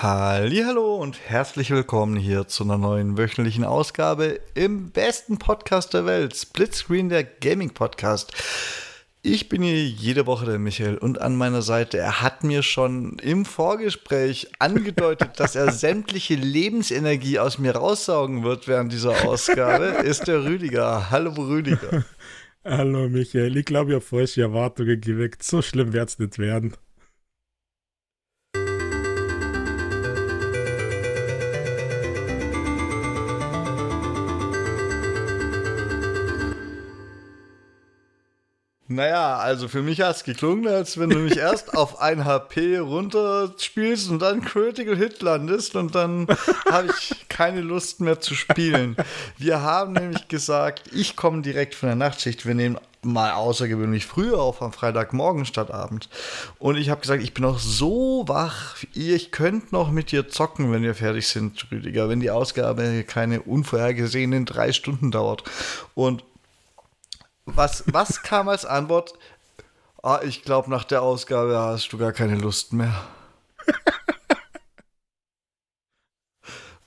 Hallo und herzlich willkommen hier zu einer neuen wöchentlichen Ausgabe im besten Podcast der Welt, Splitscreen der Gaming Podcast. Ich bin hier jede Woche der Michael und an meiner Seite, er hat mir schon im Vorgespräch angedeutet, dass er sämtliche Lebensenergie aus mir raussaugen wird während dieser Ausgabe, ist der Rüdiger. Hallo Rüdiger. Hallo Michael, ich glaube, ich habe falsche Erwartungen geweckt. So schlimm wird es nicht werden. Naja, also für mich hat es geklungen, als wenn du mich erst auf ein HP runterspielst und dann Critical Hit landest und dann habe ich keine Lust mehr zu spielen. Wir haben nämlich gesagt, ich komme direkt von der Nachtschicht. Wir nehmen mal außergewöhnlich früher auf am Freitagmorgen statt Abend. Und ich habe gesagt, ich bin noch so wach, ich könnte noch mit dir zocken, wenn wir fertig sind, Rüdiger, wenn die Ausgabe keine unvorhergesehenen drei Stunden dauert. Und was, was kam als Antwort? Ah, ich glaube, nach der Ausgabe hast du gar keine Lust mehr.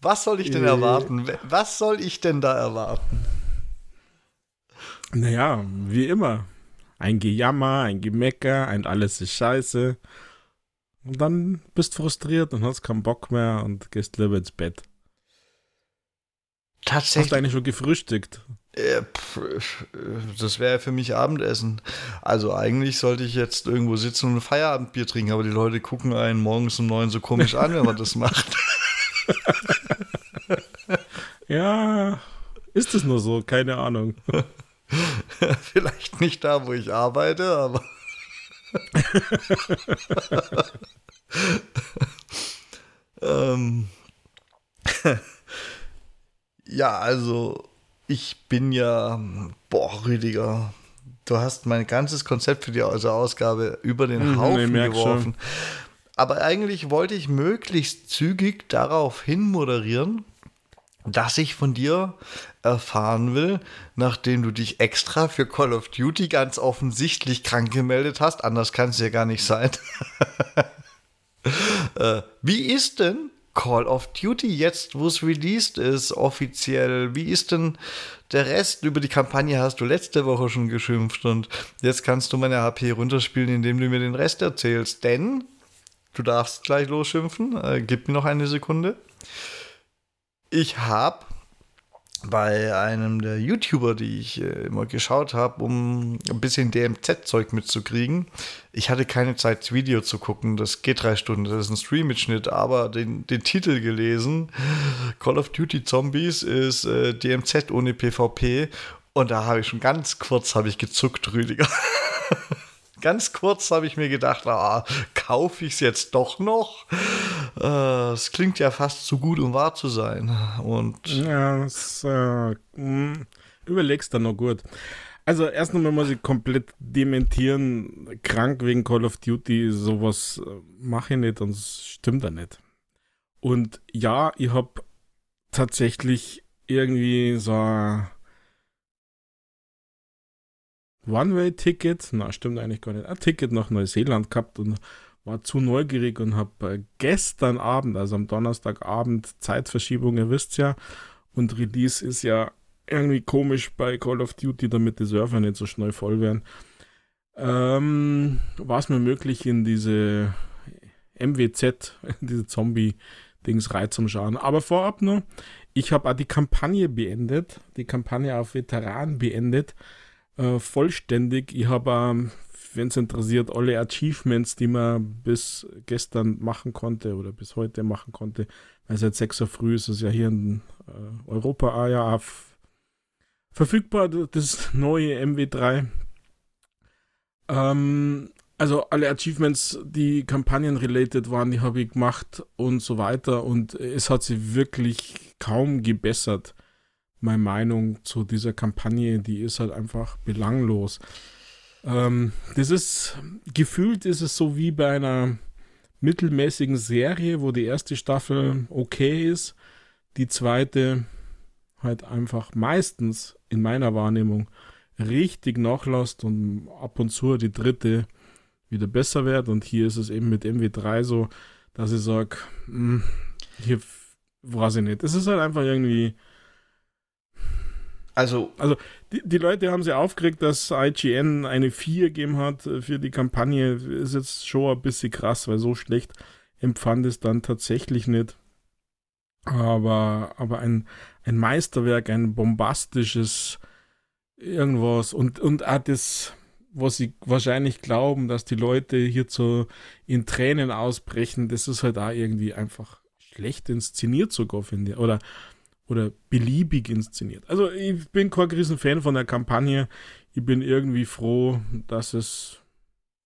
Was soll ich denn erwarten? Was soll ich denn da erwarten? Naja, wie immer. Ein Gejammer, ein Gemecker, ein alles ist scheiße. Und dann bist frustriert und hast keinen Bock mehr und gehst lieber ins Bett. Tatsächlich. Hast du eigentlich schon gefrühstückt? Äh, das wäre für mich Abendessen. Also eigentlich sollte ich jetzt irgendwo sitzen und ein Feierabendbier trinken, aber die Leute gucken einen morgens um neun so komisch an, wenn man das macht. ja, ist es nur so? Keine Ahnung. Vielleicht nicht da, wo ich arbeite, aber. ähm. ja, also ich bin ja, boah, Rüdiger, du hast mein ganzes Konzept für die Ausgabe über den mhm, Haufen geworfen. Schon. Aber eigentlich wollte ich möglichst zügig darauf hin moderieren, dass ich von dir erfahren will, nachdem du dich extra für Call of Duty ganz offensichtlich krank gemeldet hast, anders kann es ja gar nicht sein. äh, wie ist denn Call of Duty jetzt, wo es released ist, offiziell? Wie ist denn der Rest? Über die Kampagne hast du letzte Woche schon geschimpft und jetzt kannst du meine HP runterspielen, indem du mir den Rest erzählst. Denn du darfst gleich losschimpfen. Äh, gib mir noch eine Sekunde. Ich habe bei einem der YouTuber, die ich äh, immer geschaut habe, um ein bisschen DMZ-Zeug mitzukriegen. Ich hatte keine Zeit, das Video zu gucken. Das geht drei Stunden, das ist ein Stream-Mitschnitt, aber den, den Titel gelesen. Call of Duty Zombies ist äh, DMZ ohne PvP. Und da habe ich schon ganz kurz habe ich gezuckt, Rüdiger. ganz kurz habe ich mir gedacht, ah, kaufe ich es jetzt doch noch? Äh, es klingt ja fast zu gut, um wahr zu sein. Und ja, das, äh, hm, überlegst dann noch gut. Also erst einmal muss ich komplett dementieren, krank wegen Call of Duty, sowas äh, mache ich nicht und es stimmt da nicht. Und ja, ich habe tatsächlich irgendwie so ein One-Way-Ticket, na stimmt eigentlich gar nicht, ein Ticket nach Neuseeland gehabt und war zu neugierig und habe äh, gestern Abend, also am Donnerstagabend, Zeitverschiebung, ihr wisst ja, und Release ist ja irgendwie komisch bei Call of Duty, damit die Server nicht so schnell voll werden. Ähm, war es mir möglich, in diese MWZ, diese Zombie-Dings reinzuschauen. Aber vorab nur, ich habe auch die Kampagne beendet, die Kampagne auf Veteran beendet äh, vollständig. Ich habe, ähm, wenn es interessiert, alle Achievements, die man bis gestern machen konnte oder bis heute machen konnte, weil seit 6 Uhr früh ist es ja hier in äh, Europa ja, verfügbar, das neue MW3. Ähm, also alle Achievements, die Kampagnen-related waren, die habe ich gemacht und so weiter. Und es hat sich wirklich kaum gebessert meine Meinung zu dieser Kampagne, die ist halt einfach belanglos. Ähm, das ist, gefühlt ist es so wie bei einer mittelmäßigen Serie, wo die erste Staffel okay ist, die zweite halt einfach meistens in meiner Wahrnehmung richtig nachlässt und ab und zu die dritte wieder besser wird. Und hier ist es eben mit MW3 so, dass ich sage, hm, hier weiß ich nicht. Es ist halt einfach irgendwie. Also, also die, die Leute haben sich aufgeregt, dass IGN eine 4 gegeben hat für die Kampagne. Ist jetzt schon ein bisschen krass, weil so schlecht empfand es dann tatsächlich nicht. Aber, aber ein, ein Meisterwerk, ein bombastisches irgendwas und, und auch das, was sie wahrscheinlich glauben, dass die Leute hier so in Tränen ausbrechen, das ist halt auch irgendwie einfach schlecht inszeniert sogar, finde ich. Oder, oder beliebig inszeniert. Also ich bin kein riesen Fan von der Kampagne. Ich bin irgendwie froh, dass es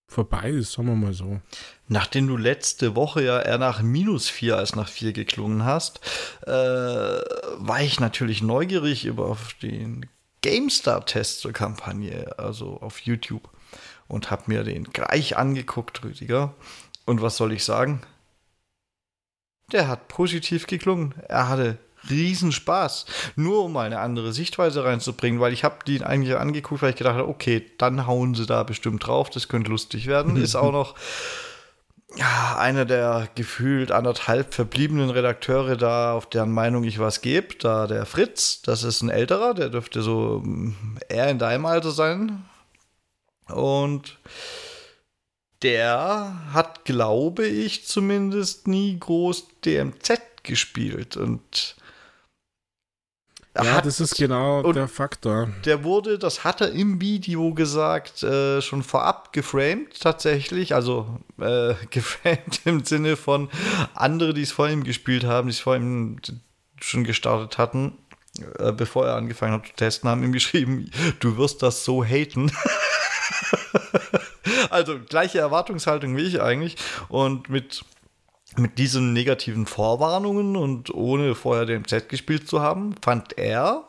vorbei ist, sagen wir mal so. Nachdem du letzte Woche ja eher nach minus 4 als nach 4 geklungen hast, äh, war ich natürlich neugierig über den GameStar-Test zur Kampagne, also auf YouTube, und habe mir den gleich angeguckt, Rüdiger. Und was soll ich sagen? Der hat positiv geklungen. Er hatte Riesenspaß. Nur um mal eine andere Sichtweise reinzubringen, weil ich habe den eigentlich angeguckt, weil ich gedacht habe, okay, dann hauen sie da bestimmt drauf, das könnte lustig werden. Ist auch noch ja, einer der gefühlt anderthalb verbliebenen Redakteure da, auf deren Meinung ich was gebe, da der Fritz, das ist ein älterer, der dürfte so mm, eher in deinem Alter sein. Und der hat, glaube ich, zumindest nie groß DMZ gespielt. Und ja, hat, das ist genau der Faktor. Der wurde, das hat er im Video gesagt, äh, schon vorab geframed tatsächlich. Also äh, geframed im Sinne von andere, die es vor ihm gespielt haben, die es vor ihm schon gestartet hatten, äh, bevor er angefangen hat zu testen, haben ihm geschrieben, du wirst das so haten. also gleiche Erwartungshaltung wie ich eigentlich. Und mit mit diesen negativen Vorwarnungen und ohne vorher den Z gespielt zu haben, fand er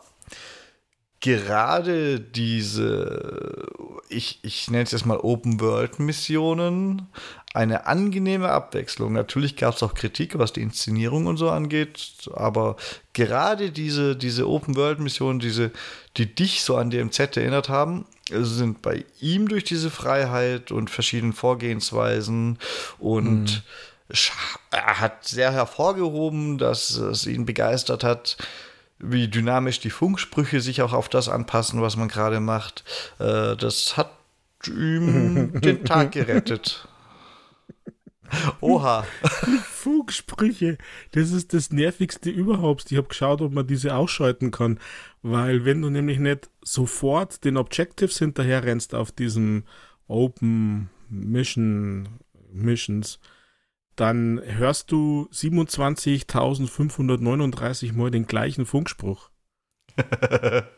gerade diese, ich, ich nenne es jetzt mal Open-World-Missionen, eine angenehme Abwechslung. Natürlich gab es auch Kritik, was die Inszenierung und so angeht, aber gerade diese, diese Open-World-Missionen, diese, die dich so an DMZ erinnert haben, sind bei ihm durch diese Freiheit und verschiedenen Vorgehensweisen und mhm hat sehr hervorgehoben, dass es ihn begeistert hat, wie dynamisch die Funksprüche sich auch auf das anpassen, was man gerade macht. Äh, das hat ihm den Tag gerettet. Oha. Funksprüche, das ist das nervigste überhaupt. Ich habe geschaut, ob man diese ausschalten kann, weil wenn du nämlich nicht sofort den Objectives hinterher rennst auf diesem Open Mission Missions, dann hörst du 27.539 Mal den gleichen Funkspruch.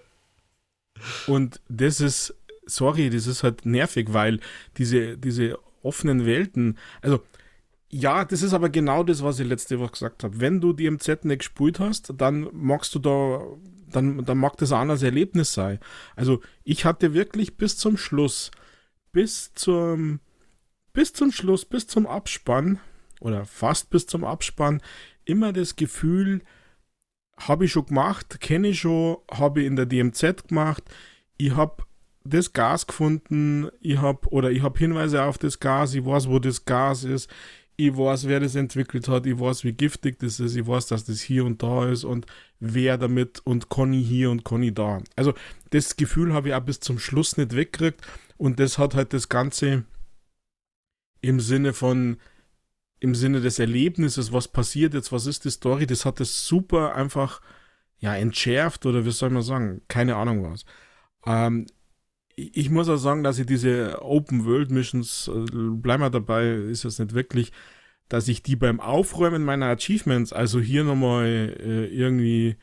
Und das ist, sorry, das ist halt nervig, weil diese, diese offenen Welten, also ja, das ist aber genau das, was ich letzte Woche gesagt habe. Wenn du die MZ nicht gespielt hast, dann magst du da, dann, dann mag das ein anderes Erlebnis sein. Also ich hatte wirklich bis zum Schluss, bis zum, bis zum Schluss, bis zum Abspann, oder fast bis zum Abspann immer das Gefühl, habe ich schon gemacht, kenne ich schon, habe ich in der DMZ gemacht, ich habe das Gas gefunden, ich habe oder ich habe Hinweise auf das Gas, ich weiß, wo das Gas ist, ich weiß, wer das entwickelt hat, ich weiß, wie giftig das ist, ich weiß, dass das hier und da ist und wer damit und Conny hier und Conny da. Also das Gefühl habe ich auch bis zum Schluss nicht weggekriegt und das hat halt das Ganze im Sinne von im Sinne des Erlebnisses, was passiert jetzt, was ist die Story, das hat es super einfach ja entschärft oder wie soll man sagen, keine Ahnung was. Ähm, ich muss auch sagen, dass ich diese Open World Missions, äh, bleib mal dabei, ist jetzt nicht wirklich, dass ich die beim Aufräumen meiner Achievements, also hier nochmal äh, irgendwie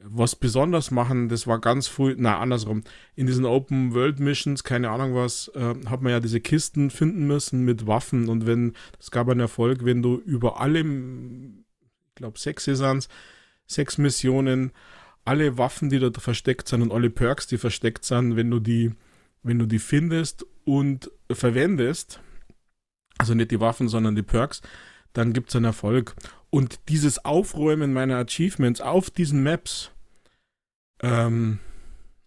was besonders machen, das war ganz früh, na andersrum, in diesen Open World Missions, keine Ahnung was, äh, hat man ja diese Kisten finden müssen mit Waffen und wenn, das gab einen Erfolg, wenn du über alle, ich glaube sechs Saisons, sechs Missionen, alle Waffen, die da versteckt sind und alle Perks, die versteckt sind, wenn du die, wenn du die findest und verwendest, also nicht die Waffen, sondern die Perks, dann gibt es einen Erfolg. Und dieses Aufräumen meiner Achievements auf diesen Maps ähm,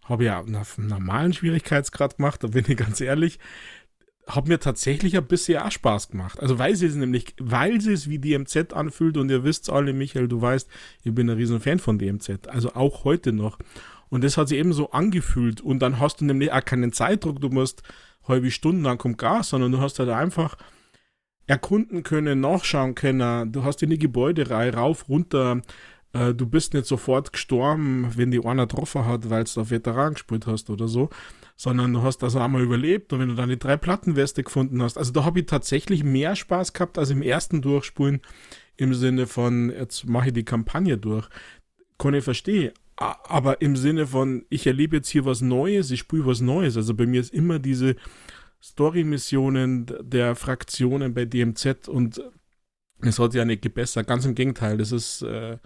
habe ich ja auf einem normalen Schwierigkeitsgrad gemacht, da bin ich ganz ehrlich. hat mir tatsächlich ein bisschen auch Spaß gemacht. Also weil sie es nämlich, weil sie es wie DMZ anfühlt und ihr wisst alle, Michael, du weißt, ich bin ein riesen Fan von DMZ, also auch heute noch. Und das hat sich eben so angefühlt und dann hast du nämlich auch keinen Zeitdruck, du musst halbe Stunden lang kommt Gas, sondern du hast halt einfach erkunden können, nachschauen können, du hast in die Gebäuderei rauf, runter, äh, du bist nicht sofort gestorben, wenn die einer getroffen hat, weil du auf Veteran gespielt hast oder so, sondern du hast also einmal überlebt und wenn du dann die drei Plattenweste gefunden hast, also da habe ich tatsächlich mehr Spaß gehabt als im ersten Durchspulen im Sinne von, jetzt mache ich die Kampagne durch. Kann ich verstehen. Aber im Sinne von, ich erlebe jetzt hier was Neues, ich spüre was Neues. Also bei mir ist immer diese Story-Missionen der Fraktionen bei DMZ und es hat ja nicht gebessert. Ganz im Gegenteil, das ist äh, äh,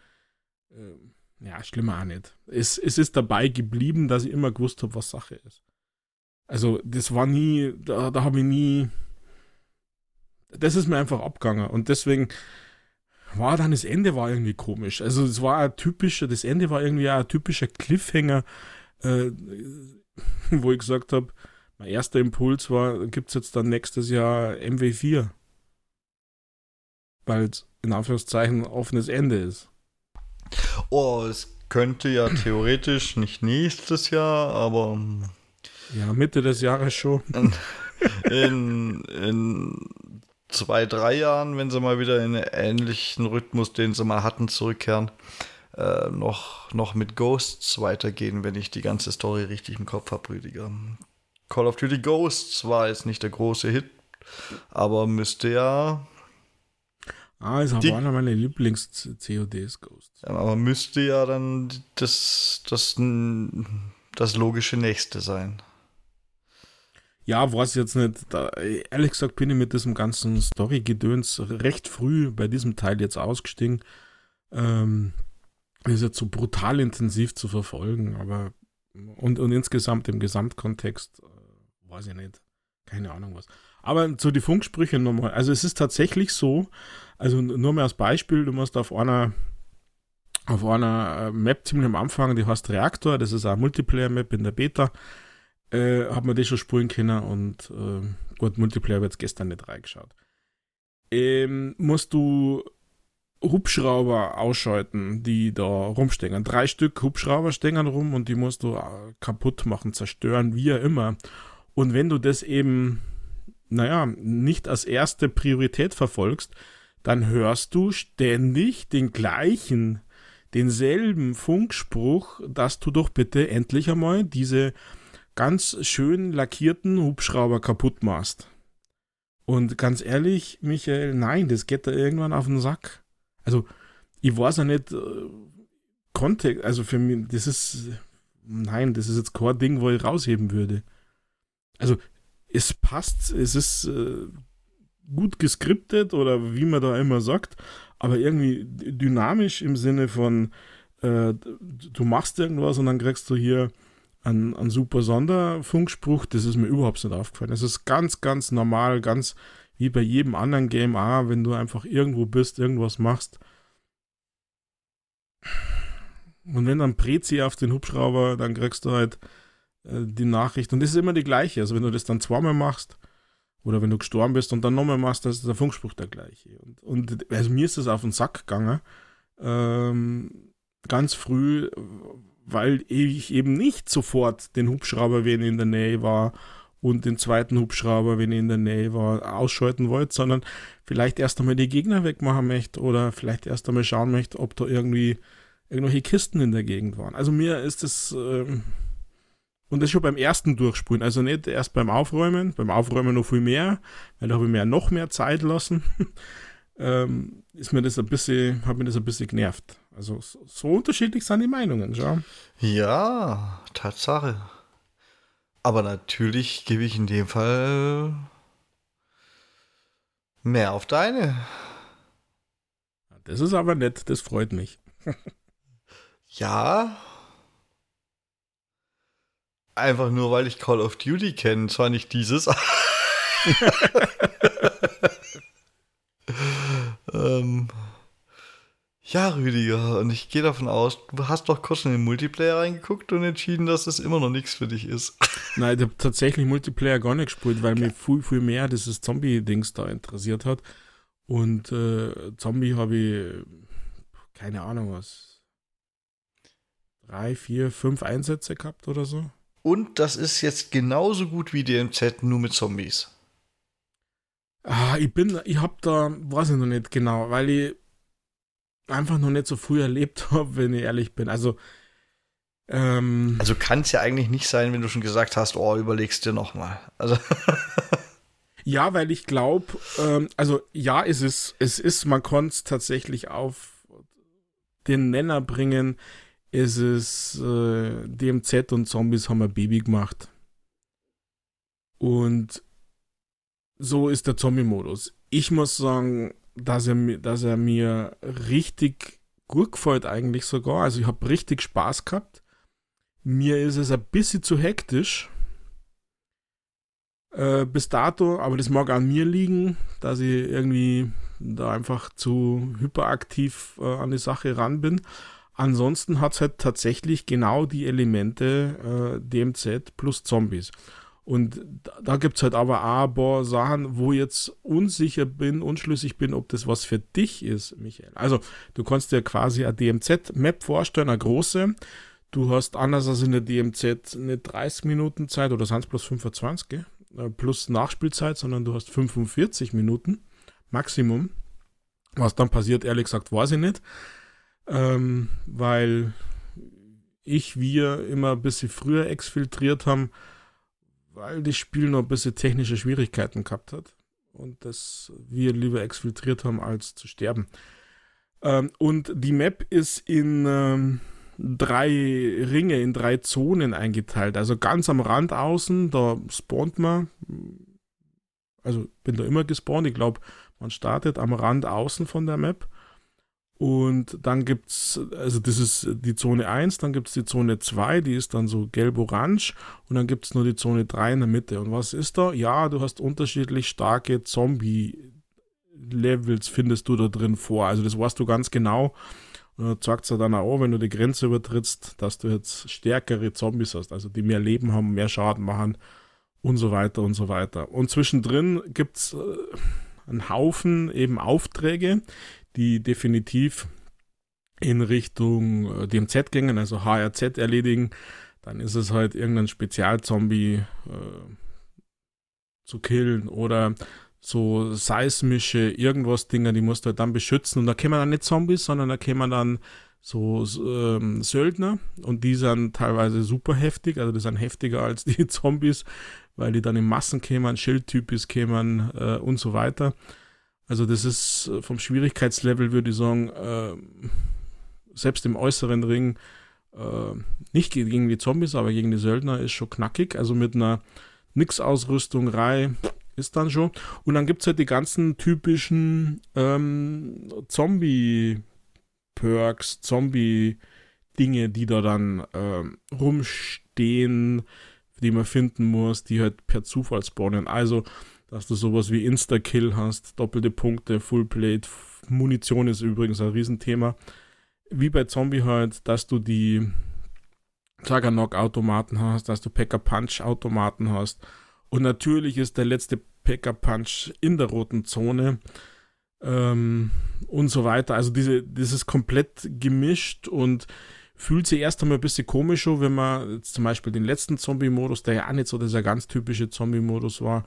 ja schlimmer auch nicht. Es, es ist dabei geblieben, dass ich immer gewusst habe, was Sache ist. Also, das war nie, da, da habe ich nie. Das ist mir einfach abgegangen. Und deswegen war dann das Ende war irgendwie komisch. Also, es war ein typischer, das Ende war irgendwie ein typischer Cliffhanger, äh, wo ich gesagt habe, mein erster Impuls war, gibt es jetzt dann nächstes Jahr MW4? Weil es in Anführungszeichen offenes Ende ist. Oh, es könnte ja theoretisch nicht nächstes Jahr, aber ja, Mitte des Jahres schon. In, in zwei, drei Jahren, wenn sie mal wieder in einen ähnlichen Rhythmus, den sie mal hatten, zurückkehren, äh, noch, noch mit Ghosts weitergehen, wenn ich die ganze Story richtig im Kopf habe, Rüdiger. Call of Duty Ghosts war jetzt nicht der große Hit, aber müsste ja. Ah, ist aber einer meiner Lieblings-CODs Ghosts. Aber müsste ja dann das, das, das logische nächste sein. Ja, weiß jetzt nicht. Da, ehrlich gesagt bin ich mit diesem ganzen Story-Gedöns recht früh bei diesem Teil jetzt ausgestiegen. Ähm, ist jetzt so brutal intensiv zu verfolgen, aber und, und insgesamt im Gesamtkontext weiß ich nicht. Keine Ahnung was. Aber zu den Funksprüchen nochmal. Also es ist tatsächlich so, also nur mal als Beispiel, du musst auf einer auf einer äh, Map ziemlich am Anfang, die heißt Reaktor, das ist eine Multiplayer-Map in der Beta äh, hat man das schon spulen können und äh, gut, Multiplayer wird gestern nicht reingeschaut. Ähm, musst du Hubschrauber ausschalten, die da rumstehen. Drei Stück Hubschrauber stehen rum und die musst du äh, kaputt machen, zerstören, wie auch immer. Und wenn du das eben, naja, nicht als erste Priorität verfolgst, dann hörst du ständig den gleichen, denselben Funkspruch, dass du doch bitte endlich einmal diese ganz schön lackierten Hubschrauber kaputt machst. Und ganz ehrlich, Michael, nein, das geht da irgendwann auf den Sack. Also, ich weiß ja nicht, äh, Kontext, also für mich, das ist, nein, das ist jetzt kein Ding, wo ich rausheben würde. Also, es passt, es ist äh, gut geskriptet oder wie man da immer sagt, aber irgendwie dynamisch im Sinne von, äh, du machst irgendwas und dann kriegst du hier ein, ein super Sonderfunkspruch, das ist mir überhaupt nicht aufgefallen. Es ist ganz, ganz normal, ganz wie bei jedem anderen Game A, wenn du einfach irgendwo bist, irgendwas machst. Und wenn dann Prezi auf den Hubschrauber, dann kriegst du halt die Nachricht. Und das ist immer die gleiche. Also wenn du das dann zweimal machst, oder wenn du gestorben bist und dann nochmal machst, dann ist der Funkspruch der gleiche. Und, und also mir ist das auf den Sack gegangen. Ähm, ganz früh weil ich eben nicht sofort den Hubschrauber, wenn ich in der Nähe war, und den zweiten Hubschrauber, wenn ich in der Nähe war, ausschalten wollte, sondern vielleicht erst einmal die Gegner wegmachen möchte oder vielleicht erst einmal schauen möchte, ob da irgendwie irgendwelche Kisten in der Gegend waren. Also mir ist das, ähm, und das schon beim ersten Durchspulen, also nicht erst beim Aufräumen, beim Aufräumen noch viel mehr, weil da habe ich mir noch mehr Zeit lassen, ähm, ist mir das ein bisschen, hat mir das ein bisschen genervt. Also so, so unterschiedlich sind die Meinungen, ja. Ja, Tatsache. Aber natürlich gebe ich in dem Fall mehr auf deine. Das ist aber nett, das freut mich. ja. Einfach nur, weil ich Call of Duty kenne, zwar nicht dieses. ähm, Ja, Rüdiger, und ich gehe davon aus, du hast doch kurz in den Multiplayer reingeguckt und entschieden, dass das immer noch nichts für dich ist. Nein, ich habe tatsächlich Multiplayer gar nicht gespielt, weil mich viel, viel mehr dieses Zombie-Dings da interessiert hat. Und äh, Zombie habe ich, keine Ahnung was, drei, vier, fünf Einsätze gehabt oder so. Und das ist jetzt genauso gut wie DMZ, nur mit Zombies. Ah, ich bin, ich hab da, weiß ich noch nicht genau, weil ich einfach noch nicht so früh erlebt habe, wenn ich ehrlich bin. Also, ähm, also kann es ja eigentlich nicht sein, wenn du schon gesagt hast, oh, überlegst dir noch mal. Also ja, weil ich glaube, ähm, also ja, es ist, es ist, man konnte es tatsächlich auf den Nenner bringen. Es ist äh, DMZ und Zombies haben ein Baby gemacht. Und so ist der Zombie-Modus. Ich muss sagen, dass er, dass er mir richtig gut gefällt eigentlich sogar. Also ich habe richtig Spaß gehabt. Mir ist es ein bisschen zu hektisch. Äh, bis dato, aber das mag an mir liegen, dass ich irgendwie da einfach zu hyperaktiv äh, an die Sache ran bin. Ansonsten hat es halt tatsächlich genau die Elemente äh, DMZ plus Zombies. Und da, gibt es halt aber auch ein paar Sachen, wo ich jetzt unsicher bin, unschlüssig bin, ob das was für dich ist, Michael. Also, du kannst dir quasi eine DMZ-Map vorstellen, eine große. Du hast anders als in der DMZ eine 30 Minuten Zeit oder es plus 25, gell? Äh, plus Nachspielzeit, sondern du hast 45 Minuten Maximum. Was dann passiert, ehrlich gesagt, weiß ich nicht. Ähm, weil ich, wir immer ein bisschen früher exfiltriert haben weil das Spiel noch ein bisschen technische Schwierigkeiten gehabt hat und das wir lieber exfiltriert haben, als zu sterben. Ähm, und die Map ist in ähm, drei Ringe, in drei Zonen eingeteilt. Also ganz am Rand außen, da spawnt man. Also bin da immer gespawnt. Ich glaube, man startet am Rand außen von der Map. Und dann gibt es, also das ist die Zone 1, dann gibt es die Zone 2, die ist dann so gelb-orange und dann gibt es nur die Zone 3 in der Mitte. Und was ist da? Ja, du hast unterschiedlich starke Zombie-Levels, findest du da drin vor. Also das weißt du ganz genau. Und da zeigt es dann auch, wenn du die Grenze übertrittst, dass du jetzt stärkere Zombies hast, also die mehr Leben haben, mehr Schaden machen und so weiter und so weiter. Und zwischendrin gibt es äh, einen Haufen eben Aufträge, die definitiv in Richtung äh, DMZ gingen, also HRZ erledigen, dann ist es halt irgendein Spezialzombie äh, zu killen oder so seismische irgendwas Dinger, die musst du halt dann beschützen und da kämen dann nicht Zombies, sondern da kämen dann so ähm, Söldner und die sind teilweise super heftig, also die sind heftiger als die Zombies, weil die dann in Massen kämen, Schildtypis kämen äh, und so weiter. Also das ist äh, vom Schwierigkeitslevel, würde ich sagen, äh, selbst im äußeren Ring, äh, nicht gegen die Zombies, aber gegen die Söldner ist schon knackig. Also mit einer Nix-Ausrüstung, Rei, ist dann schon. Und dann gibt es halt die ganzen typischen ähm, Zombie-Perks, Zombie-Dinge, die da dann ähm, rumstehen, die man finden muss, die halt per Zufall spawnen. Also dass du sowas wie Insta-Kill hast, doppelte Punkte, Fullplate, Munition ist übrigens ein Riesenthema. Wie bei Zombie halt, dass du die Juggernog-Automaten hast, dass du Packer-Punch-Automaten hast. Und natürlich ist der letzte Packer-Punch in der roten Zone ähm, und so weiter. Also diese, das ist komplett gemischt und fühlt sich erst einmal ein bisschen komisch wenn man zum Beispiel den letzten Zombie-Modus, der ja auch nicht so dieser ganz typische Zombie-Modus war,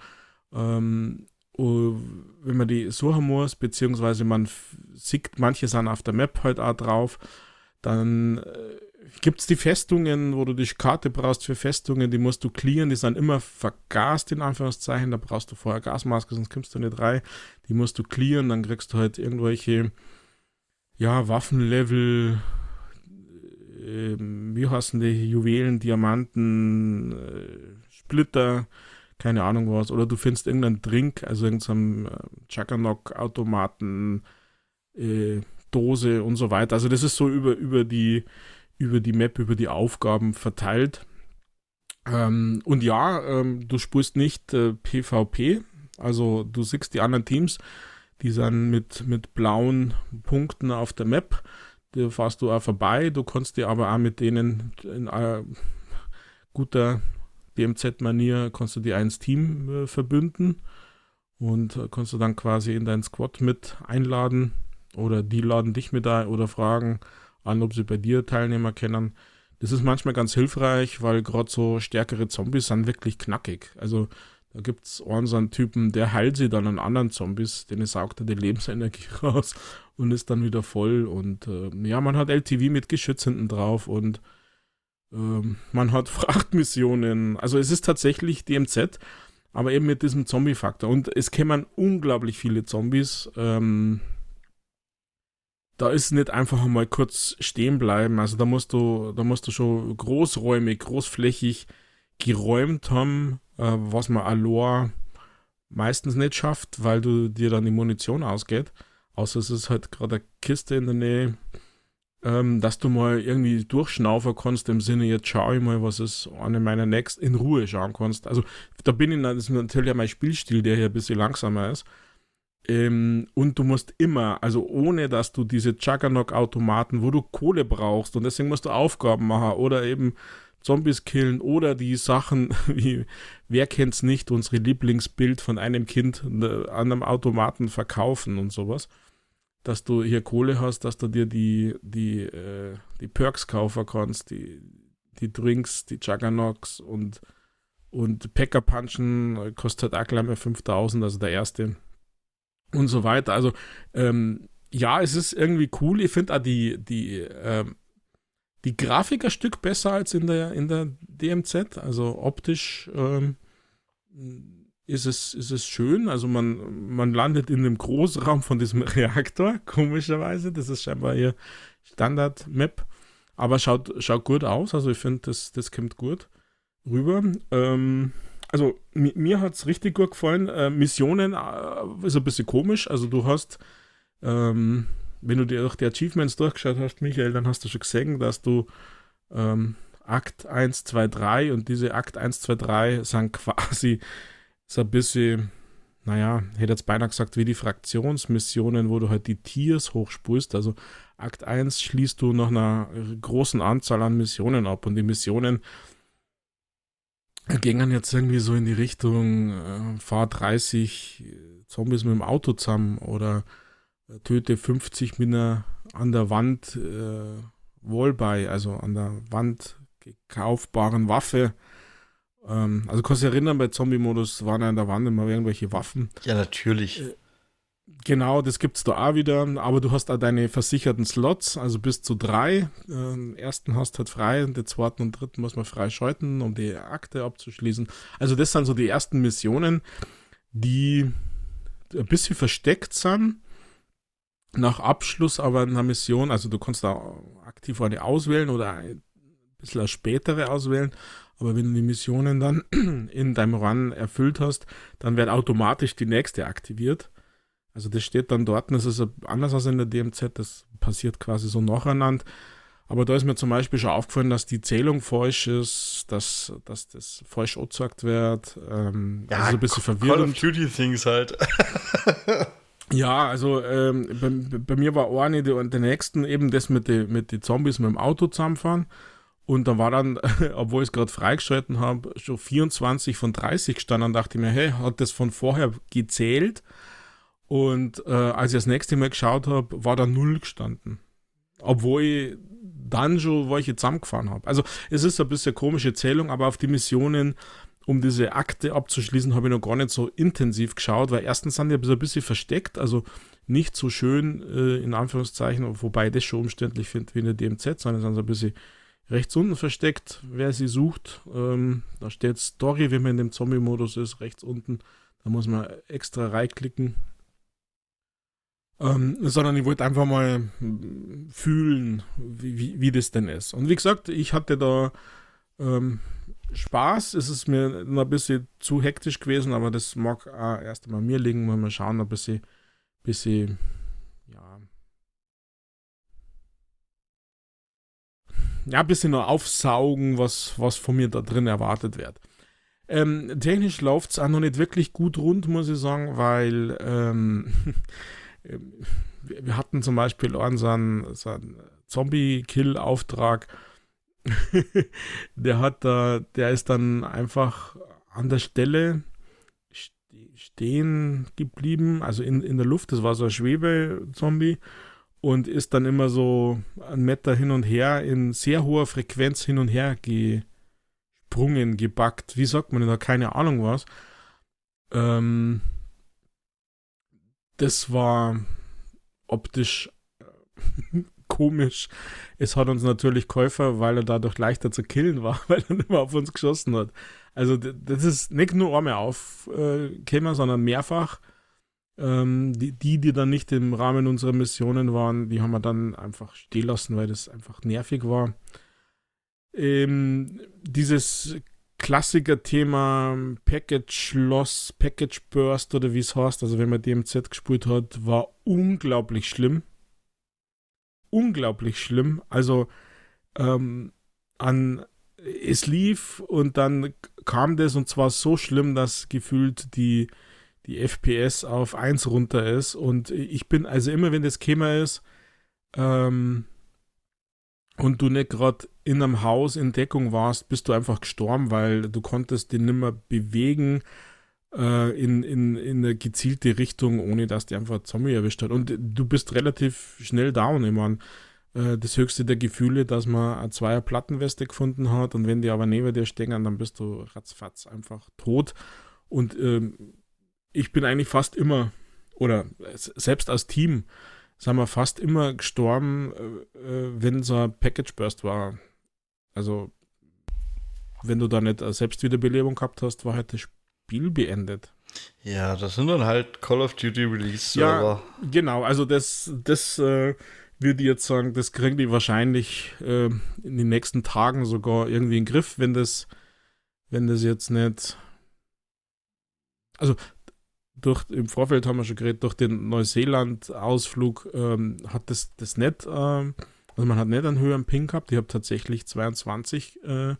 ähm, wenn man die suchen muss, beziehungsweise man sieht manche sind auf der Map halt auch drauf, dann äh, gibt es die Festungen, wo du die Karte brauchst für Festungen, die musst du clearen, die sind immer vergast, in Anführungszeichen, da brauchst du vorher Gasmaske, sonst kommst du nicht rein, die musst du clearen, dann kriegst du halt irgendwelche, ja, Waffenlevel, äh, wie heißen die, Juwelen, Diamanten, äh, Splitter, keine Ahnung was, oder du findest irgendeinen Drink, also irgendeinen äh, Chuckanock-Automaten, äh, Dose und so weiter. Also das ist so über, über, die, über die Map, über die Aufgaben verteilt. Ähm, und ja, ähm, du spielst nicht äh, PvP, also du siehst die anderen Teams, Die sind mit, mit blauen Punkten auf der Map. Da fährst du auch vorbei. Du kannst dir aber auch mit denen in äh, guter DMZ-Manier kannst du dir ins Team äh, verbünden und äh, kannst du dann quasi in deinen Squad mit einladen oder die laden dich mit ein oder fragen an, ob sie bei dir Teilnehmer kennen. Das ist manchmal ganz hilfreich, weil gerade so stärkere Zombies sind wirklich knackig. Also da gibt es einen Typen, der heilt sie dann an anderen Zombies, denen saugt er die Lebensenergie raus und ist dann wieder voll. Und äh, ja, man hat LTV mit Geschütz hinten drauf und äh, man hat Frachtmissionen. Also es ist tatsächlich DMZ, aber eben mit diesem Zombie-Faktor. Und es kämen unglaublich viele Zombies. Ähm, da ist nicht einfach mal kurz stehen bleiben. Also da musst du, da musst du schon großräumig, großflächig geräumt haben, äh, was man Alor meistens nicht schafft, weil du dir dann die Munition ausgeht. Außer es ist halt gerade eine Kiste in der Nähe, ähm, dass du mal irgendwie durchschnaufen kannst, im Sinne, jetzt schaue ich mal, was ist eine meiner Next in Ruhe schauen kannst. Also da bin ich, das ist natürlich auch mein Spielstil, der hier ein bisschen langsamer ist. Ähm, und du musst immer, also ohne dass du diese Juggernog-Automaten, wo du Kohle brauchst und deswegen musst du Aufgaben machen oder eben Zombies killen oder die Sachen wie, wer kennt's nicht, unsere Lieblingsbild von einem Kind an einem Automaten verkaufen und sowas. Dass du hier Kohle hast, dass du dir die, die, äh, die Perks kaufen kannst, die, die Drinks, die Juggernauts und, und Packer Punchen kostet auch gleich mal 5000, also der erste und so weiter. Also, ähm, ja, es ist irgendwie cool. Ich finde auch die, die, ähm, die Grafik ein Stück besser als in der, in der DMZ. Also optisch ähm, ist, es, ist es schön. Also man, man landet in dem Großraum von diesem Reaktor, komischerweise. Das ist scheinbar ihr Standard-Map. Aber schaut, schaut gut aus. Also ich finde, das, das kommt gut rüber. Ähm, also mir hat es richtig gut gefallen. Äh, Missionen äh, ist ein bisschen komisch. Also du hast, ähm, wenn du dir auch die Achievements durchgeschaut hast, Michael, dann hast du schon gesehen, dass du ähm, Akt 1, 2, 3 und diese Akt 1, 2, 3 sind quasi so ein bisschen, naja, hätte jetzt beinahe gesagt, wie die Fraktionsmissionen, wo du halt die Tiers hochspulst. Also Akt 1 schließt du nach einer großen Anzahl an Missionen ab und die Missionen gingen jetzt irgendwie so in die Richtung, äh, fahr 30 Zombies mit dem Auto zusammen oder äh, töte 50 mit einer an der Wand äh, Wallby, also an der Wand gekaufbaren Waffe. Ähm, also kannst du dich erinnern, bei Zombie-Modus waren an der Wand immer irgendwelche Waffen. Ja, natürlich. Äh, Genau, das gibt es da auch wieder, aber du hast auch deine versicherten Slots, also bis zu drei. Den ersten hast du halt frei, den zweiten und dritten muss man frei schalten, um die Akte abzuschließen. Also das sind so die ersten Missionen, die ein bisschen versteckt sind. Nach Abschluss aber einer Mission, also du kannst da aktiv eine auswählen oder ein bisschen eine spätere auswählen, aber wenn du die Missionen dann in deinem Run erfüllt hast, dann wird automatisch die nächste aktiviert. Also das steht dann dort, das ist anders als in der DMZ, das passiert quasi so nacheinander. Aber da ist mir zum Beispiel schon aufgefallen, dass die Zählung falsch ist, dass, dass das falsch angezeigt wird. Ähm, ja, also ein bisschen verwirrend. Call of Duty Things halt. ja, also ähm, bei, bei, mir war eine der, der nächsten eben das mit den mit die Zombies mit dem Auto zusammenfahren. Und da war dann, obwohl ich es gerade freigeschalten habe, schon 24 von 30 gestanden. dachte ich mir, hey, hat das von vorher gezählt? Und äh, als ich das nächste Mal geschaut habe, war da null gestanden. Obwohl ich dann schon welche zusammengefahren habe. Also es ist ein bisschen komische Zählung, aber auf die Missionen, um diese Akte abzuschließen, habe ich noch gar nicht so intensiv geschaut, weil erstens sind die ein bisschen versteckt, also nicht so schön äh, in Anführungszeichen, wobei ich das schon umständlich finde wie in der DMZ, sondern sind so ein bisschen rechts unten versteckt, wer sie sucht. Ähm, da steht Story, wenn man in dem Zombie-Modus ist, rechts unten. Da muss man extra reinklicken ähm, sondern ich wollte einfach mal fühlen, wie, wie, wie, das denn ist. Und wie gesagt, ich hatte da ähm, Spaß. Es ist mir ein bisschen zu hektisch gewesen, aber das mag auch erst einmal mir liegen. Mal schauen, ein bisschen, bisschen ja, ein bisschen noch aufsaugen, was, was von mir da drin erwartet wird. Ähm, technisch läuft es auch noch nicht wirklich gut rund, muss ich sagen, weil ähm, wir hatten zum Beispiel unseren, so Zombie-Kill-Auftrag. der hat da, der ist dann einfach an der Stelle stehen geblieben, also in, in der Luft, das war so ein Schwebe-Zombie und ist dann immer so einen Meter hin und her in sehr hoher Frequenz hin und her gesprungen, gebackt. Wie sagt man denn da? Keine Ahnung was. Ähm, das war optisch äh, komisch. Es hat uns natürlich Käufer, weil er dadurch leichter zu killen war, weil er mehr auf uns geschossen hat. Also das ist nicht nur einmal aufgekommen, sondern mehrfach. Ähm, die, die, die dann nicht im Rahmen unserer Missionen waren, die haben wir dann einfach stehen lassen, weil das einfach nervig war. Ähm, dieses Klassiker-Thema Package Loss, Package Burst oder wie es heißt, also wenn man DMZ gespielt hat, war unglaublich schlimm. Unglaublich schlimm. Also ähm, an es lief und dann kam das und zwar so schlimm, dass gefühlt die, die FPS auf 1 runter ist. Und ich bin, also immer wenn das Thema ist, ähm, und du nicht gerade in einem Haus in Deckung warst, bist du einfach gestorben, weil du konntest den nimmer bewegen äh, in, in, in eine gezielte Richtung, ohne dass die einfach Zombie erwischt hat. Und du bist relativ schnell down. Ich meine, äh, das höchste der Gefühle, dass man eine zweier Plattenweste gefunden hat und wenn die aber neben dir stehen, dann bist du ratzfatz einfach tot. Und ähm, ich bin eigentlich fast immer, oder selbst als Team, sind wir fast immer gestorben, äh, äh, wenn so ein Package Burst war. Also, wenn du da nicht eine Selbstwiederbelebung gehabt hast, war halt das Spiel beendet. Ja, das sind dann halt Call of Duty Release Server. Ja, genau, also das, das äh, würde ich jetzt sagen, das kriegen die wahrscheinlich äh, in den nächsten Tagen sogar irgendwie in den Griff, wenn das, wenn das jetzt nicht. Also durch, im Vorfeld haben wir schon geredet, durch den Neuseeland-Ausflug ähm, hat das, das nicht, äh, also man hat nicht einen höheren Ping gehabt, ich habe tatsächlich 22 äh,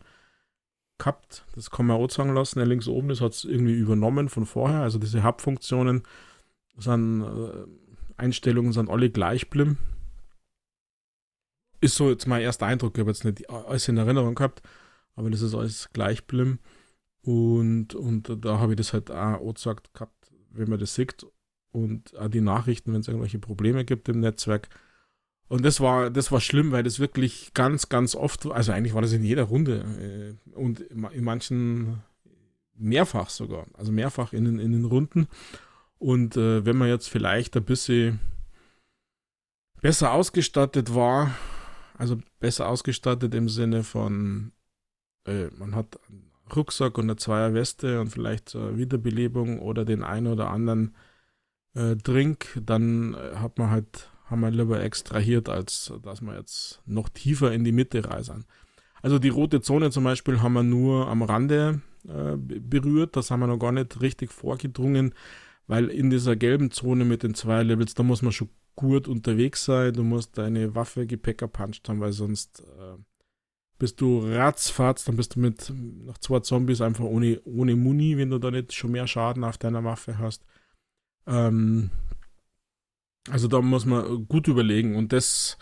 gehabt, das kann man auch sagen lassen, der links oben, das hat es irgendwie übernommen von vorher, also diese Hub-Funktionen äh, Einstellungen sind alle gleich geblieben. Ist so jetzt mein erster Eindruck, ich habe jetzt nicht alles in Erinnerung gehabt, aber das ist alles gleich geblieben. Und, und da habe ich das halt auch gesagt gehabt, wenn man das sieht und auch die Nachrichten, wenn es irgendwelche Probleme gibt im Netzwerk. Und das war, das war schlimm, weil das wirklich ganz, ganz oft, also eigentlich war das in jeder Runde äh, und in manchen mehrfach sogar, also mehrfach in, in den Runden. Und äh, wenn man jetzt vielleicht ein bisschen besser ausgestattet war, also besser ausgestattet im Sinne von, äh, man hat Rucksack und eine Zweierweste und vielleicht zur Wiederbelebung oder den einen oder anderen äh, Drink, dann äh, hat man halt, haben wir lieber extrahiert, als dass wir jetzt noch tiefer in die Mitte reisen. Also die rote Zone zum Beispiel haben wir nur am Rande äh, berührt, das haben wir noch gar nicht richtig vorgedrungen, weil in dieser gelben Zone mit den zwei Levels, da muss man schon gut unterwegs sein, du musst deine Waffe Gepäcker puncht haben, weil sonst äh, bist du ratzfatz, dann bist du mit noch zwei Zombies einfach ohne, ohne Muni, wenn du da nicht schon mehr Schaden auf deiner Waffe hast. Ähm, also da muss man gut überlegen und das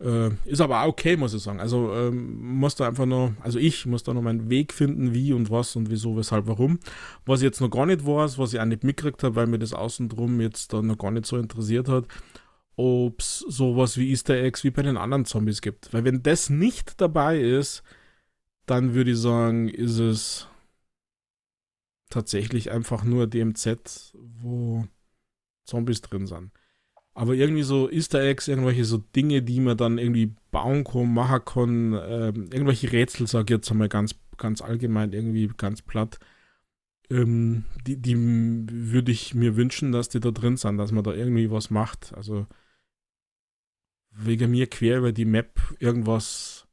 äh, ist aber auch okay, muss ich sagen. Also ähm, muss da einfach noch, also ich muss da noch meinen Weg finden, wie und was und wieso, weshalb, warum. Was ich jetzt noch gar nicht weiß, was ich auch nicht mitgekriegt habe, weil mir das außen drum jetzt da noch gar nicht so interessiert hat, ob es sowas wie Easter Eggs wie bei den anderen Zombies gibt. Weil wenn das nicht dabei ist, dann würde ich sagen, ist es tatsächlich einfach nur DMZ, wo Zombies drin sind. Aber irgendwie so Easter Eggs, irgendwelche so Dinge, die man dann irgendwie bauen kann, machen kann, äh, irgendwelche Rätsel, sag ich jetzt einmal ganz, ganz allgemein, irgendwie ganz platt, ähm, die, die würde ich mir wünschen, dass die da drin sind, dass man da irgendwie was macht. Also wegen mir quer über die Map irgendwas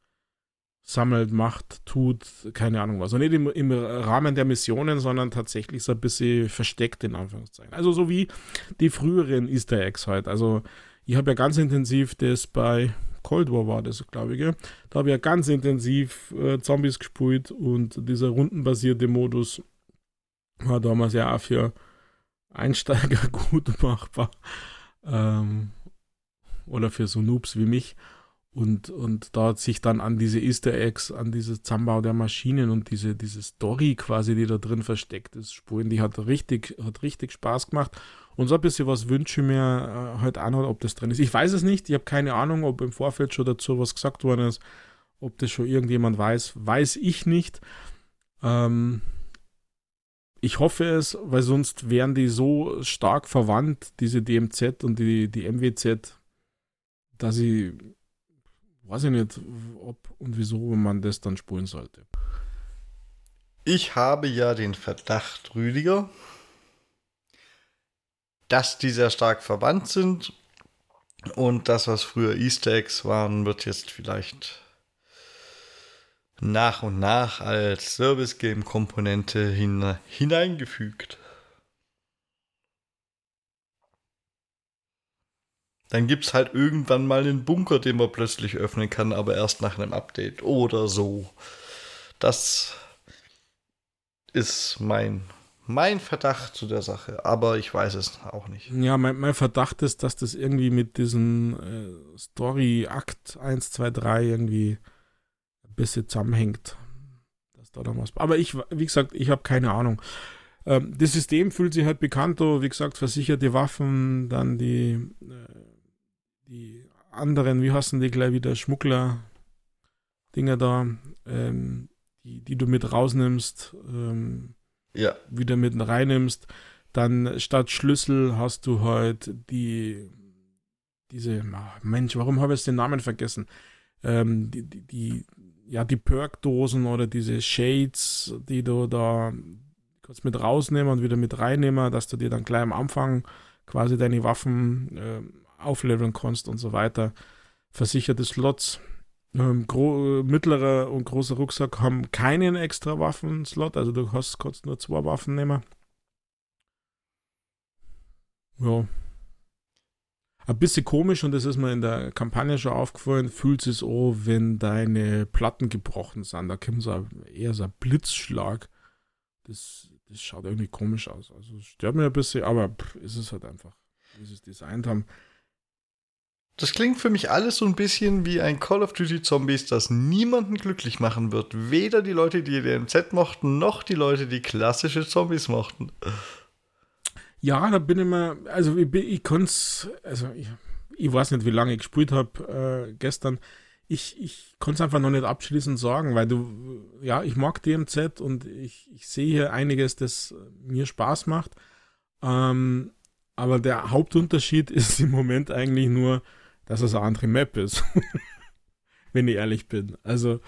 sammelt, macht, tut, keine Ahnung was. Und nicht im, im, Rahmen der Missionen, sondern tatsächlich so ein bisschen versteckt, in Anführungszeichen. Also so wie die früheren Easter Eggs halt. Also ich habe ja ganz intensiv das bei Cold War war das, glaube ich. Gell? Da habe ich ja ganz intensiv äh, Zombies gespielt und dieser rundenbasierte Modus war damals ja auch für Einsteiger gut machbar. Ähm, oder für so Noobs wie mich. Und, und da hat sich dann an diese Easter Eggs, an dieses Zusammenbau der Maschinen und diese, diese Story quasi, die da drin versteckt ist, spuren, die hat richtig, hat richtig Spaß gemacht. Und so ein bisschen was wünsche ich mir äh, heute auch noch, ob das drin ist. Ich weiß es nicht, ich habe keine Ahnung, ob im Vorfeld schon dazu was gesagt worden ist, ob das schon irgendjemand weiß, weiß ich nicht. Ähm, ich hoffe es, weil sonst wären die so stark verwandt, diese DMZ und die, die MWZ, dass ich weiß ich nicht, ob und wieso man das dann spulen sollte. Ich habe ja den Verdacht, Rüdiger, dass die sehr stark verwandt sind und das, was früher Easter Eggs waren, wird jetzt vielleicht nach und nach als Service-Game-Komponente hineingefügt. Dann gibt es halt irgendwann mal einen Bunker, den man plötzlich öffnen kann, aber erst nach einem Update oder so. Das ist mein, mein Verdacht zu der Sache, aber ich weiß es auch nicht. Ja, mein, mein Verdacht ist, dass das irgendwie mit diesem äh, Story-Akt 1, 2, 3 irgendwie ein bisschen zusammenhängt. Dass da was. Aber ich, wie gesagt, ich habe keine Ahnung. Ähm, das System fühlt sich halt bekannt, wie gesagt, versicherte Waffen, dann die. Äh, die anderen, wie heißen die gleich wieder, Schmuggler-Dinger da, ähm, die, die du mit rausnimmst, ähm, ja. wieder mit reinnimmst. Dann statt Schlüssel hast du halt die, diese, ach Mensch, warum habe ich den Namen vergessen? Ähm, die, die, die, ja, die Perk-Dosen oder diese Shades, die du da kurz mit rausnehmen und wieder mit reinnehmen, dass du dir dann gleich am Anfang quasi deine Waffen äh, aufleveln kannst und so weiter. Versicherte Slots. Ähm, mittlerer und großer Rucksack haben keinen extra Waffenslot, also du hast kannst nur zwei Waffen nehmen. Ja. Ein bisschen komisch, und das ist mir in der Kampagne schon aufgefallen, fühlt es an, wenn deine Platten gebrochen sind. Da kommt so eher so ein Blitzschlag. Das, das schaut irgendwie komisch aus. Also stört mir ein bisschen, aber pff, ist es halt einfach, wie sie es designt haben. Das klingt für mich alles so ein bisschen wie ein Call of Duty Zombies, das niemanden glücklich machen wird. Weder die Leute, die DMZ mochten, noch die Leute, die klassische Zombies mochten. Ja, da bin ich mal, also ich, ich konnte also ich, ich, weiß nicht, wie lange ich gespielt habe äh, gestern. Ich, ich konnte es einfach noch nicht abschließend sagen, weil du, ja, ich mag DMZ und ich, ich sehe hier einiges, das mir Spaß macht. Ähm, aber der Hauptunterschied ist im Moment eigentlich nur, dass es eine andere Map ist. Wenn ich ehrlich bin. Also.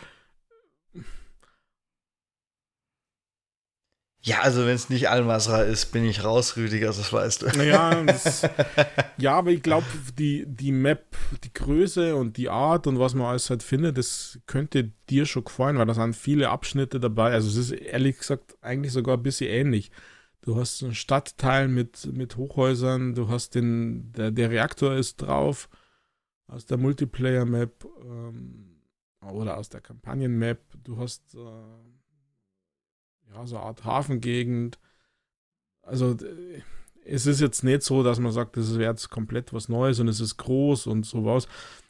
Ja, also wenn es nicht Almasra ist, bin ich raus, Rüdiger, das weißt du. Naja, das, ja, aber ich glaube, die, die Map, die Größe und die Art und was man alles halt findet, das könnte dir schon gefallen, weil da sind viele Abschnitte dabei. Also es ist ehrlich gesagt eigentlich sogar ein bisschen ähnlich. Du hast einen Stadtteil mit, mit Hochhäusern, du hast den, der, der Reaktor ist drauf aus der Multiplayer-Map ähm, oder aus der Kampagnen-Map. Du hast äh, ja so eine Art Hafengegend. Also es ist jetzt nicht so, dass man sagt, das wäre jetzt komplett was Neues und es ist groß und sowas.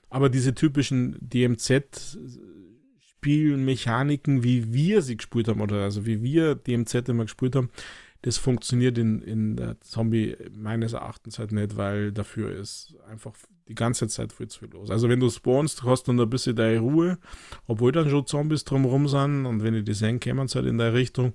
Aber diese typischen DMZ-Spielmechaniken, wie wir sie gespielt haben, oder also wie wir DMZ immer gespielt haben, das funktioniert in, in der Zombie meines Erachtens halt nicht, weil dafür ist einfach die ganze Zeit viel zu viel los. Also wenn du spawnst, hast du dann ein bisschen deine Ruhe, obwohl dann schon Zombies drumherum sind und wenn die die sehen, kämen sie halt in der Richtung.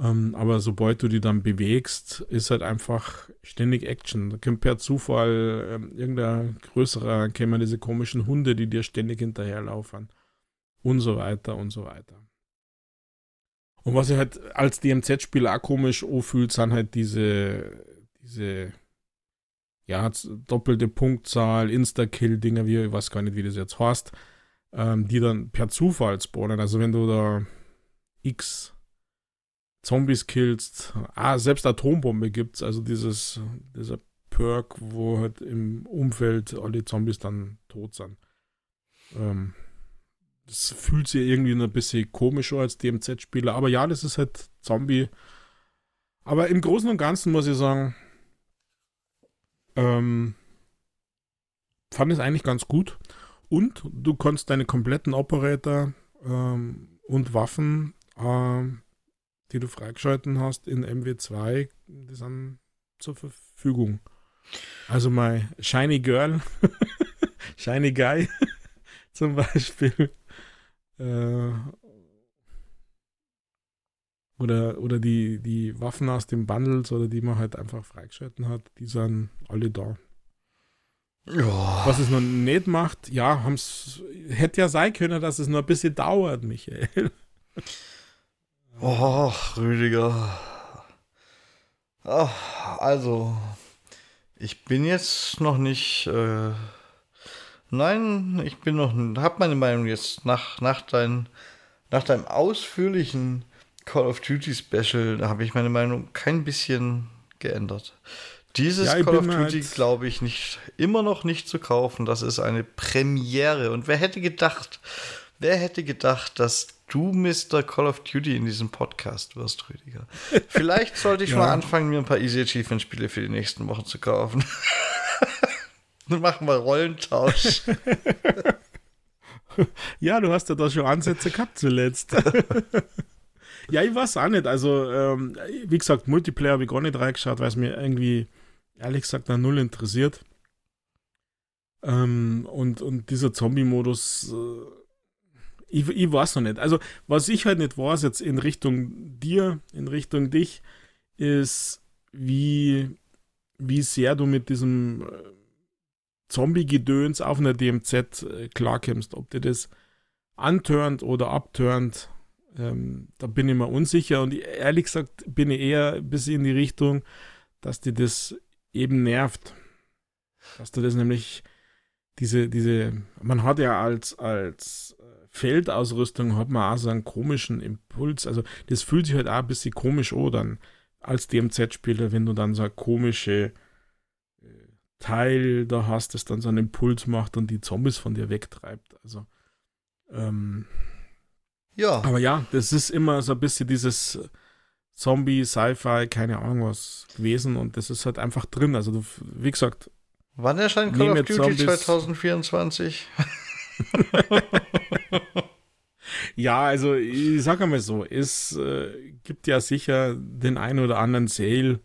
Ähm, aber sobald du die dann bewegst, ist halt einfach ständig Action. Da kommt per Zufall ähm, irgendein größerer, kämen diese komischen Hunde, die dir ständig hinterherlaufen und so weiter und so weiter. Und was ich halt als DMZ-Spieler auch komisch anfühlt, sind halt diese, diese, ja, doppelte Punktzahl, Insta-Kill-Dinger, wie, ich weiß gar nicht, wie das jetzt heißt, ähm, die dann per Zufall spawnen. Also wenn du da x Zombies killst, ah, selbst Atombombe gibt's, also dieses, dieser Perk, wo halt im Umfeld alle Zombies dann tot sind. Ähm, das fühlt sich irgendwie ein bisschen komisch als DMZ-Spieler. Aber ja, das ist halt Zombie. Aber im Großen und Ganzen muss ich sagen, ähm, fand es eigentlich ganz gut. Und du konntest deine kompletten Operator ähm, und Waffen, ähm, die du freigeschalten hast, in MW2, die sind zur Verfügung. Also mein Shiny Girl, Shiny Guy zum Beispiel. Äh, oder, oder die, die Waffen aus den Bundles oder die man halt einfach freigeschalten hat, die sind alle da. Ja. Was es noch nicht macht, ja, haben's, hätte ja sein können, dass es noch ein bisschen dauert, Michael. Oh, Rüdiger. Oh, also, ich bin jetzt noch nicht. Äh, nein, ich bin noch. Hab meine Meinung jetzt nach, nach, dein, nach deinem ausführlichen Call of Duty Special, da habe ich meine Meinung kein bisschen geändert. Dieses ja, Call of Duty halt glaube ich nicht, immer noch nicht zu kaufen. Das ist eine Premiere. Und wer hätte gedacht, wer hätte gedacht, dass du Mr. Call of Duty in diesem Podcast wirst, Rüdiger? Vielleicht sollte ich ja. mal anfangen, mir ein paar Easy Achievement Spiele für die nächsten Wochen zu kaufen. Machen wir Rollentausch. ja, du hast ja da schon Ansätze gehabt zuletzt. ja, ich weiß auch nicht. Also, ähm, wie gesagt, Multiplayer habe ich gar nicht reingeschaut, weil es mir irgendwie ehrlich gesagt da null interessiert. Ähm, und, und dieser Zombie-Modus, äh, ich, ich weiß noch nicht. Also, was ich halt nicht weiß, jetzt in Richtung dir, in Richtung dich, ist, wie, wie sehr du mit diesem äh, Zombie-Gedöns auf einer DMZ äh, klarkommst. Ob dir das antörnt oder abturnt, ähm, da bin ich mir unsicher. Und ehrlich gesagt bin ich eher bis in die Richtung, dass dir das eben nervt. Dass du das nämlich, diese, diese, man hat ja als, als äh, Feldausrüstung hat man auch so einen komischen Impuls. Also das fühlt sich halt auch ein bisschen komisch an dann als DMZ-Spieler, wenn du dann so ein komische Teil da hast, das dann so einen Impuls macht und die Zombies von dir wegtreibt. Also ähm, ja. Aber ja, das ist immer so ein bisschen dieses Zombie, Sci-Fi, keine Ahnung was gewesen und das ist halt einfach drin. Also, du, wie gesagt. Wann erscheint Call of Duty Zombies. 2024? ja, also ich sag einmal so, es äh, gibt ja sicher den einen oder anderen Sale.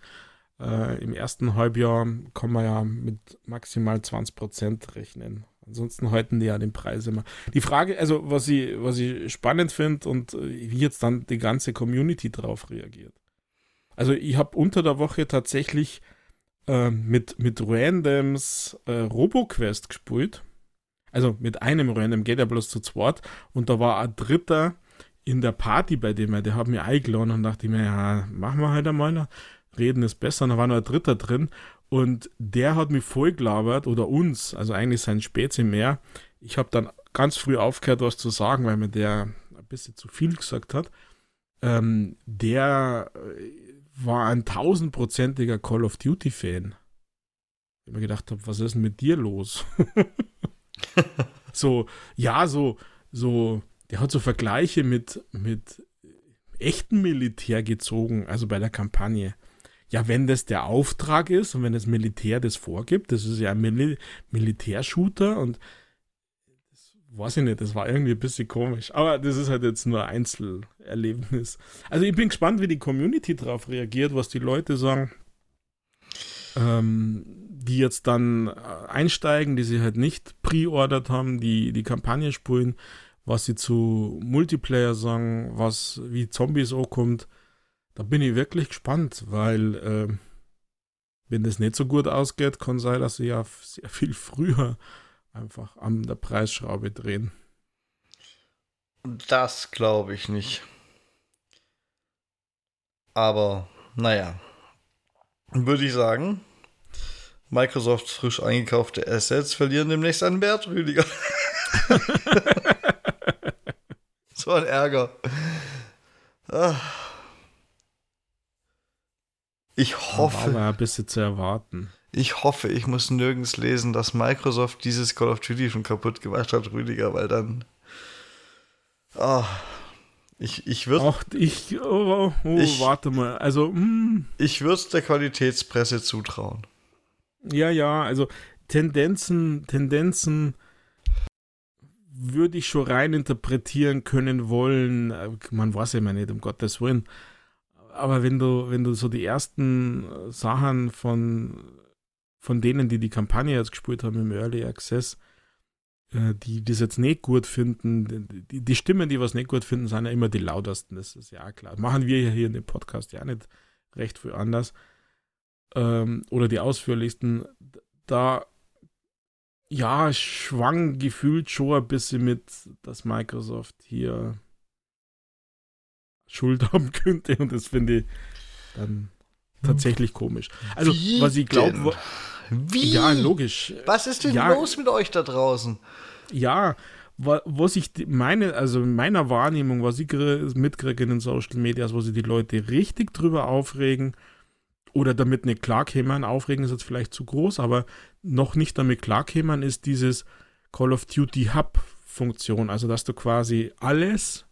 Äh, Im ersten Halbjahr kann man ja mit maximal 20% rechnen. Ansonsten halten die ja den Preis immer. Die Frage, also was ich, was ich spannend finde und äh, wie jetzt dann die ganze Community drauf reagiert. Also ich habe unter der Woche tatsächlich äh, mit, mit Randoms äh, RoboQuest gespielt. Also mit einem Random geht er bloß zu zweit. Und da war ein Dritter in der Party bei dem, der hat mir eingeladen und dachte mir, ja, machen wir halt einmal. Reden ist besser. Da war noch ein Dritter drin und der hat mich voll gelabert, oder uns, also eigentlich sein Spezi mehr. Ich habe dann ganz früh aufgehört, was zu sagen, weil mir der ein bisschen zu viel gesagt hat. Ähm, der äh, war ein tausendprozentiger Call of Duty-Fan. Ich mir gedacht habe, was ist denn mit dir los? so, ja, so, so, der hat so Vergleiche mit, mit echten Militär gezogen, also bei der Kampagne ja, wenn das der Auftrag ist und wenn das Militär das vorgibt, das ist ja ein Mil Militärshooter und weiß ich nicht, das war irgendwie ein bisschen komisch. Aber das ist halt jetzt nur Einzelerlebnis. Also ich bin gespannt, wie die Community darauf reagiert, was die Leute sagen, ähm, die jetzt dann äh, einsteigen, die sie halt nicht pre-ordert haben, die die Kampagne spulen, was sie zu Multiplayer sagen, was wie Zombies auch kommt da bin ich wirklich gespannt, weil äh, wenn das nicht so gut ausgeht, kann sein, dass sie ja sehr viel früher einfach an der Preisschraube drehen. Das glaube ich nicht. Aber naja, würde ich sagen, Microsofts frisch eingekaufte Assets verlieren demnächst einen Wert, Rüdiger. so ein Ärger. Ah. Ich hoffe. Aber ein bisschen zu erwarten. Ich hoffe, ich muss nirgends lesen, dass Microsoft dieses Call of Duty schon kaputt gemacht hat, Rüdiger, weil dann. Oh, ich, ich würde. Ach, ich. Oh, oh ich, warte mal. Also. Mm. Ich würde es der Qualitätspresse zutrauen. Ja, ja, also Tendenzen, Tendenzen würde ich schon rein interpretieren können wollen. Man weiß ja immer nicht, um Gottes Willen. Aber wenn du, wenn du so die ersten Sachen von, von denen, die die Kampagne jetzt gespielt haben im Early Access, äh, die das jetzt nicht gut finden, die, die Stimmen, die was nicht gut finden, sind ja immer die lautesten, das ist ja klar. Machen wir ja hier in dem Podcast ja nicht recht viel anders. Ähm, oder die ausführlichsten. Da ja, schwang gefühlt schon ein bisschen mit, dass Microsoft hier Schuld haben könnte und das finde ich dann tatsächlich komisch. Also, Wie was ich glaube. Wie? Ja, logisch. Was ist denn ja, los mit euch da draußen? Ja, was ich meine, also in meiner Wahrnehmung, was ich mitkriege in den Social Medias, wo sich die Leute richtig drüber aufregen oder damit nicht klarkämen, aufregen ist jetzt vielleicht zu groß, aber noch nicht damit klarkämen ist dieses Call of Duty Hub Funktion, also dass du quasi alles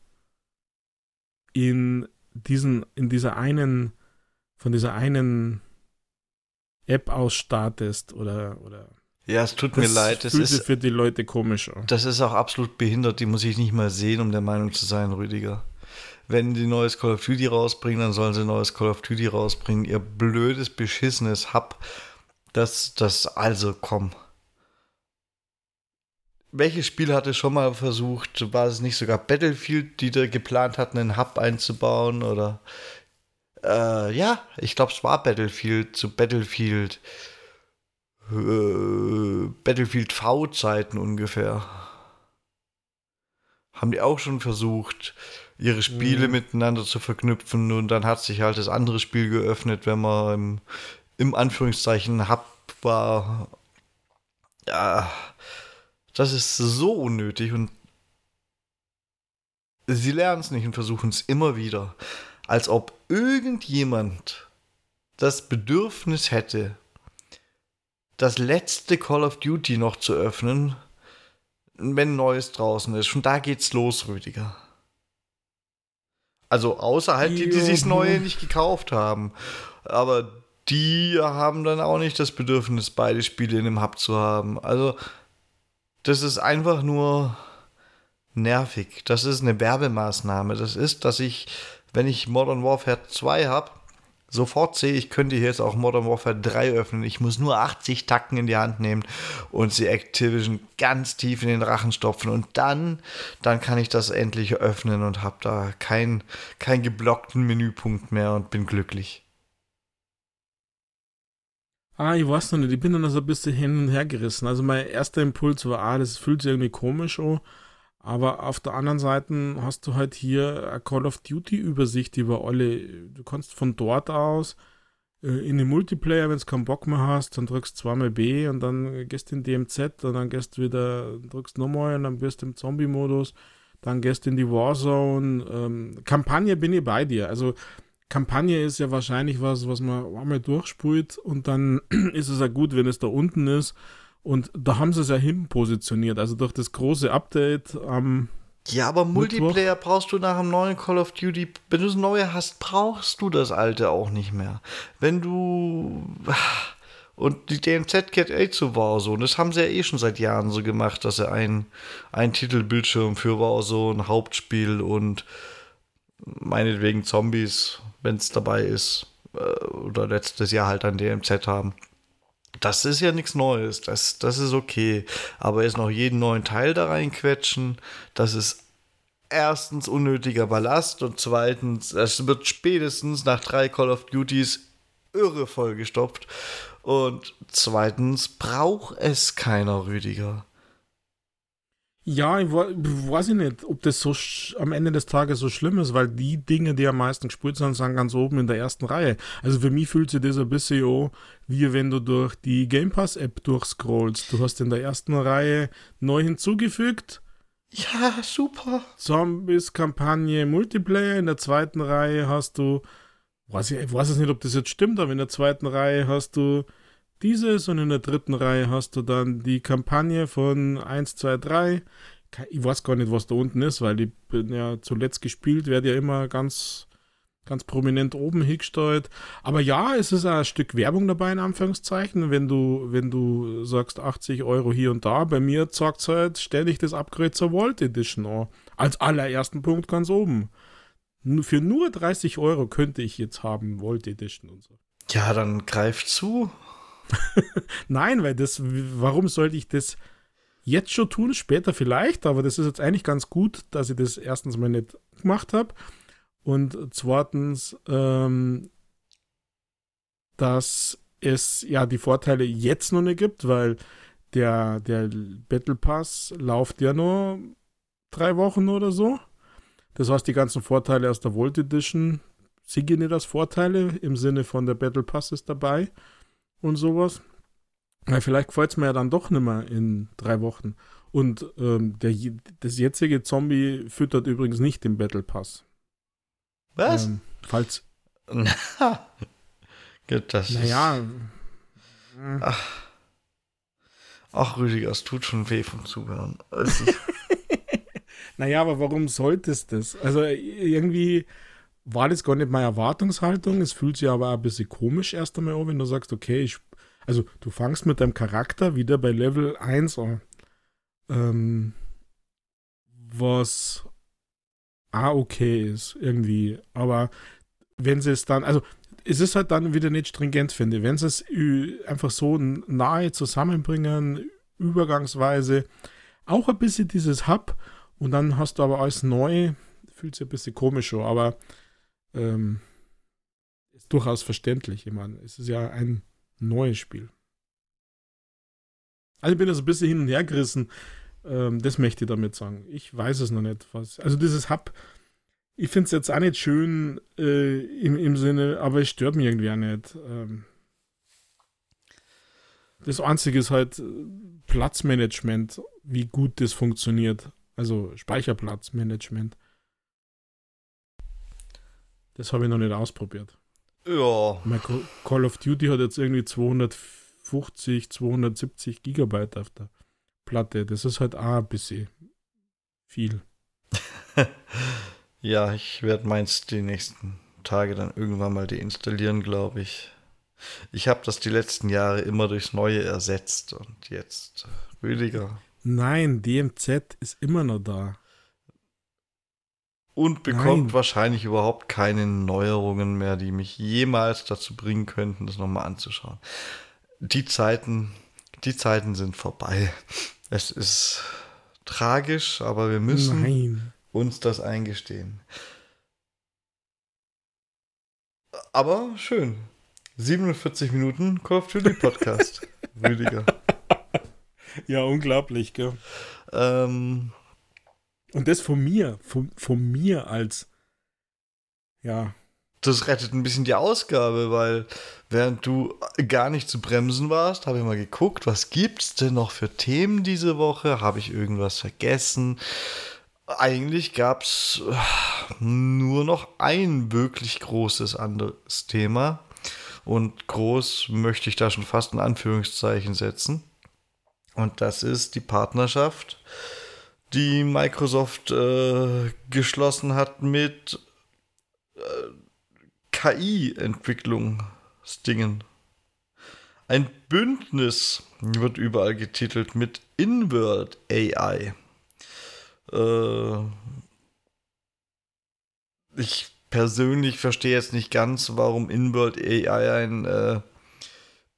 in diesen, in dieser einen, von dieser einen App ausstartest oder, oder ja, es tut mir leid. Das ist für die Leute komisch. Das ist auch absolut behindert. Die muss ich nicht mal sehen, um der Meinung zu sein, Rüdiger. Wenn die neues Call of Duty rausbringen, dann sollen sie neues Call of Duty rausbringen. Ihr blödes, beschissenes Hub. Das, das, also komm. Welches Spiel hatte schon mal versucht, war es nicht sogar Battlefield, die da geplant hatten, einen Hub einzubauen? Oder äh, ja, ich glaube, es war Battlefield zu Battlefield. Äh, Battlefield V-Zeiten ungefähr. Haben die auch schon versucht, ihre Spiele mhm. miteinander zu verknüpfen und dann hat sich halt das andere Spiel geöffnet, wenn man im, im Anführungszeichen Hub war. Ja, das ist so unnötig und sie lernen es nicht und versuchen es immer wieder. Als ob irgendjemand das Bedürfnis hätte, das letzte Call of Duty noch zu öffnen, wenn Neues draußen ist. Und da geht's los, Rüdiger. Also außerhalb die, die sich das Neue nicht gekauft haben. Aber die haben dann auch nicht das Bedürfnis, beide Spiele in dem Hub zu haben. Also das ist einfach nur nervig. Das ist eine Werbemaßnahme. Das ist, dass ich, wenn ich Modern Warfare 2 habe, sofort sehe, ich könnte hier jetzt auch Modern Warfare 3 öffnen. Ich muss nur 80 Tacken in die Hand nehmen und sie Activision ganz tief in den Rachen stopfen. Und dann, dann kann ich das endlich öffnen und habe da keinen kein geblockten Menüpunkt mehr und bin glücklich. Ah, ich weiß noch nicht, ich bin dann so ein bisschen hin und her gerissen. Also mein erster Impuls war, ah, das fühlt sich irgendwie komisch an. Aber auf der anderen Seite hast du halt hier eine Call of Duty Übersicht über alle. Du kannst von dort aus äh, in den Multiplayer, wenn du keinen Bock mehr hast, dann drückst du zweimal B und dann gehst in DMZ und dann gehst du wieder, drückst nochmal und dann bist du im Zombie-Modus, dann gehst du in die Warzone. Ähm, Kampagne bin ich bei dir. Also Kampagne ist ja wahrscheinlich was, was man einmal durchspult und dann ist es ja gut, wenn es da unten ist und da haben sie es ja hin positioniert. Also durch das große Update am. ja, aber Multiplayer Mittwoch. brauchst du nach dem neuen Call of Duty. Wenn du das neue hast, brauchst du das alte auch nicht mehr. Wenn du. Und die DMZ Cat 8 zu Warzone, das haben sie ja eh schon seit Jahren so gemacht, dass sie ein, ein Titelbildschirm für Warzone, Hauptspiel und meinetwegen Zombies, wenn es dabei ist, äh, oder letztes Jahr halt ein DMZ haben. Das ist ja nichts Neues, das, das ist okay. Aber jetzt noch jeden neuen Teil da reinquetschen, das ist erstens unnötiger Ballast und zweitens, es wird spätestens nach drei Call of Duties irre vollgestopft. Und zweitens braucht es keiner Rüdiger. Ja, ich weiß ich nicht, ob das so am Ende des Tages so schlimm ist, weil die Dinge, die am meisten gespielt sind, sind ganz oben in der ersten Reihe. Also für mich fühlt sich das ein bisschen an, wie wenn du durch die Game Pass App durchscrollst. Du hast in der ersten Reihe neu hinzugefügt. Ja, super. Zombies Kampagne Multiplayer. In der zweiten Reihe hast du, weiß ich, ich weiß es nicht, ob das jetzt stimmt, aber in der zweiten Reihe hast du dieses und in der dritten Reihe hast du dann die Kampagne von 1, 2, 3. Ich weiß gar nicht, was da unten ist, weil die bin ja zuletzt gespielt, werde ja immer ganz, ganz prominent oben hingestellt. Aber ja, es ist ein Stück Werbung dabei, in Anführungszeichen. Wenn du, wenn du sagst 80 Euro hier und da, bei mir sagt es halt ständig das Upgrade zur Vault Edition an. Als allerersten Punkt ganz oben. Für nur 30 Euro könnte ich jetzt haben, Vault Edition und so. Ja, dann greif zu. Nein, weil das, warum sollte ich das jetzt schon tun? Später vielleicht, aber das ist jetzt eigentlich ganz gut, dass ich das erstens mal nicht gemacht habe. Und zweitens, ähm, dass es ja die Vorteile jetzt noch nicht gibt, weil der, der Battle Pass läuft ja nur drei Wochen oder so. Das heißt, die ganzen Vorteile aus der Volt Edition sind nicht als Vorteile im Sinne von der Battle Pass ist dabei und sowas. Weil vielleicht gefällt es mir ja dann doch nicht mehr in drei Wochen. Und ähm, der, das jetzige Zombie füttert übrigens nicht den Battle Pass. Was? Ähm, falls. Gut, das naja. Ach. Ach, Rüdiger, es tut schon weh vom Zuhören. naja, aber warum sollte es das? Also irgendwie war das gar nicht meine Erwartungshaltung. Es fühlt sich aber ein bisschen komisch erst einmal an, wenn du sagst, okay, ich, also du fangst mit deinem Charakter wieder bei Level 1 an. Ähm, was ah, okay ist, irgendwie. Aber wenn sie es dann, also es ist halt dann wieder nicht stringent, finde ich. Wenn sie es einfach so nahe zusammenbringen, übergangsweise, auch ein bisschen dieses Hub und dann hast du aber alles neu, fühlt sich ein bisschen komisch an, aber ähm, ist durchaus verständlich. Ich meine, es ist ja ein neues Spiel. Also ich bin also ein bisschen hin und her gerissen. Ähm, das möchte ich damit sagen. Ich weiß es noch nicht. Was, also dieses Hub, ich finde es jetzt auch nicht schön äh, im, im Sinne, aber es stört mich irgendwie auch nicht. Ähm, das Einzige ist halt äh, Platzmanagement, wie gut das funktioniert. Also Speicherplatzmanagement. Das habe ich noch nicht ausprobiert. Ja. Mein Call of Duty hat jetzt irgendwie 250, 270 Gigabyte auf der Platte. Das ist halt auch ein bisschen viel. ja, ich werde meins die nächsten Tage dann irgendwann mal deinstallieren, glaube ich. Ich habe das die letzten Jahre immer durchs Neue ersetzt und jetzt Rüdiger. Nein, DMZ ist immer noch da und bekommt Nein. wahrscheinlich überhaupt keine Neuerungen mehr, die mich jemals dazu bringen könnten, das nochmal anzuschauen. Die Zeiten, die Zeiten sind vorbei. Es ist tragisch, aber wir müssen Nein. uns das eingestehen. Aber schön. 47 Minuten Call of Duty Podcast, Rüdiger. Ja, unglaublich, gell? Ähm, und das von mir, von, von mir als, ja. Das rettet ein bisschen die Ausgabe, weil während du gar nicht zu bremsen warst, habe ich mal geguckt, was gibt's denn noch für Themen diese Woche? Habe ich irgendwas vergessen? Eigentlich gab es äh, nur noch ein wirklich großes anderes Thema. Und groß möchte ich da schon fast ein Anführungszeichen setzen. Und das ist die Partnerschaft die Microsoft äh, geschlossen hat mit äh, KI-Entwicklungsdingen. Ein Bündnis wird überall getitelt mit Inward AI. Äh, ich persönlich verstehe jetzt nicht ganz, warum Inworld AI ein äh,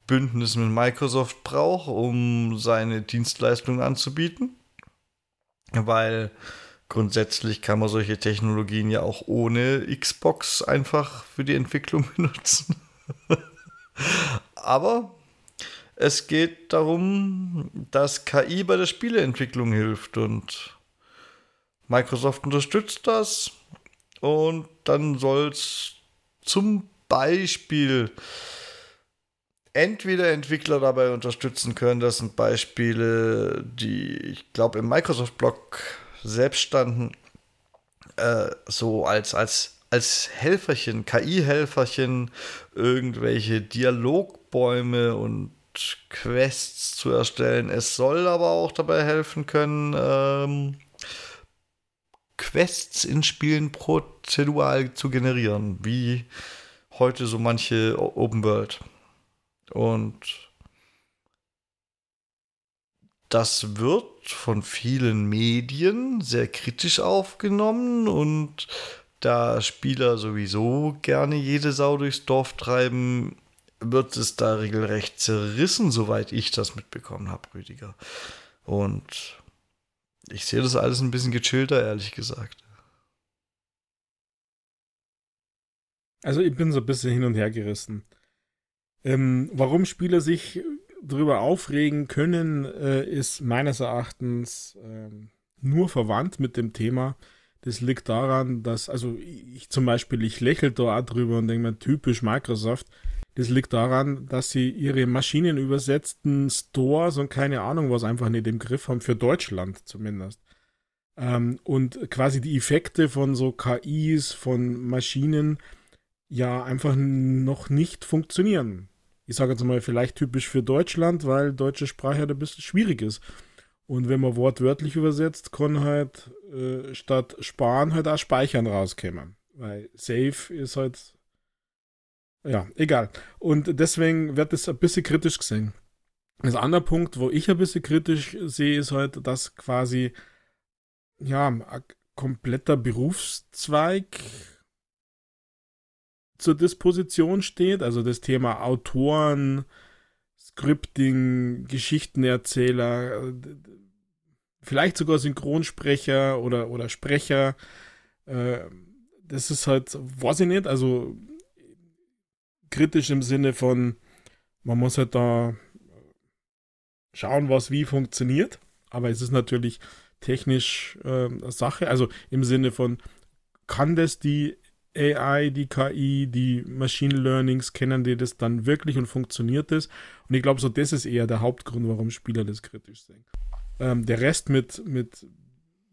Bündnis mit Microsoft braucht, um seine Dienstleistungen anzubieten weil grundsätzlich kann man solche Technologien ja auch ohne Xbox einfach für die Entwicklung benutzen. Aber es geht darum, dass KI bei der Spieleentwicklung hilft und Microsoft unterstützt das und dann soll es zum Beispiel entweder Entwickler dabei unterstützen können. Das sind Beispiele, die ich glaube im Microsoft-Blog selbst standen, äh, so als, als, als Helferchen, KI-Helferchen, irgendwelche Dialogbäume und Quests zu erstellen. Es soll aber auch dabei helfen können, ähm, Quests in Spielen prozedural zu generieren, wie heute so manche Open World. Und das wird von vielen Medien sehr kritisch aufgenommen und da Spieler sowieso gerne jede Sau durchs Dorf treiben, wird es da regelrecht zerrissen, soweit ich das mitbekommen habe, Rüdiger. Und ich sehe das alles ein bisschen gechillter, ehrlich gesagt. Also ich bin so ein bisschen hin und her gerissen. Ähm, warum Spieler sich darüber aufregen können, äh, ist meines Erachtens äh, nur verwandt mit dem Thema. Das liegt daran, dass, also ich zum Beispiel, ich lächle da auch drüber und denke mir, typisch Microsoft. Das liegt daran, dass sie ihre maschinenübersetzten Stores und keine Ahnung was einfach nicht im Griff haben, für Deutschland zumindest. Ähm, und quasi die Effekte von so KIs, von Maschinen, ja einfach noch nicht funktionieren. Ich sage jetzt mal vielleicht typisch für Deutschland, weil deutsche Sprache halt ein bisschen schwierig ist. Und wenn man wortwörtlich übersetzt, kann halt äh, statt sparen halt auch speichern rauskommen. Weil Save ist halt. Ja, egal. Und deswegen wird es ein bisschen kritisch gesehen. Das andere Punkt, wo ich ein bisschen kritisch sehe, ist halt, dass quasi ja, ein kompletter Berufszweig zur Disposition steht. Also das Thema Autoren, Scripting, Geschichtenerzähler, vielleicht sogar Synchronsprecher oder, oder Sprecher. Äh, das ist halt, weiß ich nicht, also kritisch im Sinne von, man muss halt da schauen, was wie funktioniert. Aber es ist natürlich technisch äh, Sache. Also im Sinne von, kann das die AI, die KI, die Machine Learnings, kennen die das dann wirklich und funktioniert das? Und ich glaube, so das ist eher der Hauptgrund, warum Spieler das kritisch sehen. Ähm, der Rest mit, mit,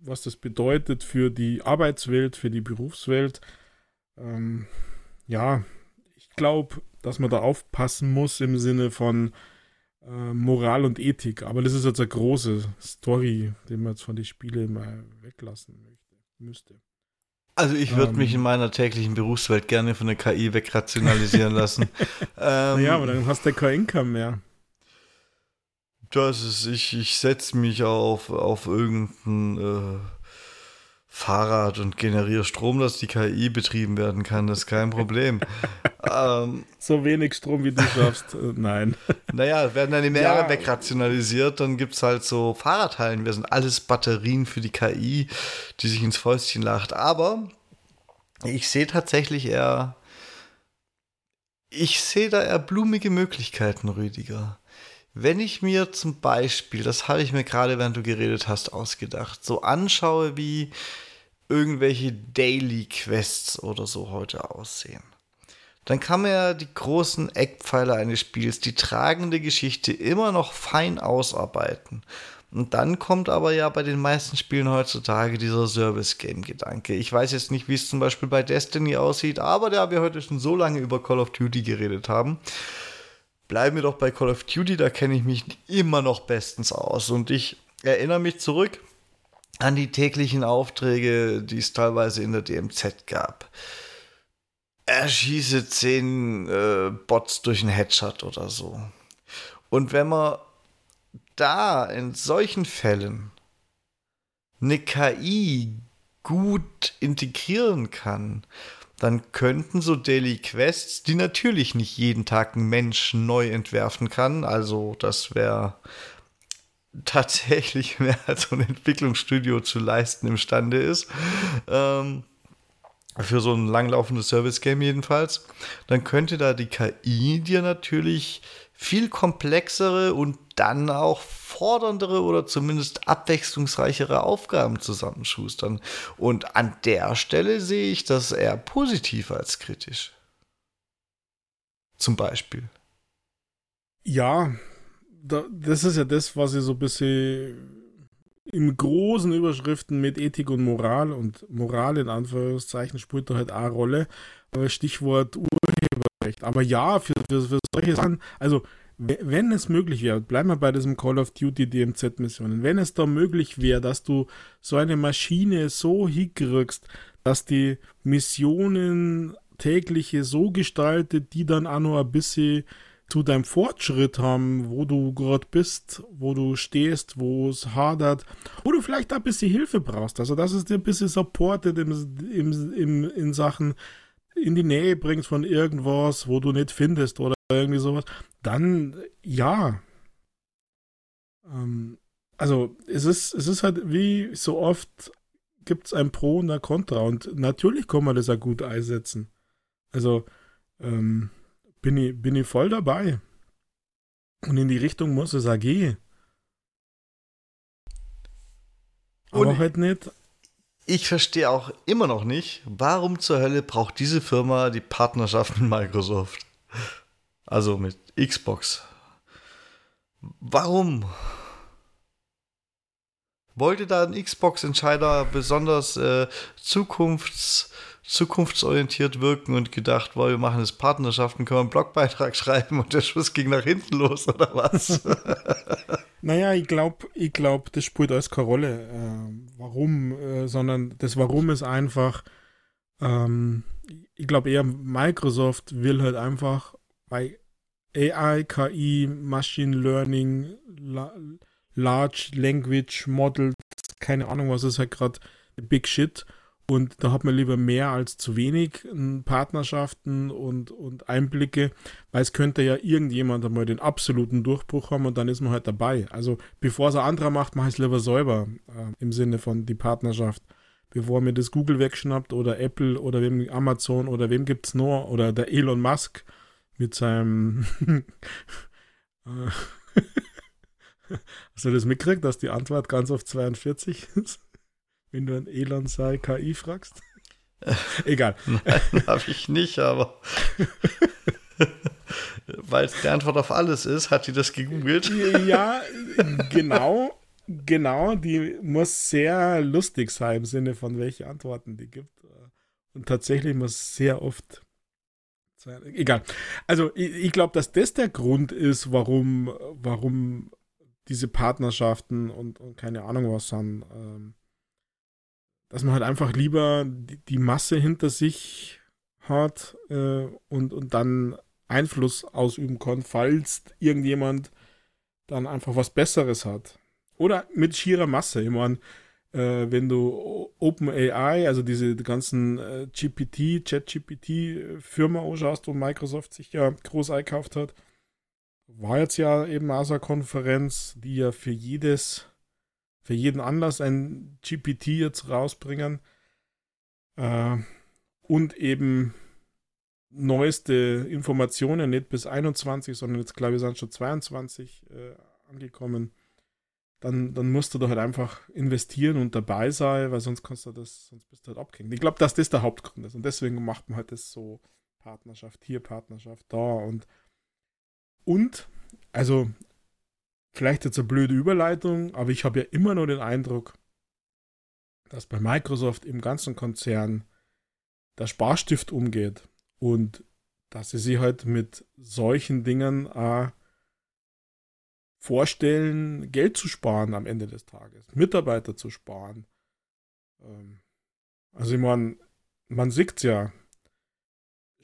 was das bedeutet für die Arbeitswelt, für die Berufswelt, ähm, ja, ich glaube, dass man da aufpassen muss im Sinne von äh, Moral und Ethik. Aber das ist jetzt eine große Story, die man jetzt von den Spielen mal weglassen möchte, müsste. Also ich würde ähm, mich in meiner täglichen Berufswelt gerne von der KI wegrationalisieren lassen. ähm, ja, aber dann hast du kein Income mehr. Das ist, ich, ich setze mich auf, auf irgendein äh, Fahrrad und generiere Strom, dass die KI betrieben werden kann. Das ist kein Problem. ähm, so wenig Strom, wie du schaffst. Äh, nein. Naja, werden dann die Meere ja. wegrationalisiert, dann gibt es halt so Fahrradhallen. Wir sind alles Batterien für die KI, die sich ins Fäustchen lacht. Aber ich sehe tatsächlich eher. Ich sehe da eher blumige Möglichkeiten, Rüdiger. Wenn ich mir zum Beispiel, das habe ich mir gerade, während du geredet hast, ausgedacht, so anschaue, wie irgendwelche Daily Quests oder so heute aussehen. Dann kann man ja die großen Eckpfeiler eines Spiels, die tragende Geschichte immer noch fein ausarbeiten. Und dann kommt aber ja bei den meisten Spielen heutzutage dieser Service-Game-Gedanke. Ich weiß jetzt nicht, wie es zum Beispiel bei Destiny aussieht, aber da wir heute schon so lange über Call of Duty geredet haben, bleiben wir doch bei Call of Duty, da kenne ich mich immer noch bestens aus. Und ich erinnere mich zurück, an die täglichen Aufträge, die es teilweise in der DMZ gab. Erschieße zehn äh, Bots durch einen Headshot oder so. Und wenn man da in solchen Fällen eine KI gut integrieren kann, dann könnten so Daily Quests, die natürlich nicht jeden Tag ein Mensch neu entwerfen kann, also das wäre tatsächlich mehr als so ein Entwicklungsstudio zu leisten imstande ist. Ähm, für so ein langlaufendes Service-Game jedenfalls, dann könnte da die KI dir natürlich viel komplexere und dann auch forderndere oder zumindest abwechslungsreichere Aufgaben zusammenschustern. Und an der Stelle sehe ich das eher positiv als kritisch. Zum Beispiel. Ja, das ist ja das, was ich so ein bisschen in großen Überschriften mit Ethik und Moral und Moral in Anführungszeichen spielt da halt auch eine Rolle. Stichwort Urheberrecht. Aber ja, für, für, für solche Sachen, also wenn es möglich wäre, bleiben wir bei diesem Call of Duty DMZ-Missionen, wenn es da möglich wäre, dass du so eine Maschine so hinkriegst, dass die Missionen tägliche so gestaltet, die dann auch noch ein bisschen zu deinem Fortschritt haben, wo du gerade bist, wo du stehst, wo es hadert, wo du vielleicht ein bisschen Hilfe brauchst. Also, dass es dir ein bisschen supportet im, im, im, in Sachen in die Nähe bringt von irgendwas, wo du nicht findest oder irgendwie sowas, dann ja. Ähm, also, es ist, es ist halt wie so oft gibt es ein Pro und ein Contra und natürlich kann man das auch gut einsetzen. Also, ähm, bin ich, bin ich voll dabei. Und in die Richtung muss es auch gehen. Aber und halt nicht. Ich verstehe auch immer noch nicht, warum zur Hölle braucht diese Firma die Partnerschaft mit Microsoft? Also mit Xbox. Warum? Wollte da ein Xbox-Entscheider besonders äh, zukunfts zukunftsorientiert wirken und gedacht, boah, wir machen jetzt Partnerschaften, können wir einen Blogbeitrag schreiben und der Schuss ging nach hinten los oder was? naja, ich glaube, ich glaub, das spielt alles keine Rolle, äh, warum, äh, sondern das Warum ist einfach, ähm, ich glaube eher Microsoft will halt einfach bei AI, KI, Machine Learning, La Large Language Models, keine Ahnung, was ist halt gerade Big Shit und da hat man lieber mehr als zu wenig Partnerschaften und, und Einblicke, weil es könnte ja irgendjemand einmal den absoluten Durchbruch haben und dann ist man halt dabei. Also bevor es ein anderer macht, mache ich es lieber selber äh, im Sinne von die Partnerschaft. Bevor mir das Google wegschnappt oder Apple oder wem Amazon oder wem gibt es noch oder der Elon Musk mit seinem Hast du das mitgekriegt, dass die Antwort ganz auf 42 ist? Wenn du an Elon sei KI fragst? Egal. Nein, habe ich nicht, aber weil es die Antwort auf alles ist, hat die das gegoogelt. Ja, genau. Genau, die muss sehr lustig sein im Sinne von welche Antworten die gibt. Und tatsächlich muss sehr oft sein. Egal. Also ich, ich glaube, dass das der Grund ist, warum, warum diese Partnerschaften und, und keine Ahnung was haben. Ähm, dass man halt einfach lieber die, die Masse hinter sich hat äh, und, und dann Einfluss ausüben kann, falls irgendjemand dann einfach was Besseres hat. Oder mit schierer Masse. Ich meine, äh, wenn du OpenAI, also diese ganzen äh, GPT, Chat-GPT-Firma anschaust, wo Microsoft sich ja groß einkauft hat, war jetzt ja eben NASA-Konferenz, die ja für jedes für jeden Anlass ein GPT jetzt rausbringen äh, und eben neueste Informationen, nicht bis 21, sondern jetzt glaube ich sind schon 22 äh, angekommen, dann, dann musst du da halt einfach investieren und dabei sein, weil sonst kannst du das, sonst bist du halt abgehängt. Ich glaube, dass das der Hauptgrund ist. Und deswegen macht man halt das so Partnerschaft hier, Partnerschaft da. Und und also Vielleicht jetzt eine blöde Überleitung, aber ich habe ja immer nur den Eindruck, dass bei Microsoft im ganzen Konzern der Sparstift umgeht und dass sie sich halt mit solchen Dingen äh, vorstellen, Geld zu sparen am Ende des Tages, Mitarbeiter zu sparen. Ähm, also ich meine, man sieht ja,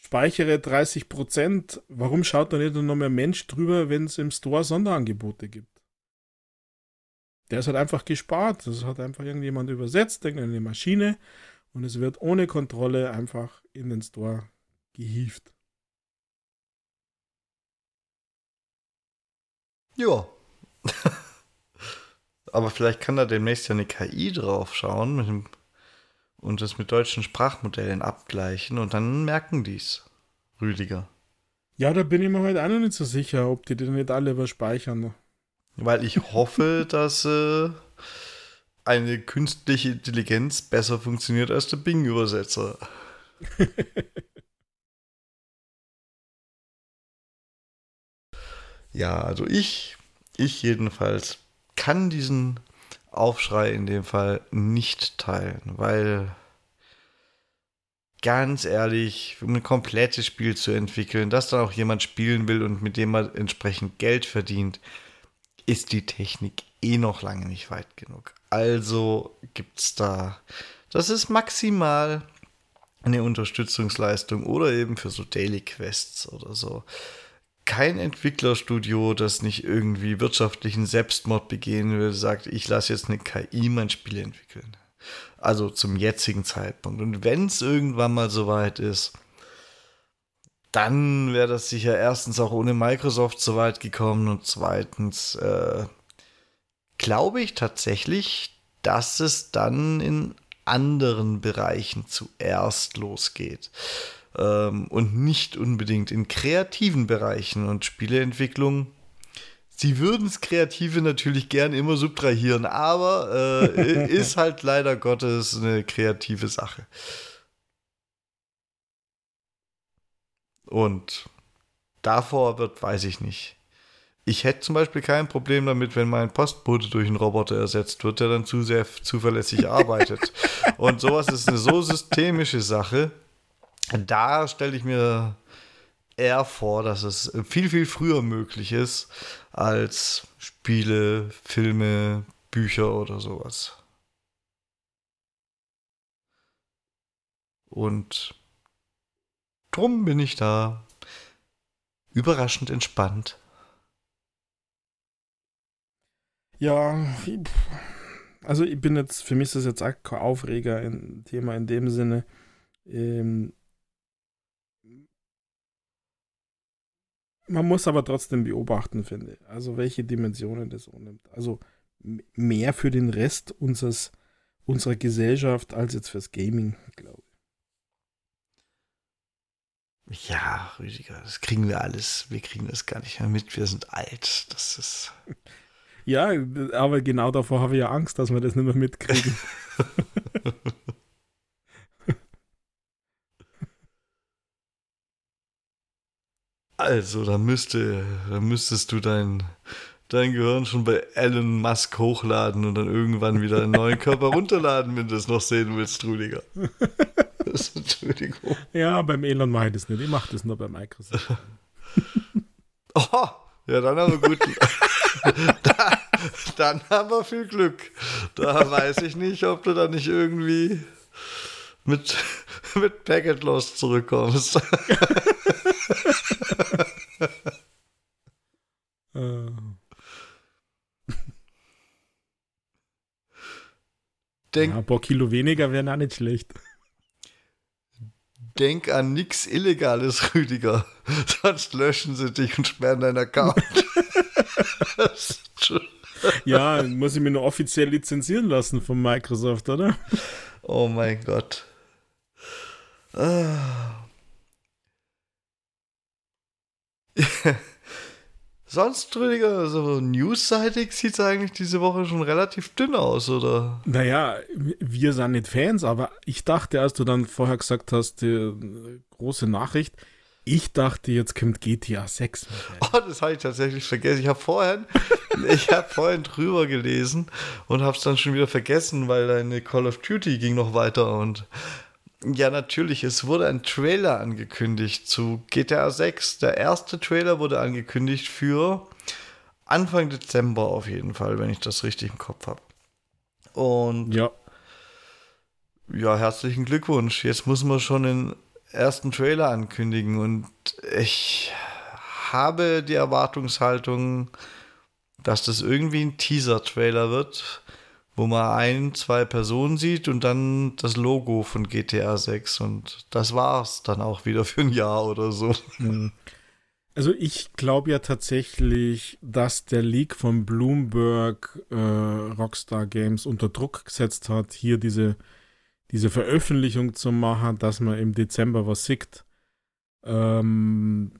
speichere 30%. Warum schaut da nicht noch mehr Mensch drüber, wenn es im Store Sonderangebote gibt? Der ist halt einfach gespart. Das hat einfach irgendjemand übersetzt, irgendeine Maschine und es wird ohne Kontrolle einfach in den Store gehievt. Ja. Aber vielleicht kann da demnächst ja eine KI drauf schauen mit dem und es mit deutschen Sprachmodellen abgleichen und dann merken die's. Rüdiger. Ja, da bin ich mir halt auch noch nicht so sicher, ob die den nicht alle überspeichern. Weil ich hoffe, dass äh, eine künstliche Intelligenz besser funktioniert als der Bing-Übersetzer. ja, also ich, ich jedenfalls kann diesen Aufschrei in dem Fall nicht teilen, weil ganz ehrlich, um ein komplettes Spiel zu entwickeln, das dann auch jemand spielen will und mit dem man entsprechend Geld verdient, ist die Technik eh noch lange nicht weit genug. Also gibt es da, das ist maximal eine Unterstützungsleistung oder eben für so Daily Quests oder so. Kein Entwicklerstudio, das nicht irgendwie wirtschaftlichen Selbstmord begehen will, sagt, ich lasse jetzt eine KI mein Spiel entwickeln. Also zum jetzigen Zeitpunkt. Und wenn es irgendwann mal soweit ist, dann wäre das sicher erstens auch ohne Microsoft so weit gekommen und zweitens äh, glaube ich tatsächlich, dass es dann in anderen Bereichen zuerst losgeht ähm, und nicht unbedingt in kreativen Bereichen und Spieleentwicklung Sie würden es Kreative natürlich gern immer subtrahieren, aber äh, ist halt leider Gottes eine kreative Sache. Und davor wird, weiß ich nicht. Ich hätte zum Beispiel kein Problem damit, wenn mein Postbote durch einen Roboter ersetzt wird, der dann zu sehr zuverlässig arbeitet. Und sowas ist eine so systemische Sache. Da stelle ich mir eher vor, dass es viel, viel früher möglich ist als Spiele, Filme, Bücher oder sowas. Und drum bin ich da überraschend entspannt. Ja, also ich bin jetzt, für mich ist das jetzt auch kein Aufreger, ein Thema in dem Sinne. Ähm, man muss aber trotzdem beobachten, finde ich. Also welche Dimensionen das annimmt. Also mehr für den Rest unseres, unserer Gesellschaft als jetzt fürs Gaming, glaube ich. Ja, Rüdiger, das kriegen wir alles. Wir kriegen das gar nicht mehr mit. Wir sind alt. Das ist. Ja, aber genau davor habe ich ja Angst, dass wir das nicht mehr mitkriegen. Also, da müsste, da müsstest du dein, dein Gehirn schon bei Elon Musk hochladen und dann irgendwann wieder einen neuen Körper runterladen, wenn du es noch sehen willst, Rudiger. Entschuldigung. Ja, beim Elon mache ich das nicht. Ich mache das nur bei Microsoft. oh, ja, dann haben wir gut. da, dann haben wir viel Glück. Da weiß ich nicht, ob du da nicht irgendwie mit, mit Packet Lost zurückkommst. Äh. Denk, ja, ein paar Kilo weniger wären auch nicht schlecht. Denk an nichts Illegales, Rüdiger. Sonst löschen sie dich und sperren deinen Account. ja, muss ich mir nur offiziell lizenzieren lassen von Microsoft, oder? Oh mein Gott. Ah. Sonst, Rüdiger, so newsseitig sieht es eigentlich diese Woche schon relativ dünn aus, oder? Naja, wir sind nicht Fans, aber ich dachte, als du dann vorher gesagt hast, die große Nachricht, ich dachte, jetzt kommt GTA 6. Oh, das habe ich tatsächlich vergessen. Ich habe vorhin, ich habe vorhin drüber gelesen und habe es dann schon wieder vergessen, weil deine Call of Duty ging noch weiter und ja, natürlich. Es wurde ein Trailer angekündigt zu GTA 6. Der erste Trailer wurde angekündigt für Anfang Dezember auf jeden Fall, wenn ich das richtig im Kopf habe. Und ja. Ja, herzlichen Glückwunsch. Jetzt muss man schon den ersten Trailer ankündigen und ich habe die Erwartungshaltung, dass das irgendwie ein Teaser-Trailer wird wo man ein, zwei Personen sieht und dann das Logo von GTA 6 und das war's dann auch wieder für ein Jahr oder so. Hm. Also ich glaube ja tatsächlich, dass der Leak von Bloomberg äh, Rockstar Games unter Druck gesetzt hat, hier diese, diese Veröffentlichung zu machen, dass man im Dezember was sieht, ähm,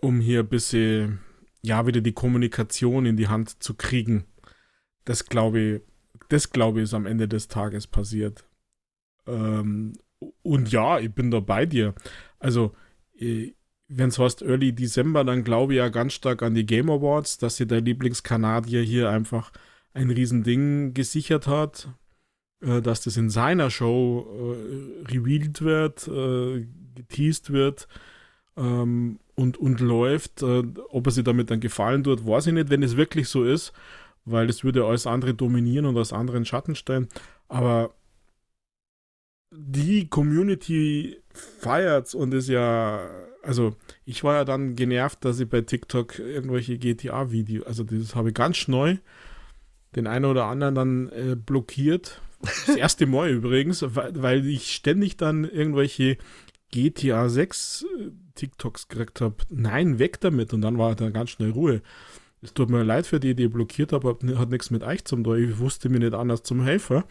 um hier ein bisschen, ja, wieder die Kommunikation in die Hand zu kriegen das glaube ich, das glaube ich ist am Ende des Tages passiert. Ähm, und ja, ich bin da bei dir. Also, äh, wenn es heißt Early December, dann glaube ich ja ganz stark an die Game Awards, dass sie der Lieblingskanadier hier einfach ein Riesending gesichert hat. äh, dass das in seiner Show äh, revealed wird, äh, geteased wird ähm, und, und läuft. Äh, ob er sich damit dann gefallen tut, weiß ich nicht, wenn es wirklich so ist, weil es würde alles andere dominieren und aus anderen Schatten stellen. Aber die Community feiert und ist ja, also ich war ja dann genervt, dass ich bei TikTok irgendwelche GTA-Videos, also das habe ich ganz neu den einen oder anderen dann äh, blockiert. Das erste Mal übrigens, weil, weil ich ständig dann irgendwelche GTA 6 äh, TikToks gekriegt habe. Nein, weg damit. Und dann war dann ganz schnell Ruhe. Es tut mir leid für die, die ich blockiert habe, hat nichts mit euch zum tun. Ich wusste mir nicht anders zum Helfer.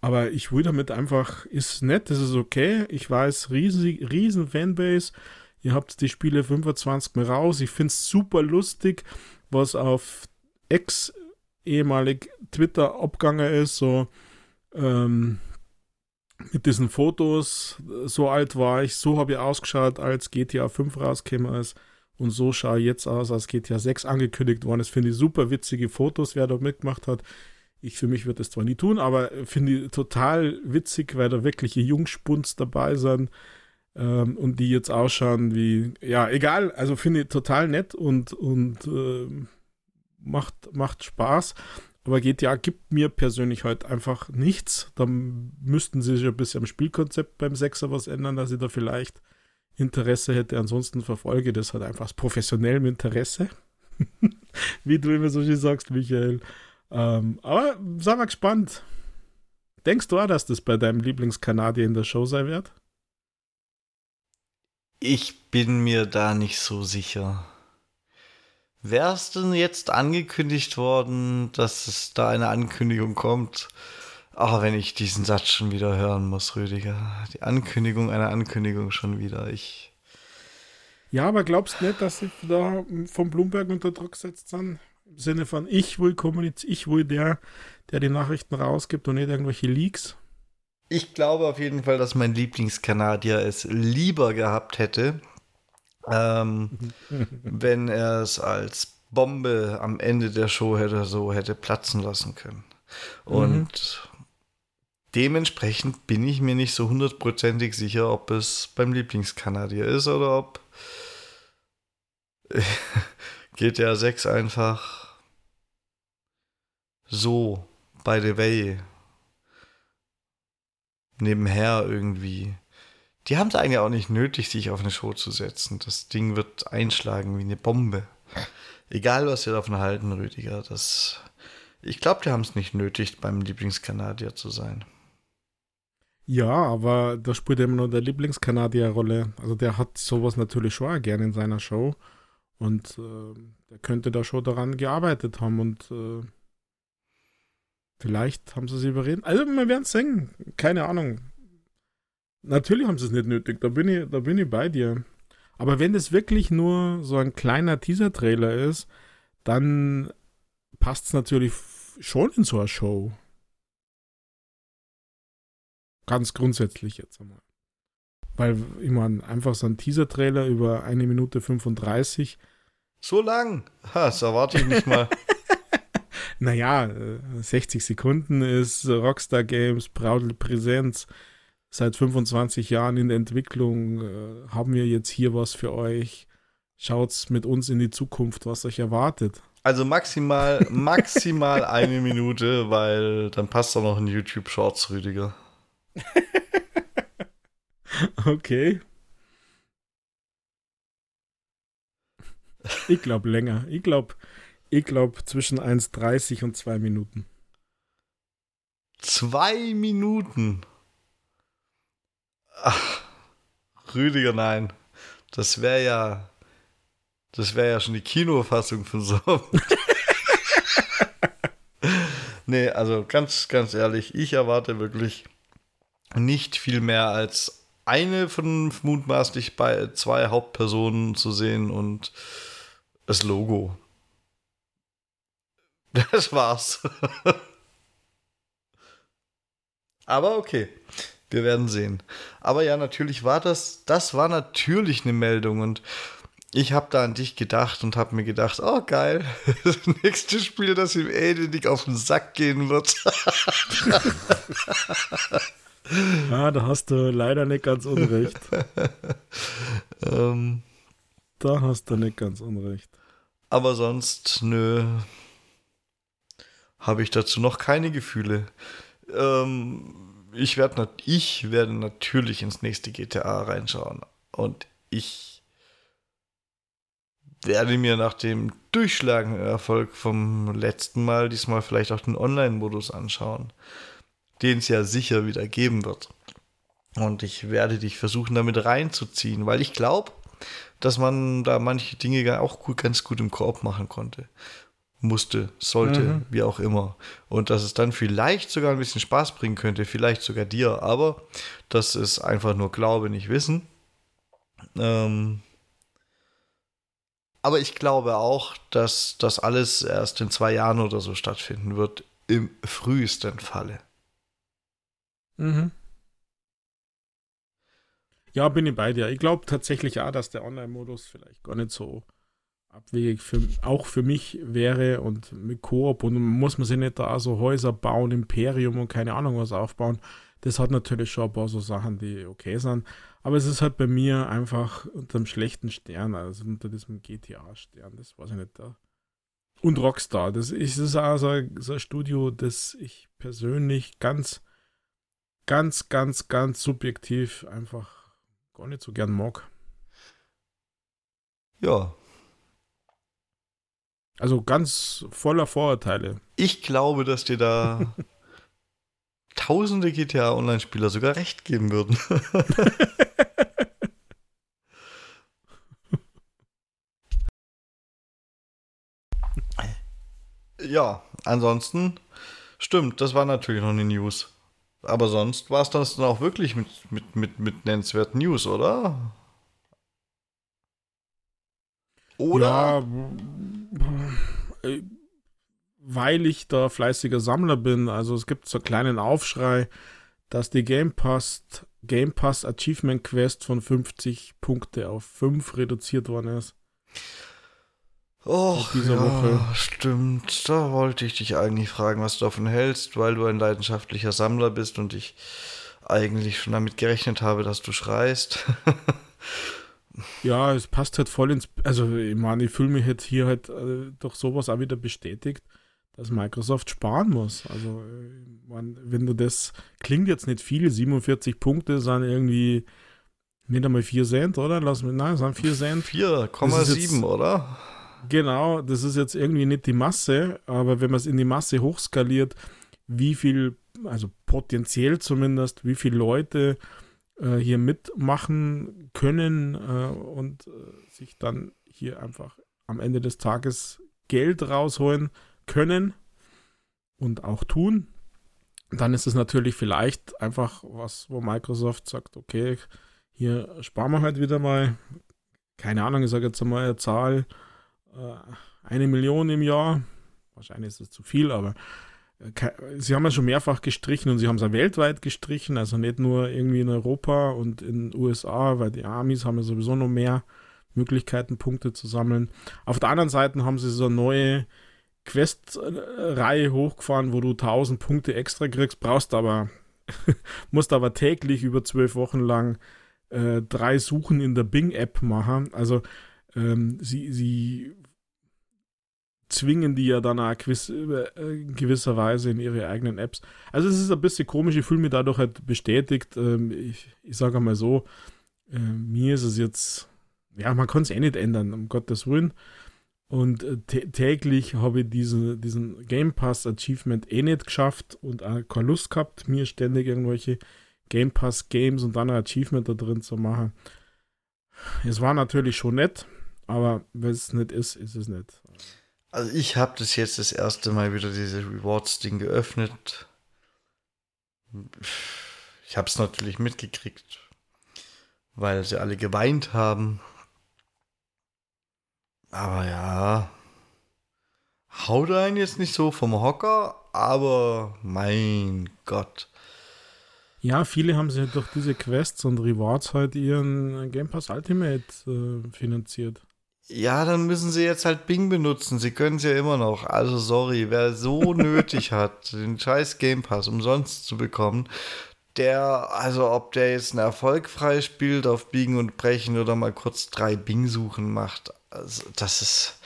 Aber ich will damit einfach, ist nett, das ist okay. Ich weiß, riesig, riesen Fanbase. Ihr habt die Spiele 25 Mal raus. Ich finde es super lustig, was auf X ehemalig Twitter abgegangen ist, so ähm, mit diesen Fotos, so alt war ich, so habe ich ausgeschaut, als GTA 5 rausgekommen ist und so schaue ich jetzt aus, als GTA 6 angekündigt worden ist. Finde ich super witzige Fotos, wer da mitgemacht hat. Ich für mich würde das zwar nie tun, aber finde ich total witzig, weil da wirkliche Jungspuns dabei sind ähm, und die jetzt ausschauen wie, ja, egal, also finde ich total nett und, und äh, macht, macht Spaß. Aber GTA gibt mir persönlich halt einfach nichts. Da müssten sie sich ein bisschen am Spielkonzept beim Sechser was ändern, dass ich da vielleicht Interesse hätte. Ansonsten verfolge das halt einfach aus professionellem Interesse. Wie du immer so schön sagst, Michael. Ähm, aber sei mal gespannt. Denkst du auch, dass das bei deinem Lieblingskanadier in der Show sein wird? Ich bin mir da nicht so sicher. Wäre es denn jetzt angekündigt worden, dass es da eine Ankündigung kommt? Ach, wenn ich diesen Satz schon wieder hören muss, Rüdiger. Die Ankündigung einer Ankündigung schon wieder. Ich. Ja, aber glaubst du nicht, dass sie da vom Bloomberg unter Druck gesetzt sind? Im Sinne von, ich will kommunizieren, ich will der, der die Nachrichten rausgibt und nicht irgendwelche Leaks? Ich glaube auf jeden Fall, dass mein Lieblingskanadier es lieber gehabt hätte, ähm, wenn er es als Bombe am Ende der Show hätte so hätte platzen lassen können. Und mhm. Dementsprechend bin ich mir nicht so hundertprozentig sicher, ob es beim Lieblingskanadier ist oder ob GTA 6 einfach so by the way nebenher irgendwie die haben es eigentlich auch nicht nötig, sich auf eine Show zu setzen. Das Ding wird einschlagen wie eine Bombe. Egal, was wir davon halten, Rüdiger. Das, ich glaube, die haben es nicht nötig, beim Lieblingskanadier zu sein. Ja, aber da spielt immer nur der Lieblingskanadier Rolle. Also der hat sowas natürlich schon auch gerne in seiner Show. Und äh, der könnte da schon daran gearbeitet haben und äh, vielleicht haben sie sie überreden. Also wir werden es sehen. Keine Ahnung. Natürlich haben sie es nicht nötig, da bin ich, da bin ich bei dir. Aber wenn es wirklich nur so ein kleiner Teaser-Trailer ist, dann passt es natürlich schon in so eine Show. Ganz grundsätzlich jetzt einmal. Weil, ich meine, einfach so ein Teaser-Trailer über eine Minute 35. So lang? Ha, das erwarte ich nicht mal. naja, 60 äh, Sekunden ist Rockstar Games, Braudel Präsenz seit 25 Jahren in der Entwicklung, äh, haben wir jetzt hier was für euch. Schaut's mit uns in die Zukunft, was euch erwartet. Also maximal, maximal eine Minute, weil dann passt da noch ein YouTube Shorts, Rüdiger. okay. Ich glaube länger. Ich glaube, ich glaube zwischen 1,30 und 2 Minuten. Zwei Minuten? Ach, Rüdiger, nein. Das wäre ja. Das wäre ja schon die Kinofassung von so. nee, also ganz, ganz ehrlich, ich erwarte wirklich nicht viel mehr als eine von mutmaßlich bei zwei Hauptpersonen zu sehen und das Logo. Das war's. Aber okay. Wir werden sehen. Aber ja, natürlich war das, das war natürlich eine Meldung und ich habe da an dich gedacht und habe mir gedacht, oh geil, das nächste Spiel, das ihm ähnlich auf den Sack gehen wird. Ja, da hast du leider nicht ganz unrecht. ähm, da hast du nicht ganz unrecht. Aber sonst, nö, habe ich dazu noch keine Gefühle. Ähm, ich, werd, ich werde natürlich ins nächste GTA reinschauen. Und ich werde mir nach dem durchschlagenden Erfolg vom letzten Mal diesmal vielleicht auch den Online-Modus anschauen, den es ja sicher wieder geben wird. Und ich werde dich versuchen, damit reinzuziehen, weil ich glaube, dass man da manche Dinge auch gut, ganz gut im Koop machen konnte. Musste, sollte, mhm. wie auch immer. Und dass es dann vielleicht sogar ein bisschen Spaß bringen könnte, vielleicht sogar dir, aber das ist einfach nur Glaube, nicht Wissen. Ähm, aber ich glaube auch, dass das alles erst in zwei Jahren oder so stattfinden wird, im frühesten Falle. Mhm. Ja, bin ich bei dir. Ich glaube tatsächlich auch, dass der Online-Modus vielleicht gar nicht so abwegig für, auch für mich wäre und mit Koop und muss man sich nicht da so Häuser bauen, Imperium und keine Ahnung was aufbauen. Das hat natürlich schon ein paar so Sachen, die okay sind. Aber es ist halt bei mir einfach unter einem schlechten Stern, also unter diesem GTA-Stern, das weiß ich nicht da. Und Rockstar, das ist, das ist auch so ein, so ein Studio, das ich persönlich ganz, ganz, ganz, ganz subjektiv einfach gar nicht so gern mag. Ja. Also ganz voller Vorurteile. Ich glaube, dass dir da tausende GTA Online-Spieler sogar recht geben würden. ja, ansonsten stimmt, das war natürlich noch eine News. Aber sonst war es dann auch wirklich mit, mit, mit, mit nennenswerten News, oder? Oder? Ja, weil ich da fleißiger Sammler bin. Also es gibt so einen kleinen Aufschrei, dass die Game Pass, Game Pass Achievement Quest von 50 Punkte auf 5 reduziert worden ist. Oh, ja, Woche. stimmt. Da wollte ich dich eigentlich fragen, was du davon hältst, weil du ein leidenschaftlicher Sammler bist und ich eigentlich schon damit gerechnet habe, dass du schreist. ja, es passt halt voll ins. Also, ich meine, ich fühle mich jetzt hier halt äh, durch sowas auch wieder bestätigt, dass Microsoft sparen muss. Also, äh, man, wenn du das. Klingt jetzt nicht viel, 47 Punkte sind irgendwie. Nicht einmal 4 Cent, oder? Lass mich, nein, sind 4 Cent. 4,7, oder? Genau, das ist jetzt irgendwie nicht die Masse, aber wenn man es in die Masse hochskaliert, wie viel, also potenziell zumindest, wie viele Leute äh, hier mitmachen können äh, und äh, sich dann hier einfach am Ende des Tages Geld rausholen können und auch tun, dann ist es natürlich vielleicht einfach was, wo Microsoft sagt, okay, hier sparen wir halt wieder mal, keine Ahnung, ich sage jetzt mal eine Zahl, eine Million im Jahr. Wahrscheinlich ist es zu viel, aber äh, sie haben es schon mehrfach gestrichen und sie haben es ja weltweit gestrichen, also nicht nur irgendwie in Europa und in den USA, weil die Amis haben ja sowieso noch mehr Möglichkeiten, Punkte zu sammeln. Auf der anderen Seite haben sie so eine neue Quest-Reihe hochgefahren, wo du 1000 Punkte extra kriegst, brauchst aber, musst aber täglich über zwölf Wochen lang äh, drei Suchen in der Bing-App machen. Also ähm, sie, sie zwingen die ja dann auch gewiss, äh, gewisser Weise in ihre eigenen Apps. Also es ist ein bisschen komisch, ich fühle mich dadurch halt bestätigt. Ähm, ich ich sage mal so, äh, mir ist es jetzt, ja, man kann es eh nicht ändern, um Gottes Willen. Und äh, täglich habe ich diese, diesen Game Pass Achievement eh nicht geschafft und auch keine Lust gehabt, mir ständig irgendwelche Game Pass Games und dann ein Achievement da drin zu machen. Es war natürlich schon nett, aber wenn es nicht ist, ist es nicht. Also ich habe das jetzt das erste Mal wieder diese Rewards-Ding geöffnet. Ich habe es natürlich mitgekriegt, weil sie alle geweint haben. Aber ja, haut einen jetzt nicht so vom Hocker, aber mein Gott. Ja, viele haben sich durch diese Quests und Rewards halt ihren Game Pass Ultimate äh, finanziert. Ja, dann müssen sie jetzt halt Bing benutzen. Sie können es ja immer noch. Also sorry, wer so nötig hat, den scheiß Game Pass umsonst zu bekommen, der, also ob der jetzt einen Erfolg freispielt auf Biegen und Brechen oder mal kurz drei Bing-Suchen macht, also das ist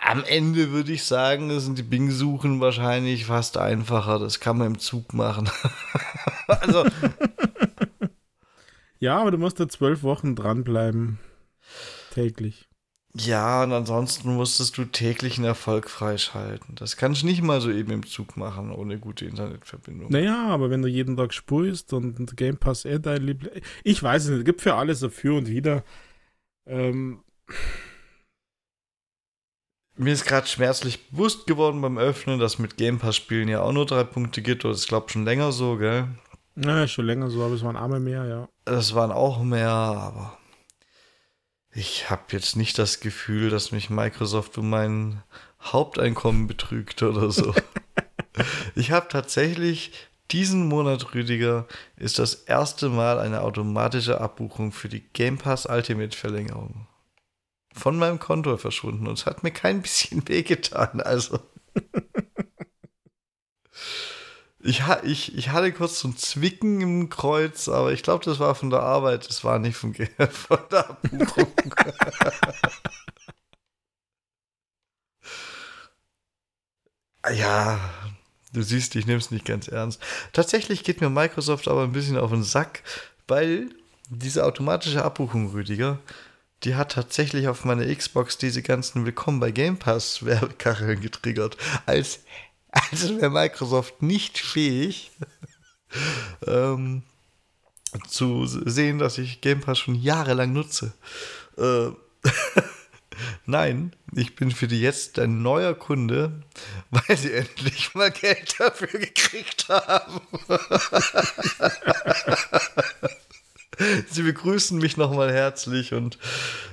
am Ende würde ich sagen, sind die Bing-Suchen wahrscheinlich fast einfacher. Das kann man im Zug machen. also. ja, aber du musst da zwölf Wochen dranbleiben. Täglich. Ja, und ansonsten musstest du täglich einen Erfolg freischalten. Das kannst du nicht mal so eben im Zug machen, ohne gute Internetverbindung. Naja, aber wenn du jeden Tag spurst und Game Pass eh dein Liebling. Ich weiß es nicht, es gibt für alles dafür und wieder. Ähm. Mir ist gerade schmerzlich bewusst geworden beim Öffnen, dass mit Game Pass Spielen ja auch nur drei Punkte gibt. Oder ich glaube schon länger so, gell? Naja, schon länger so, aber es waren einmal mehr, ja. Es waren auch mehr, aber ich habe jetzt nicht das Gefühl, dass mich Microsoft um mein Haupteinkommen betrügt oder so. ich habe tatsächlich diesen Monat, Rüdiger, ist das erste Mal eine automatische Abbuchung für die Game Pass Ultimate Verlängerung von meinem Konto verschwunden und es hat mir kein bisschen wehgetan. Also. Ich, ich, ich hatte kurz so ein Zwicken im Kreuz, aber ich glaube, das war von der Arbeit. Das war nicht von, von der Abbuchung. ja, du siehst, ich nehme es nicht ganz ernst. Tatsächlich geht mir Microsoft aber ein bisschen auf den Sack, weil diese automatische Abbuchung, Rüdiger, die hat tatsächlich auf meine Xbox diese ganzen Willkommen bei Game Pass Werbekacheln getriggert. Als also wäre Microsoft nicht fähig, ähm, zu sehen, dass ich Game Pass schon jahrelang nutze. Äh, Nein, ich bin für die jetzt ein neuer Kunde, weil sie endlich mal Geld dafür gekriegt haben. sie begrüßen mich nochmal herzlich und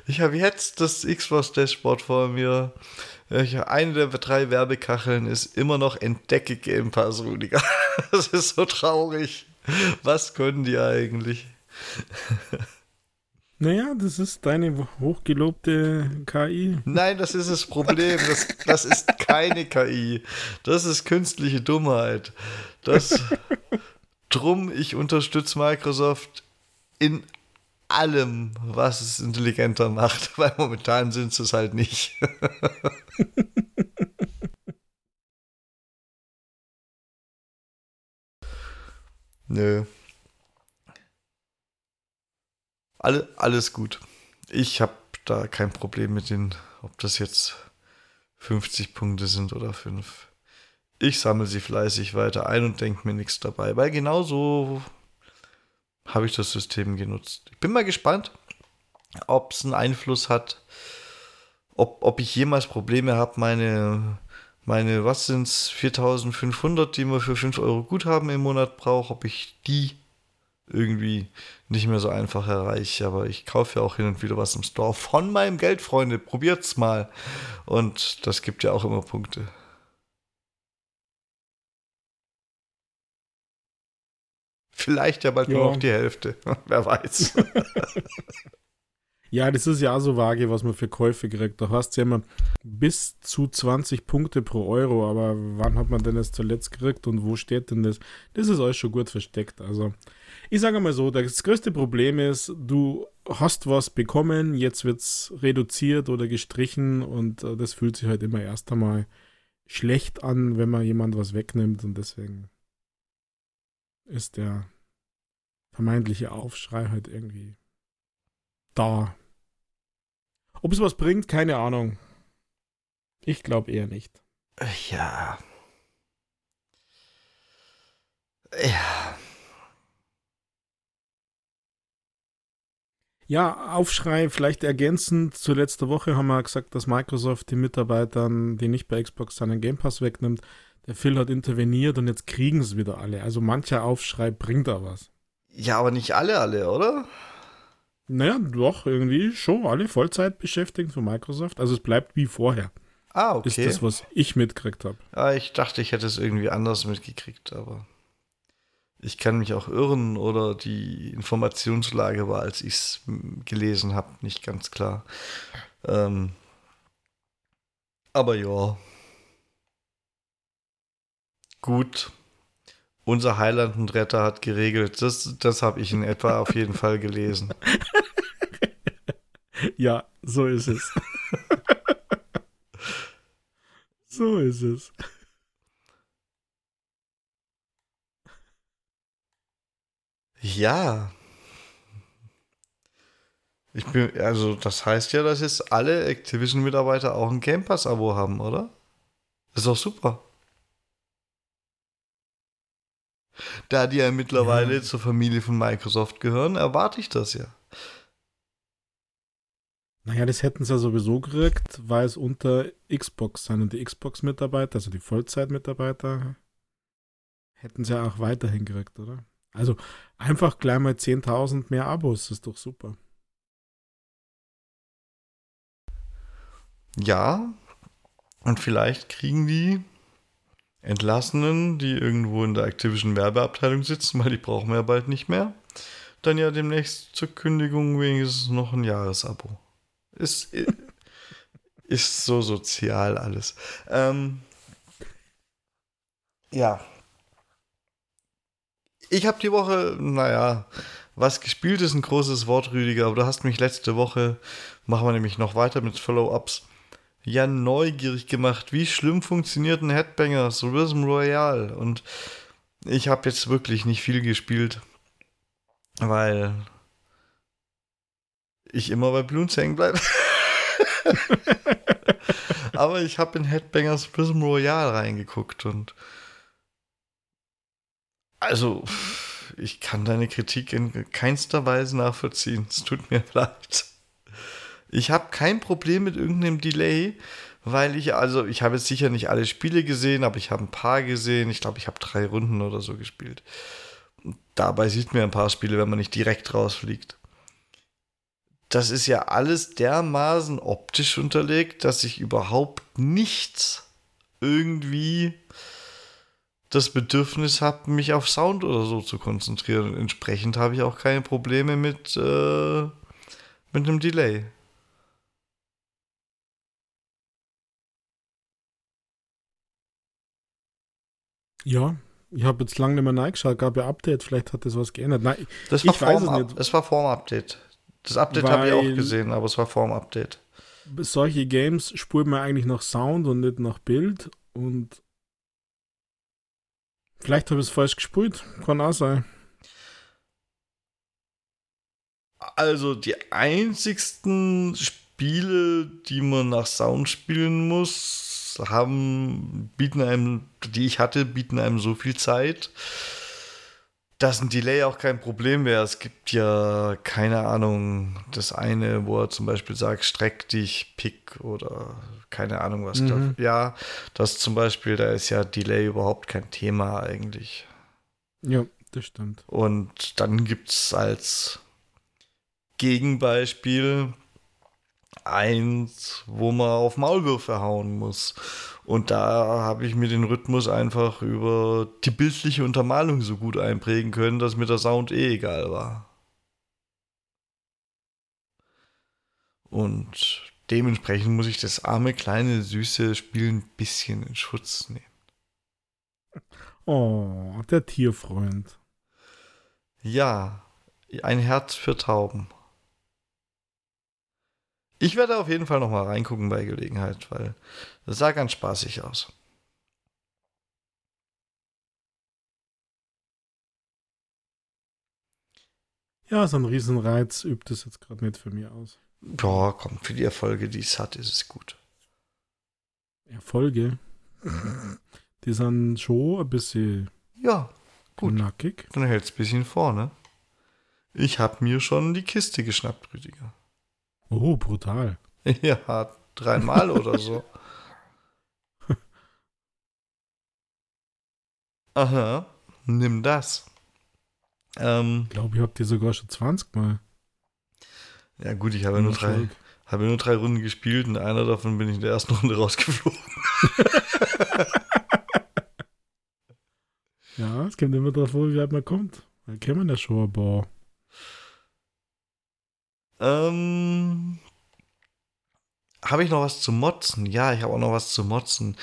ich habe jetzt das Xbox Dashboard vor mir eine der drei Werbekacheln ist immer noch Entdecke Game Pass, Rudiger. Das ist so traurig. Was können die eigentlich? Naja, das ist deine hochgelobte KI. Nein, das ist das Problem. Das, das ist keine KI. Das ist künstliche Dummheit. Das drum, ich unterstütze Microsoft in allem, was es intelligenter macht, weil momentan sind sie es halt nicht. Nö. Alle, alles gut. Ich habe da kein Problem mit den, ob das jetzt 50 Punkte sind oder 5. Ich sammle sie fleißig weiter ein und denke mir nichts dabei, weil genauso habe ich das System genutzt. Ich bin mal gespannt, ob es einen Einfluss hat, ob, ob ich jemals Probleme habe, meine, meine, was sind es, 4500, die man für 5 Euro Guthaben im Monat braucht, ob ich die irgendwie nicht mehr so einfach erreiche. Aber ich kaufe ja auch hin und wieder was im Store von meinem Geld, Freunde. Probiert's mal. Und das gibt ja auch immer Punkte. Vielleicht ja bald ja. nur noch die Hälfte. Wer weiß. ja, das ist ja auch so vage, was man für Käufe kriegt. Da hast du ja immer bis zu 20 Punkte pro Euro. Aber wann hat man denn das zuletzt gekriegt und wo steht denn das? Das ist alles schon gut versteckt. Also, ich sage mal so: Das größte Problem ist, du hast was bekommen, jetzt wird es reduziert oder gestrichen und äh, das fühlt sich halt immer erst einmal schlecht an, wenn man jemand was wegnimmt und deswegen ist der vermeintliche Aufschrei halt irgendwie da. Ob es was bringt, keine Ahnung. Ich glaube eher nicht. Ja. Ja. Ja, Aufschrei vielleicht ergänzend. Zu letzter Woche haben wir gesagt, dass Microsoft den Mitarbeitern, die nicht bei Xbox seinen Game Pass wegnimmt, der Phil hat interveniert und jetzt kriegen es wieder alle. Also mancher Aufschrei bringt da was. Ja, aber nicht alle, alle, oder? Naja, doch, irgendwie schon alle Vollzeit beschäftigt von Microsoft. Also es bleibt wie vorher. Ah, okay. Ist das, was ich mitgekriegt habe. Ja, ich dachte, ich hätte es irgendwie anders mitgekriegt, aber. Ich kann mich auch irren oder die Informationslage war, als ich es gelesen habe, nicht ganz klar. Ähm, aber ja. Gut. Unser Highland-Retter hat geregelt. Das, das habe ich in etwa auf jeden Fall gelesen. Ja, so ist es. so ist es. Ja. Ich bin, also das heißt ja, dass jetzt alle Activision-Mitarbeiter auch ein Game Pass-Abo haben, oder? ist doch super. Da die ja mittlerweile ja. zur Familie von Microsoft gehören, erwarte ich das ja. Naja, das hätten sie ja sowieso gekriegt, weil es unter Xbox sind und die Xbox-Mitarbeiter, also die Vollzeit-Mitarbeiter, hätten sie ja auch weiterhin gekriegt, oder? Also einfach gleich mal 10.000 mehr Abos, ist doch super. Ja, und vielleicht kriegen die Entlassenen, die irgendwo in der Activision Werbeabteilung sitzen, weil die brauchen wir ja bald nicht mehr, dann ja demnächst zur Kündigung wenigstens noch ein Jahresabo. Ist, ist so sozial alles. Ähm, ja. Ich habe die Woche, naja, was gespielt ist ein großes Wort, Rüdiger, aber du hast mich letzte Woche, machen wir nämlich noch weiter mit Follow-ups, ja neugierig gemacht, wie schlimm funktioniert ein Headbanger, so Rhythm Royale. Und ich habe jetzt wirklich nicht viel gespielt, weil ich immer bei Bloons hängen bleibe. Aber ich habe in Headbangers Prism Royale reingeguckt und also ich kann deine Kritik in keinster Weise nachvollziehen. Es tut mir leid. Ich habe kein Problem mit irgendeinem Delay, weil ich, also ich habe jetzt sicher nicht alle Spiele gesehen, aber ich habe ein paar gesehen. Ich glaube, ich habe drei Runden oder so gespielt. Dabei sieht man ein paar Spiele, wenn man nicht direkt rausfliegt. Das ist ja alles dermaßen optisch unterlegt, dass ich überhaupt nichts irgendwie das Bedürfnis habe, mich auf Sound oder so zu konzentrieren. Und entsprechend habe ich auch keine Probleme mit, äh, mit einem Delay. Ja, ich habe jetzt lange nicht mehr reingeschaut, gab ja Update, vielleicht hat das was geändert. Nein, das war ich weiß es nicht. Es war Form-Update. Das Update habe ich auch gesehen, aber es war Form-Update. Solche Games spurt man eigentlich nach Sound und nicht nach Bild und vielleicht habe ich es falsch gespult, kann auch sein. Also die einzigsten Spiele, die man nach Sound spielen muss, haben, bieten einem, die ich hatte, bieten einem so viel Zeit, dass ein Delay auch kein Problem wäre. Es gibt ja, keine Ahnung, das eine, wo er zum Beispiel sagt, streck dich, pick oder keine Ahnung was. Mhm. Da, ja, das zum Beispiel, da ist ja Delay überhaupt kein Thema eigentlich. Ja, das stimmt. Und dann gibt es als Gegenbeispiel eins, wo man auf Maulwürfe hauen muss. Und da habe ich mir den Rhythmus einfach über die bildliche Untermalung so gut einprägen können, dass mir der Sound eh egal war. Und dementsprechend muss ich das arme, kleine, süße Spiel ein bisschen in Schutz nehmen. Oh, der Tierfreund. Ja, ein Herz für Tauben. Ich werde auf jeden Fall noch mal reingucken bei Gelegenheit, weil das sah ganz spaßig aus. Ja, so ein Riesenreiz übt es jetzt gerade nicht für mich aus. Ja, komm, für die Erfolge, die es hat, ist es gut. Erfolge? die sind schon ein bisschen ja, gut. nackig. Dann hält es ein bisschen vorne. Ich habe mir schon die Kiste geschnappt, Rüdiger. Oh, brutal. Ja, dreimal oder so. Aha, nimm das. Ähm, ich glaube, ich habe dir sogar schon 20 Mal. Ja, gut, ich habe nur drei, habe nur drei Runden gespielt und einer davon bin ich in der ersten Runde rausgeflogen. ja, es kommt immer drauf an, wie weit man kommt. Da kennen wir ja schon ein paar. Ähm, habe ich noch was zu motzen? Ja, ich habe auch noch was zu motzen.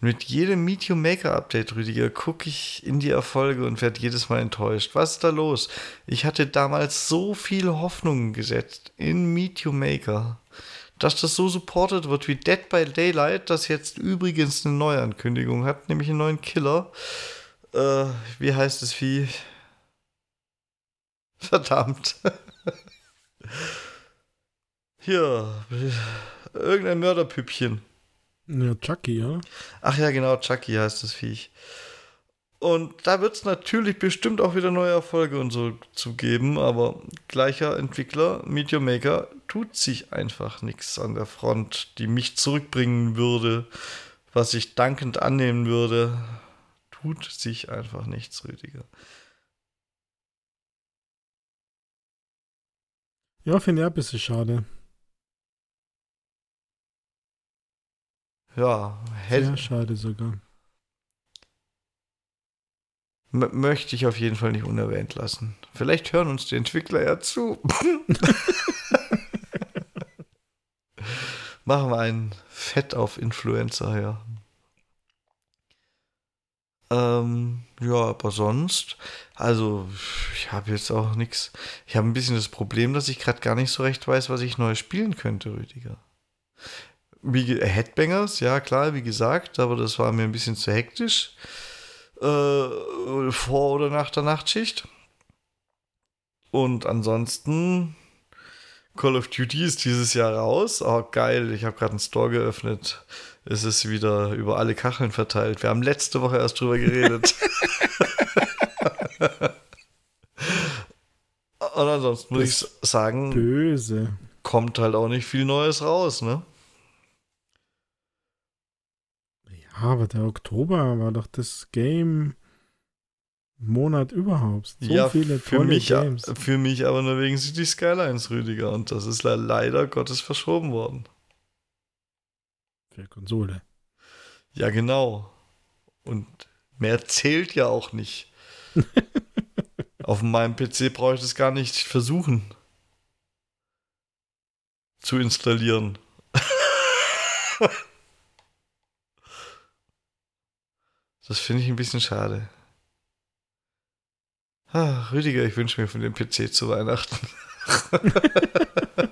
Mit jedem Medium Maker Update, Rüdiger, gucke ich in die Erfolge und werde jedes Mal enttäuscht. Was ist da los? Ich hatte damals so viele Hoffnungen gesetzt in Medium Maker, dass das so supported wird wie Dead by Daylight, das jetzt übrigens eine Neuankündigung hat, nämlich einen neuen Killer. Äh, wie heißt es wie? Verdammt. Hier, irgendein Mörderpüppchen. Ja, Chucky, ja. Ach ja, genau, Chucky heißt das Viech. Und da wird es natürlich bestimmt auch wieder neue Erfolge und so zu geben, aber gleicher Entwickler, Meteor Maker, tut sich einfach nichts an der Front, die mich zurückbringen würde, was ich dankend annehmen würde. Tut sich einfach nichts, Rüdiger. Ja, finde ich ein bisschen schade. Ja, hätte. Sehr schade sogar. möchte ich auf jeden Fall nicht unerwähnt lassen. Vielleicht hören uns die Entwickler ja zu. Machen wir ein Fett auf Influencer her. Ähm, ja, aber sonst, also ich habe jetzt auch nichts. Ich habe ein bisschen das Problem, dass ich gerade gar nicht so recht weiß, was ich neu spielen könnte, Rüdiger. Wie Headbangers, ja klar, wie gesagt, aber das war mir ein bisschen zu hektisch. Äh, vor oder nach der Nachtschicht. Und ansonsten Call of Duty ist dieses Jahr raus. Oh, geil, ich habe gerade einen Store geöffnet. Es ist wieder über alle Kacheln verteilt. Wir haben letzte Woche erst drüber geredet. Und ansonsten muss ich sagen, böse. kommt halt auch nicht viel Neues raus, ne? aber der Oktober war doch das Game Monat überhaupt. So ja, viele für mich, Games. Für mich aber nur wegen City Skylines, Rüdiger. Und das ist leider Gottes verschoben worden. Für Konsole. Ja, genau. Und mehr zählt ja auch nicht. Auf meinem PC brauche ich das gar nicht versuchen zu installieren. Das finde ich ein bisschen schade. Ah, Rüdiger, ich wünsche mir von dem PC zu Weihnachten.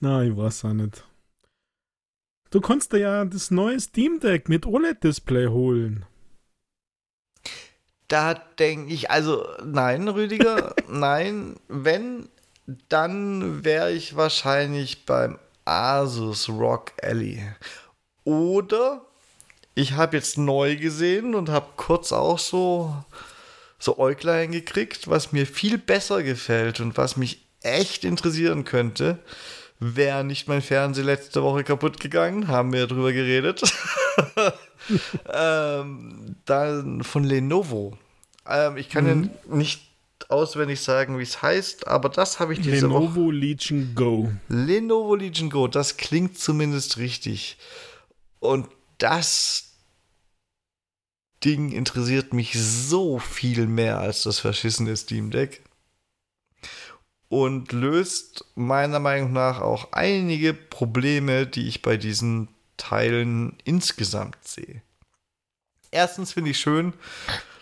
Na, ich weiß auch nicht. Du kannst dir ja das neue Steam Deck mit OLED-Display holen. Da denke ich, also nein, Rüdiger, nein. Wenn, dann wäre ich wahrscheinlich beim Asus Rock Alley. Oder ich habe jetzt neu gesehen und habe kurz auch so, so Äuglein gekriegt, was mir viel besser gefällt und was mich echt interessieren könnte. Wäre nicht mein Fernseher letzte Woche kaputt gegangen, haben wir drüber geredet. ähm, dann von Lenovo. Ähm, ich kann mhm. ja nicht auswendig sagen, wie es heißt, aber das habe ich diese Lenovo Woche. Legion Go. Lenovo Legion Go, das klingt zumindest richtig. Und das, Ding interessiert mich so viel mehr als das verschissene Steam Deck und löst meiner Meinung nach auch einige Probleme, die ich bei diesen Teilen insgesamt sehe. Erstens finde ich schön,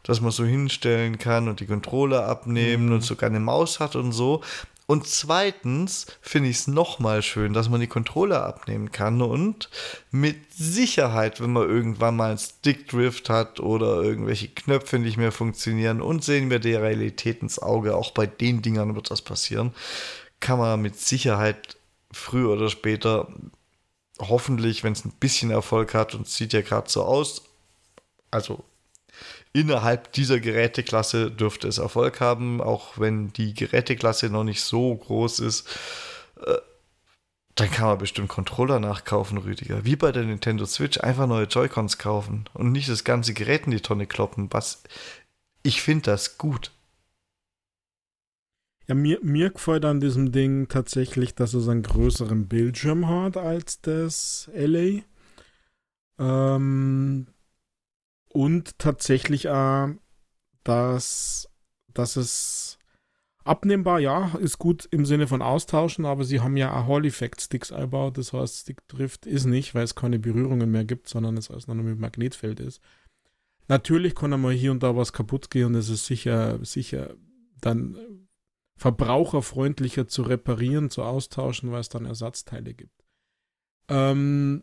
dass man so hinstellen kann und die Controller abnehmen mhm. und sogar eine Maus hat und so. Und zweitens finde ich es nochmal schön, dass man die Controller abnehmen kann und mit Sicherheit, wenn man irgendwann mal einen Stickdrift hat oder irgendwelche Knöpfe nicht mehr funktionieren und sehen wir die Realität ins Auge, auch bei den Dingern wird das passieren, kann man mit Sicherheit früher oder später, hoffentlich, wenn es ein bisschen Erfolg hat und sieht ja gerade so aus, also innerhalb dieser Geräteklasse dürfte es Erfolg haben, auch wenn die Geräteklasse noch nicht so groß ist. Äh, dann kann man bestimmt Controller nachkaufen, Rüdiger. Wie bei der Nintendo Switch, einfach neue Joy-Cons kaufen und nicht das ganze Gerät in die Tonne kloppen. Was ich finde das gut. Ja, mir, mir gefällt an diesem Ding tatsächlich, dass es einen größeren Bildschirm hat als das LA. Ähm, Und tatsächlich, äh, dass, dass es abnehmbar, ja, ist gut im Sinne von austauschen, aber sie haben ja auch Hall Effect Sticks eingebaut. Das heißt, Stickdrift ist nicht, weil es keine Berührungen mehr gibt, sondern es alles nur mit Magnetfeld ist. Natürlich kann einmal hier und da was kaputt gehen und es ist sicher, sicher dann verbraucherfreundlicher zu reparieren, zu austauschen, weil es dann Ersatzteile gibt. Ähm,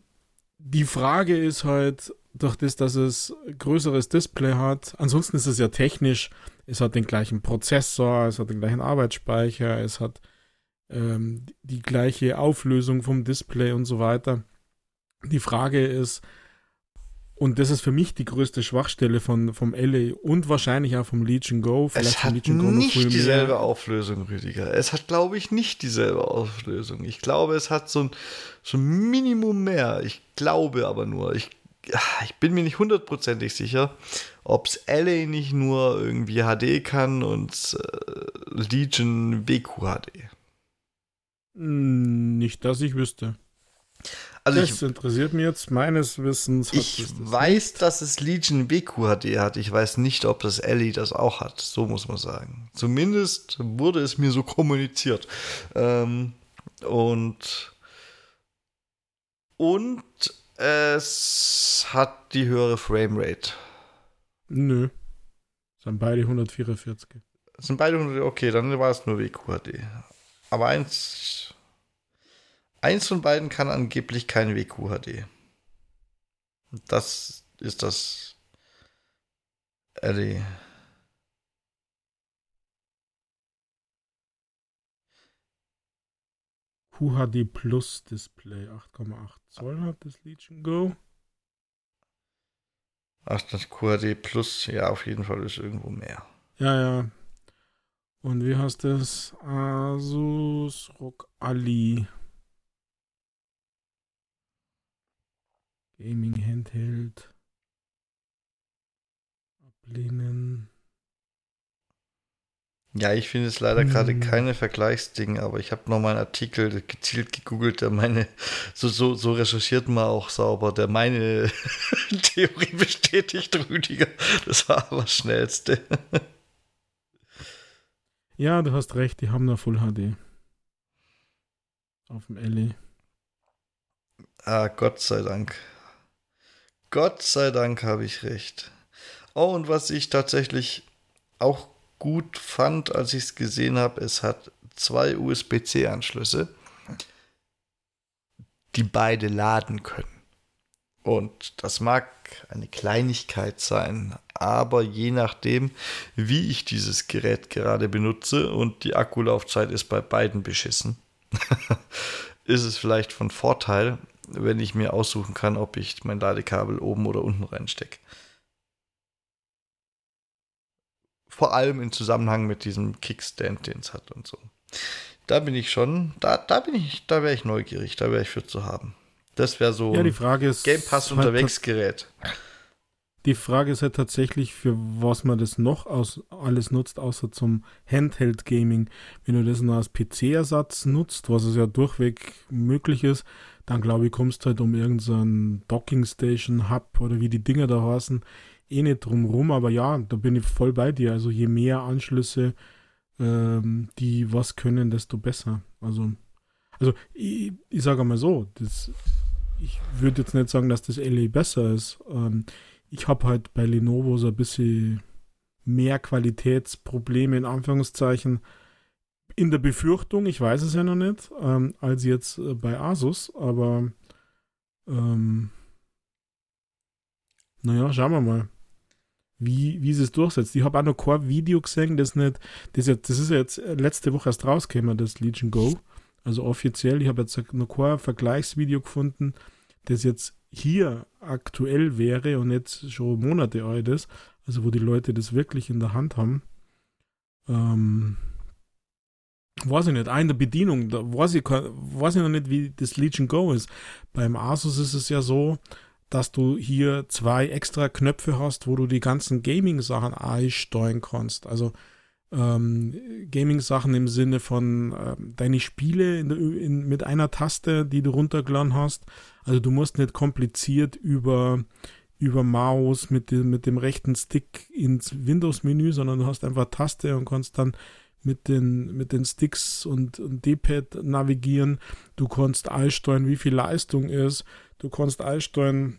die Frage ist halt, durch das, dass es größeres Display hat, ansonsten ist es ja technisch, es hat den gleichen Prozessor, es hat den gleichen Arbeitsspeicher, es hat ähm, die gleiche Auflösung vom Display und so weiter. Die Frage ist, und das ist für mich die größte Schwachstelle von, vom LA und wahrscheinlich auch vom Legion Go. Vielleicht es hat Legion Go nicht dieselbe mehr. Auflösung, Rüdiger. Es hat, glaube ich, nicht dieselbe Auflösung. Ich glaube, es hat so ein, so ein Minimum mehr. Ich glaube aber nur. Ich, ich bin mir nicht hundertprozentig sicher, ob es LA nicht nur irgendwie HD kann und äh, Legion WQHD. Hm, nicht, dass ich wüsste. Also das ich, interessiert mich jetzt meines Wissens. ich das weiß, nicht. dass es Legion WQHD hat. Ich weiß nicht, ob das Ellie das auch hat. So muss man sagen. Zumindest wurde es mir so kommuniziert. Ähm, und und es hat die höhere Framerate. Nö. Das sind beide 144. Das sind beide 100, okay, dann war es nur WQHD. Aber eins Eins von beiden kann angeblich kein WQHD. Das ist das LE. QHD Plus Display 8,8 Zoll hat das Legion Go. Ach, das QHD Plus, ja, auf jeden Fall ist irgendwo mehr. Ja, ja. Und wie heißt das? Asus Rock Ali. Gaming Handheld. Ablehnen. Ja, ich finde es leider hm. gerade keine Vergleichsdinge, aber ich habe nochmal einen Artikel gezielt gegoogelt, der meine, so, so, so recherchiert man auch sauber, der meine Theorie bestätigt, Rüdiger. Das war aber das Schnellste. ja, du hast recht, die haben da Full HD. Auf dem Ellie. Ah, Gott sei Dank. Gott sei Dank habe ich recht. Oh, und was ich tatsächlich auch gut fand, als ich es gesehen habe, es hat zwei USB-C-Anschlüsse, die beide laden können. Und das mag eine Kleinigkeit sein, aber je nachdem, wie ich dieses Gerät gerade benutze und die Akkulaufzeit ist bei beiden beschissen, ist es vielleicht von Vorteil, wenn ich mir aussuchen kann, ob ich mein Ladekabel oben oder unten reinstecke. Vor allem im Zusammenhang mit diesem Kickstand, den es hat und so. Da bin ich schon, da, da bin ich, da wäre ich neugierig, da wäre ich für zu haben. Das wäre so ja, die Frage ist, Game Pass halt unterwegs Gerät. Die Frage ist ja halt tatsächlich, für was man das noch aus, alles nutzt, außer zum Handheld Gaming. Wenn du das nur als PC-Ersatz nutzt, was es ja durchweg möglich ist, dann glaube ich, kommst du halt um irgendeinen Docking Station Hub oder wie die Dinger da heißen, eh nicht drum rum. Aber ja, da bin ich voll bei dir. Also je mehr Anschlüsse, ähm, die was können, desto besser. Also, also ich, ich sage mal so, das, ich würde jetzt nicht sagen, dass das LA besser ist. Ähm, ich habe halt bei Lenovo so ein bisschen mehr Qualitätsprobleme in Anführungszeichen in der Befürchtung, ich weiß es ja noch nicht, ähm, als jetzt äh, bei Asus, aber ähm, naja, schauen wir mal, wie, wie sie es durchsetzt. Ich habe auch noch kein Video gesehen, das nicht, das, jetzt, das ist ja jetzt letzte Woche erst rausgekommen, das Legion Go, also offiziell. Ich habe jetzt noch kein Vergleichsvideo gefunden, das jetzt hier aktuell wäre und jetzt schon Monate alt ist, also wo die Leute das wirklich in der Hand haben. Ähm, weiß ich nicht, auch in der Bedienung, da weiß ich, weiß ich noch nicht, wie das Legion Go ist. Beim Asus ist es ja so, dass du hier zwei extra Knöpfe hast, wo du die ganzen Gaming-Sachen einsteuern kannst. Also ähm, Gaming-Sachen im Sinne von äh, deine Spiele in, in, mit einer Taste, die du runtergeladen hast. Also du musst nicht kompliziert über über Maus mit dem, mit dem rechten Stick ins Windows-Menü, sondern du hast einfach Taste und kannst dann mit den, mit den Sticks und, und D-Pad navigieren. Du kannst einsteuern, wie viel Leistung ist. Du kannst einsteuern,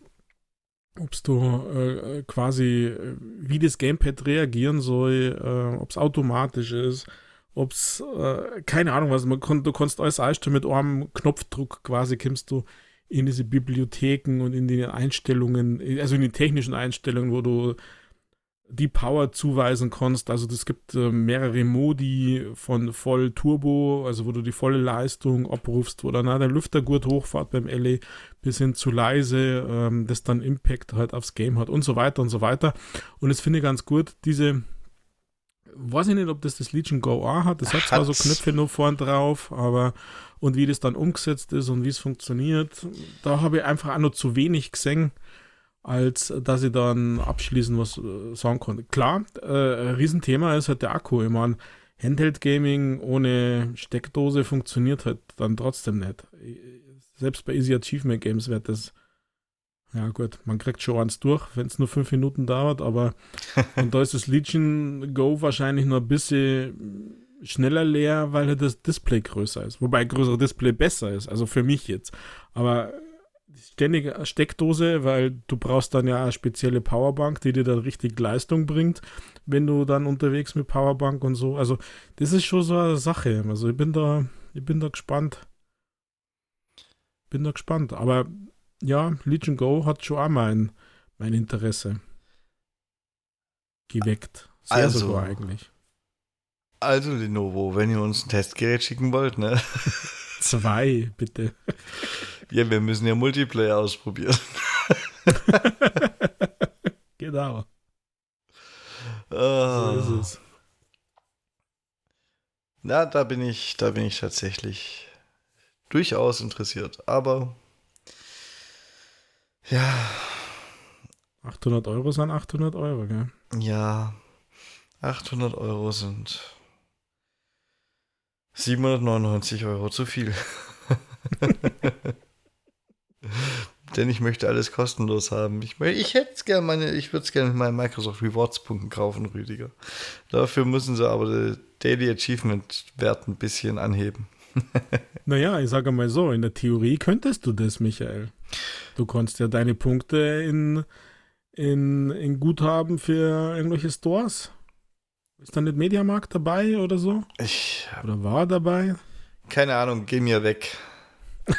ob du äh, quasi, äh, wie das Gamepad reagieren soll, äh, ob es automatisch ist, ob es, äh, keine Ahnung was, man kon, du kannst alles einstellen mit einem Knopfdruck quasi, kommst du in diese Bibliotheken und in die Einstellungen, also in die technischen Einstellungen, wo du die Power zuweisen kannst. Also es gibt äh, mehrere Modi von voll Turbo, also wo du die volle Leistung abrufst, wo dann der Lüfter gut hochfahrt beim LE bis hin zu leise, ähm, das dann Impact halt aufs Game hat und so weiter und so weiter. Und das finde ich ganz gut, diese weiß ich nicht, ob das das Legion Go A hat. Das hat zwar so Knöpfe nur vorn drauf, aber und wie das dann umgesetzt ist und wie es funktioniert, da habe ich einfach auch noch zu wenig gesehen als dass ich dann abschließend was äh, sagen konnte. Klar, äh, Riesenthema ist halt der Akku. Ich meine, Handheld-Gaming ohne Steckdose funktioniert halt dann trotzdem nicht. Selbst bei Easy Achievement Games wird das, ja gut, man kriegt schon eins durch, wenn es nur fünf Minuten dauert, aber und da ist das Legion Go wahrscheinlich noch ein bisschen schneller leer, weil halt das Display größer ist. Wobei ein größeres Display besser ist, also für mich jetzt. Aber ständige Steckdose, weil du brauchst dann ja eine spezielle Powerbank, die dir dann richtig Leistung bringt, wenn du dann unterwegs mit Powerbank und so. Also das ist schon so eine Sache. Also ich bin da, ich bin da gespannt. Bin da gespannt. Aber ja, Legion Go hat schon auch mein, mein Interesse geweckt. Sehr also, sogar eigentlich. Also Lenovo, wenn ihr uns ein Testgerät schicken wollt, ne? Zwei, bitte. Ja, wir müssen ja Multiplayer ausprobieren. genau. Oh. So ist es. Na, da bin ich, da bin ich tatsächlich durchaus interessiert. Aber ja. 800 Euro sind 800 Euro, gell? Ja. 800 Euro sind 799 Euro zu viel. Denn ich möchte alles kostenlos haben. Ich, ich hätte es gerne meine, ich würde es gerne mit meinen Microsoft Rewards Punkten kaufen, Rüdiger. Dafür müssen sie aber den Daily Achievement Wert ein bisschen anheben. naja, ich sage mal so, in der Theorie könntest du das, Michael. Du kannst ja deine Punkte in, in, in Guthaben für irgendwelche Stores. Ist da nicht Mediamarkt dabei oder so? Ich. Oder war dabei? Keine Ahnung, geh mir weg.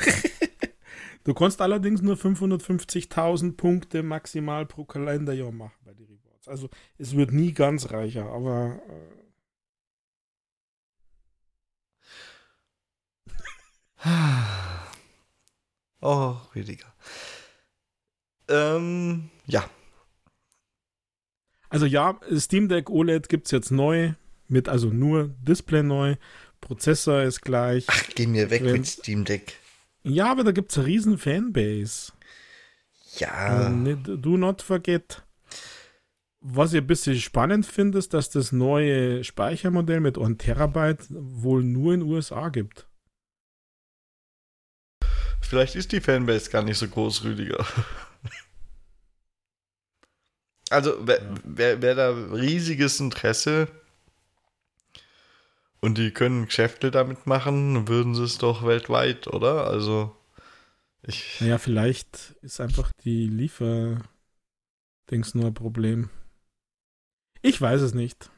Du kannst allerdings nur 550.000 Punkte maximal pro Kalenderjahr machen bei den Rewards. Also es wird nie ganz reicher, aber. Äh oh, Rüdiger. Ähm, ja. Also ja, Steam Deck OLED gibt es jetzt neu, mit also nur Display neu, Prozessor ist gleich. Ach, geh mir weg mit Steam Deck. Ja, aber da gibt es eine riesen Fanbase. Ja. Uh, do not forget. Was ich ein bisschen spannend finde, ist, dass das neue Speichermodell mit 1 Terabyte wohl nur in den USA gibt. Vielleicht ist die Fanbase gar nicht so groß, Rüdiger. Also, wer, ja. wer, wer da riesiges Interesse und die können Geschäfte damit machen, würden sie es doch weltweit, oder? Also, ich. Naja, vielleicht ist einfach die Liefer. Dings nur ein Problem. Ich weiß es nicht.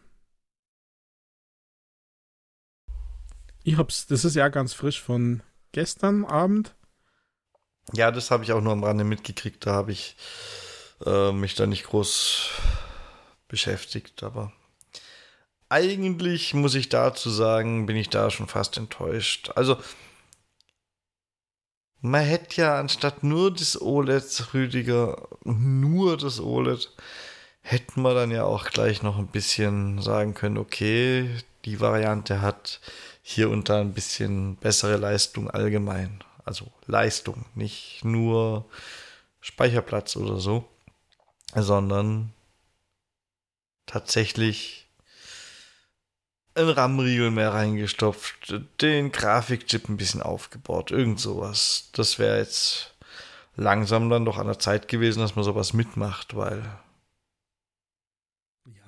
Ich hab's, das ist ja ganz frisch von gestern Abend. Ja, das habe ich auch nur am Rande mitgekriegt. Da habe ich äh, mich da nicht groß beschäftigt, aber eigentlich muss ich dazu sagen, bin ich da schon fast enttäuscht. Also, man hätte ja anstatt nur das OLED, Rüdiger, nur das OLED, hätten wir dann ja auch gleich noch ein bisschen sagen können, okay, die Variante hat hier und da ein bisschen bessere Leistung allgemein. Also Leistung, nicht nur Speicherplatz oder so, sondern tatsächlich ein RAM-Riegel mehr reingestopft, den Grafikchip ein bisschen aufgebaut, irgend sowas. Das wäre jetzt langsam dann doch an der Zeit gewesen, dass man sowas mitmacht, weil.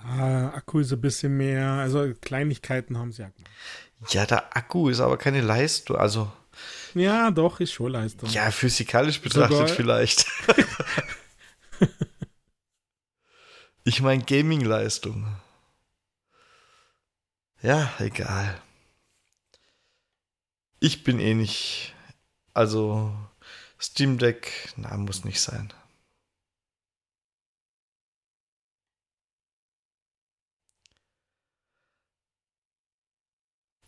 Ja, Akku ist ein bisschen mehr, also Kleinigkeiten haben sie ja gemacht. Ja, der Akku ist aber keine Leistung, also. Ja, doch, ist schon Leistung. Ja, physikalisch betrachtet Sogar vielleicht. ich meine Gaming-Leistung. Ja, egal. Ich bin eh nicht. Also, Steam Deck, na, muss nicht sein.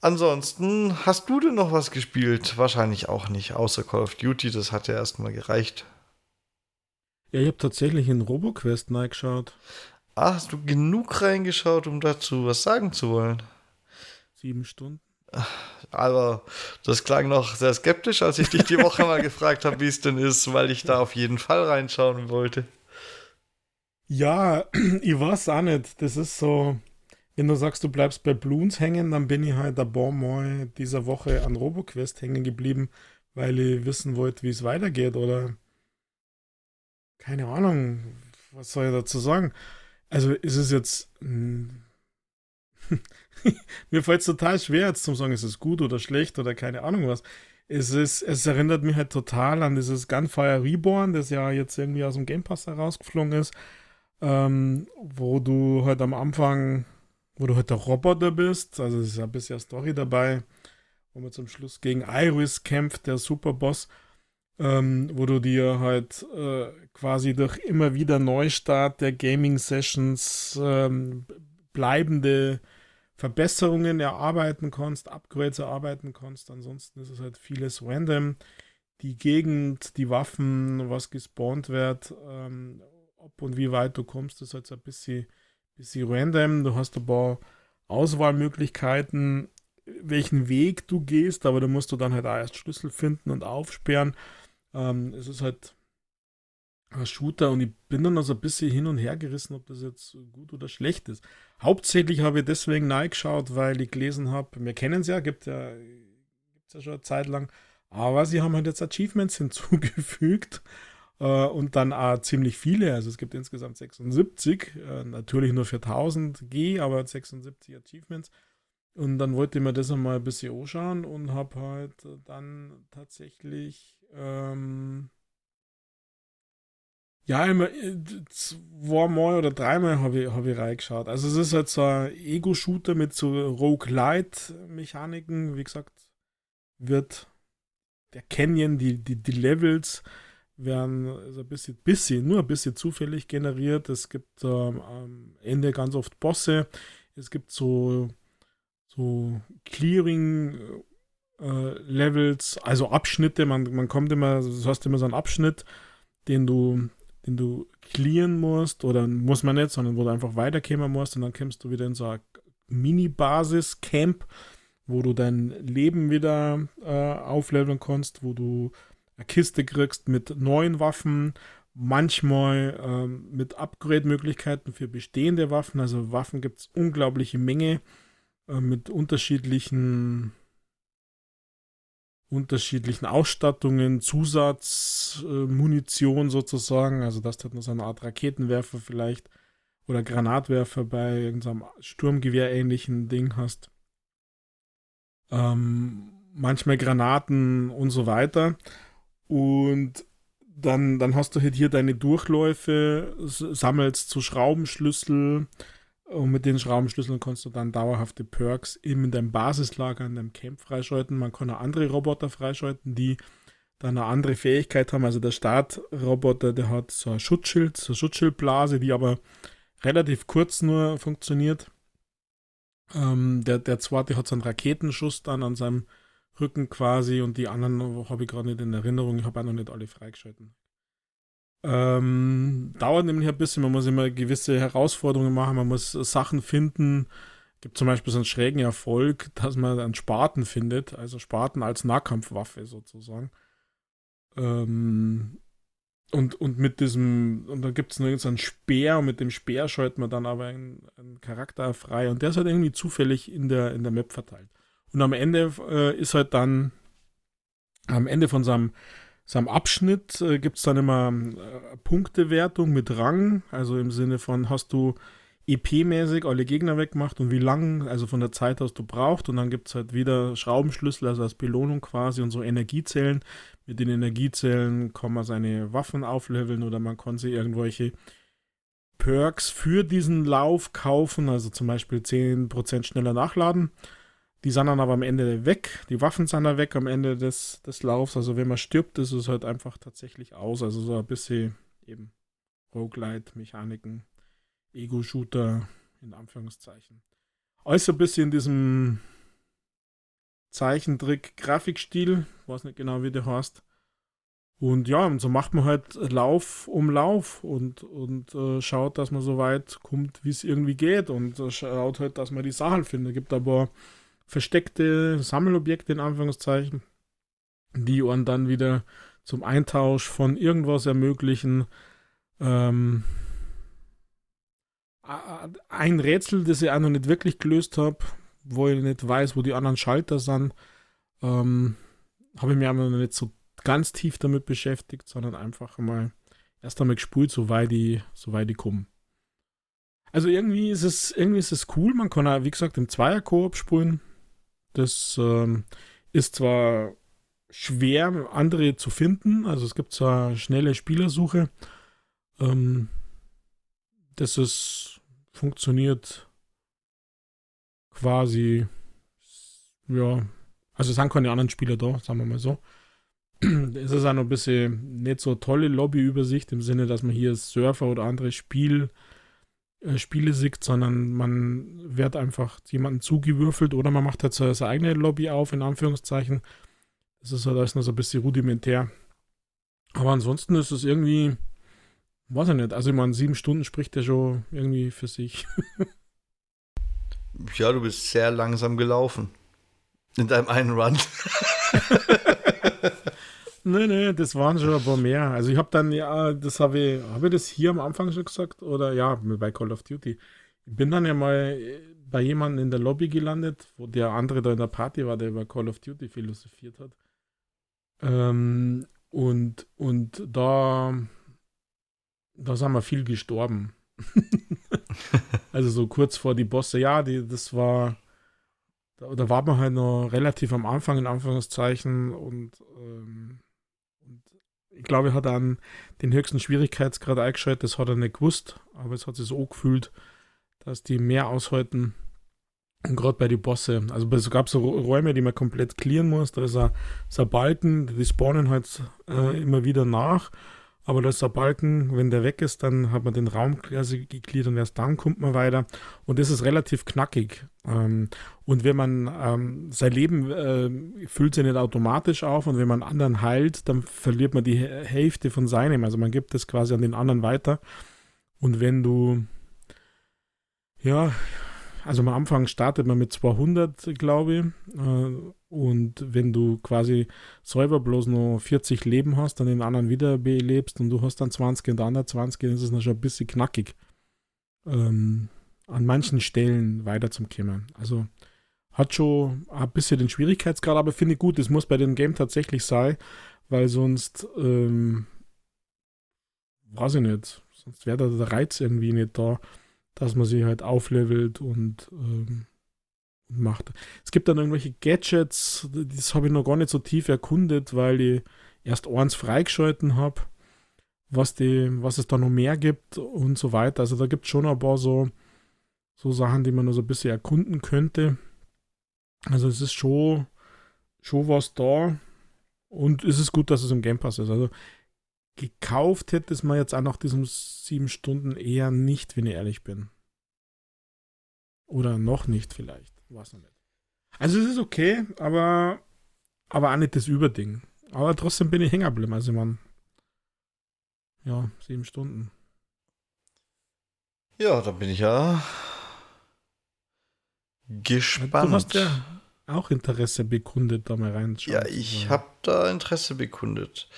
Ansonsten, hast du denn noch was gespielt? Wahrscheinlich auch nicht, außer Call of Duty, das hat ja erstmal gereicht. Ja, ich habe tatsächlich in RoboQuest geschaut. Ah, hast du genug reingeschaut, um dazu was sagen zu wollen? Sieben Stunden. Aber das klang noch sehr skeptisch, als ich dich die Woche mal gefragt habe, wie es denn ist, weil ich da auf jeden Fall reinschauen wollte. Ja, ich weiß auch nicht. Das ist so, wenn du sagst, du bleibst bei Bloons hängen, dann bin ich halt ein paar Mal dieser Woche an RoboQuest hängen geblieben, weil ich wissen wollte, wie es weitergeht oder keine Ahnung, was soll ich dazu sagen? Also ist es jetzt mir fällt es total schwer jetzt zu sagen, ist es gut oder schlecht oder keine Ahnung was. Es, ist, es erinnert mich halt total an dieses Gunfire Reborn, das ja jetzt irgendwie aus dem Game Pass herausgeflogen ist, ähm, wo du halt am Anfang wo du halt der Roboter bist. Also es ist ein bisschen Story dabei, wo man zum Schluss gegen Iris kämpft, der Superboss, ähm, wo du dir halt äh, quasi durch immer wieder Neustart der Gaming-Sessions ähm, bleibende Verbesserungen erarbeiten kannst, Upgrades erarbeiten kannst. Ansonsten ist es halt vieles random. Die Gegend, die Waffen, was gespawnt wird, ähm, ob und wie weit du kommst, ist halt so ein bisschen bisschen random. Du hast ein paar Auswahlmöglichkeiten, welchen Weg du gehst, aber da musst du dann halt auch erst Schlüssel finden und aufsperren. Ähm, es ist halt Shooter und ich bin dann also ein bisschen hin und her gerissen, ob das jetzt gut oder schlecht ist. Hauptsächlich habe ich deswegen geschaut, weil ich gelesen habe, wir kennen es ja, gibt ja, gibt's ja schon eine Zeit lang, aber sie haben halt jetzt Achievements hinzugefügt äh, und dann auch ziemlich viele, also es gibt insgesamt 76, äh, natürlich nur für 1000 G, aber 76 Achievements. Und dann wollte ich mir das einmal ein bisschen anschauen und habe halt dann tatsächlich ähm, ja, immer äh, zweimal oder dreimal habe ich, hab ich reingeschaut. Also es ist halt so ein Ego-Shooter mit so Roguelite-Mechaniken. Wie gesagt, wird der Canyon, die, die, die Levels werden also ein bisschen, bisschen, nur ein bisschen zufällig generiert. Es gibt ähm, am Ende ganz oft Bosse. Es gibt so, so Clearing äh, also Abschnitte. Man, man kommt immer, du hast immer so einen Abschnitt, den du, den du clearen musst, oder muss man nicht, sondern wo du einfach weiterkommen musst und dann kommst du wieder in so eine Mini-Basis-Camp, wo du dein Leben wieder äh, aufleveln kannst, wo du eine Kiste kriegst mit neuen Waffen, manchmal ähm, mit Upgrade-Möglichkeiten für bestehende Waffen. Also Waffen gibt es unglaubliche Menge äh, mit unterschiedlichen unterschiedlichen Ausstattungen, Zusatzmunition äh, sozusagen, also dass du halt noch so eine Art Raketenwerfer vielleicht oder Granatwerfer bei irgendeinem Sturmgewehr-ähnlichen Ding hast. Ähm, manchmal Granaten und so weiter. Und dann, dann hast du halt hier deine Durchläufe, sammelst so Schraubenschlüssel und mit den Schraubenschlüsseln kannst du dann dauerhafte Perks in deinem Basislager, in deinem Camp freischalten. Man kann auch andere Roboter freischalten, die dann eine andere Fähigkeit haben. Also der Startroboter, der hat so ein Schutzschild, so eine Schutzschildblase, die aber relativ kurz nur funktioniert. Ähm, der, der zweite hat so einen Raketenschuss dann an seinem Rücken quasi und die anderen habe ich gerade nicht in Erinnerung. Ich habe auch noch nicht alle freigeschalten. Ähm, dauert nämlich ein bisschen, man muss immer gewisse Herausforderungen machen, man muss Sachen finden. Gibt zum Beispiel so einen schrägen Erfolg, dass man einen Spaten findet, also Spaten als Nahkampfwaffe sozusagen. Ähm, und, und mit diesem, und da gibt es noch so einen Speer, und mit dem Speer schaltet man dann aber einen, einen Charakter frei und der ist halt irgendwie zufällig in der, in der Map verteilt. Und am Ende äh, ist halt dann, am Ende von seinem so am Abschnitt äh, gibt es dann immer äh, Punktewertung mit Rang, also im Sinne von hast du EP-mäßig alle Gegner weggemacht und wie lang, also von der Zeit aus du brauchst. Und dann gibt es halt wieder Schraubenschlüssel, also als Belohnung quasi und so Energiezellen. Mit den Energiezellen kann man seine Waffen aufleveln oder man kann sich irgendwelche Perks für diesen Lauf kaufen, also zum Beispiel 10% schneller nachladen. Die sind dann aber am Ende weg. Die Waffen sind dann weg am Ende des, des Laufs. Also wenn man stirbt, ist es halt einfach tatsächlich aus. Also so ein bisschen eben Roguelite-Mechaniken Ego-Shooter in Anführungszeichen. Alles ein bisschen in diesem Zeichentrick-Grafikstil, weiß nicht genau, wie der heißt. Und ja, und so macht man halt Lauf um Lauf und, und äh, schaut, dass man so weit kommt, wie es irgendwie geht. Und äh, schaut halt, dass man die Sachen findet. Es gibt aber versteckte Sammelobjekte in Anführungszeichen, die einen dann wieder zum Eintausch von irgendwas ermöglichen. Ähm, ein Rätsel, das ich auch noch nicht wirklich gelöst habe, wo ich nicht weiß, wo die anderen Schalter sind, ähm, habe ich mich aber noch nicht so ganz tief damit beschäftigt, sondern einfach mal erst einmal gespult, soweit die, soweit die kommen. Also irgendwie ist es, irgendwie ist es cool. Man kann auch, wie gesagt, im Zweier-Koop spulen. Das ähm, ist zwar schwer, andere zu finden. Also es gibt zwar schnelle Spielersuche. Ähm, das ist funktioniert quasi, ja, also es sind keine anderen Spieler da, sagen wir mal so. es ist auch noch ein bisschen nicht so tolle Lobbyübersicht im Sinne, dass man hier Surfer oder andere Spiel, äh, Spiele sieht, sondern man wird einfach jemanden zugewürfelt oder man macht halt seine eigene Lobby auf, in Anführungszeichen. Das ist halt alles noch so ein bisschen rudimentär. Aber ansonsten ist es irgendwie, Weiß ich nicht. Also, ich meine, sieben Stunden spricht der schon irgendwie für sich. ja, du bist sehr langsam gelaufen. In deinem einen Run. nee, nee, das waren schon ein paar mehr. Also, ich habe dann, ja, das habe ich, habe ich das hier am Anfang schon gesagt? Oder ja, bei Call of Duty. Ich bin dann ja mal bei jemandem in der Lobby gelandet, wo der andere da in der Party war, der über Call of Duty philosophiert hat. Ähm, und, und da da sind wir viel gestorben. also so kurz vor die Bosse, ja, die, das war, da, da war man halt noch relativ am Anfang, in Anführungszeichen, und, ähm, ich glaube, er hat dann den höchsten Schwierigkeitsgrad eingeschaltet, das hat er nicht gewusst, aber es hat sich so gefühlt, dass die mehr aushalten. Und gerade bei den Bosse, also es gab so Räume, die man komplett clearen muss, da ist ein, ist ein Balken, die spawnen halt äh, immer wieder nach aber das ist der Balken, wenn der weg ist, dann hat man den Raum quasi gegliedert und erst dann kommt man weiter. Und das ist relativ knackig. Ähm, und wenn man ähm, sein Leben äh, füllt sich nicht automatisch auf und wenn man anderen heilt, dann verliert man die Hälfte von seinem. Also man gibt es quasi an den anderen weiter. Und wenn du, ja, also am Anfang startet man mit 200, glaube ich. Äh, und wenn du quasi selber bloß nur 40 Leben hast, dann den anderen wieder belebst und du hast dann 20 und der andere 20, dann ist es noch schon ein bisschen knackig. Ähm, an manchen Stellen weiter zum Kommen. Also hat schon ein bisschen den Schwierigkeitsgrad, aber finde ich gut, es muss bei dem Game tatsächlich sein, weil sonst, ähm, weiß ich nicht, sonst wäre da der Reiz irgendwie nicht da, dass man sich halt auflevelt und ähm, macht. Es gibt dann irgendwelche Gadgets, das habe ich noch gar nicht so tief erkundet, weil ich erst eins freigeschalten habe, was, was es da noch mehr gibt und so weiter. Also da gibt es schon ein paar so, so Sachen, die man noch so ein bisschen erkunden könnte. Also es ist schon, schon was da und es ist gut, dass es im Game Pass ist. Also gekauft hätte es mir jetzt auch nach diesen sieben Stunden eher nicht, wenn ich ehrlich bin. Oder noch nicht vielleicht. Weiß noch nicht. Also es ist okay, aber, aber auch nicht das Überding. Aber trotzdem bin ich hängen geblieben. Also man, ja, sieben Stunden. Ja, da bin ich ja gespannt. Du hast ja auch Interesse bekundet, da mal reinschauen. Ja, ich habe da Interesse bekundet.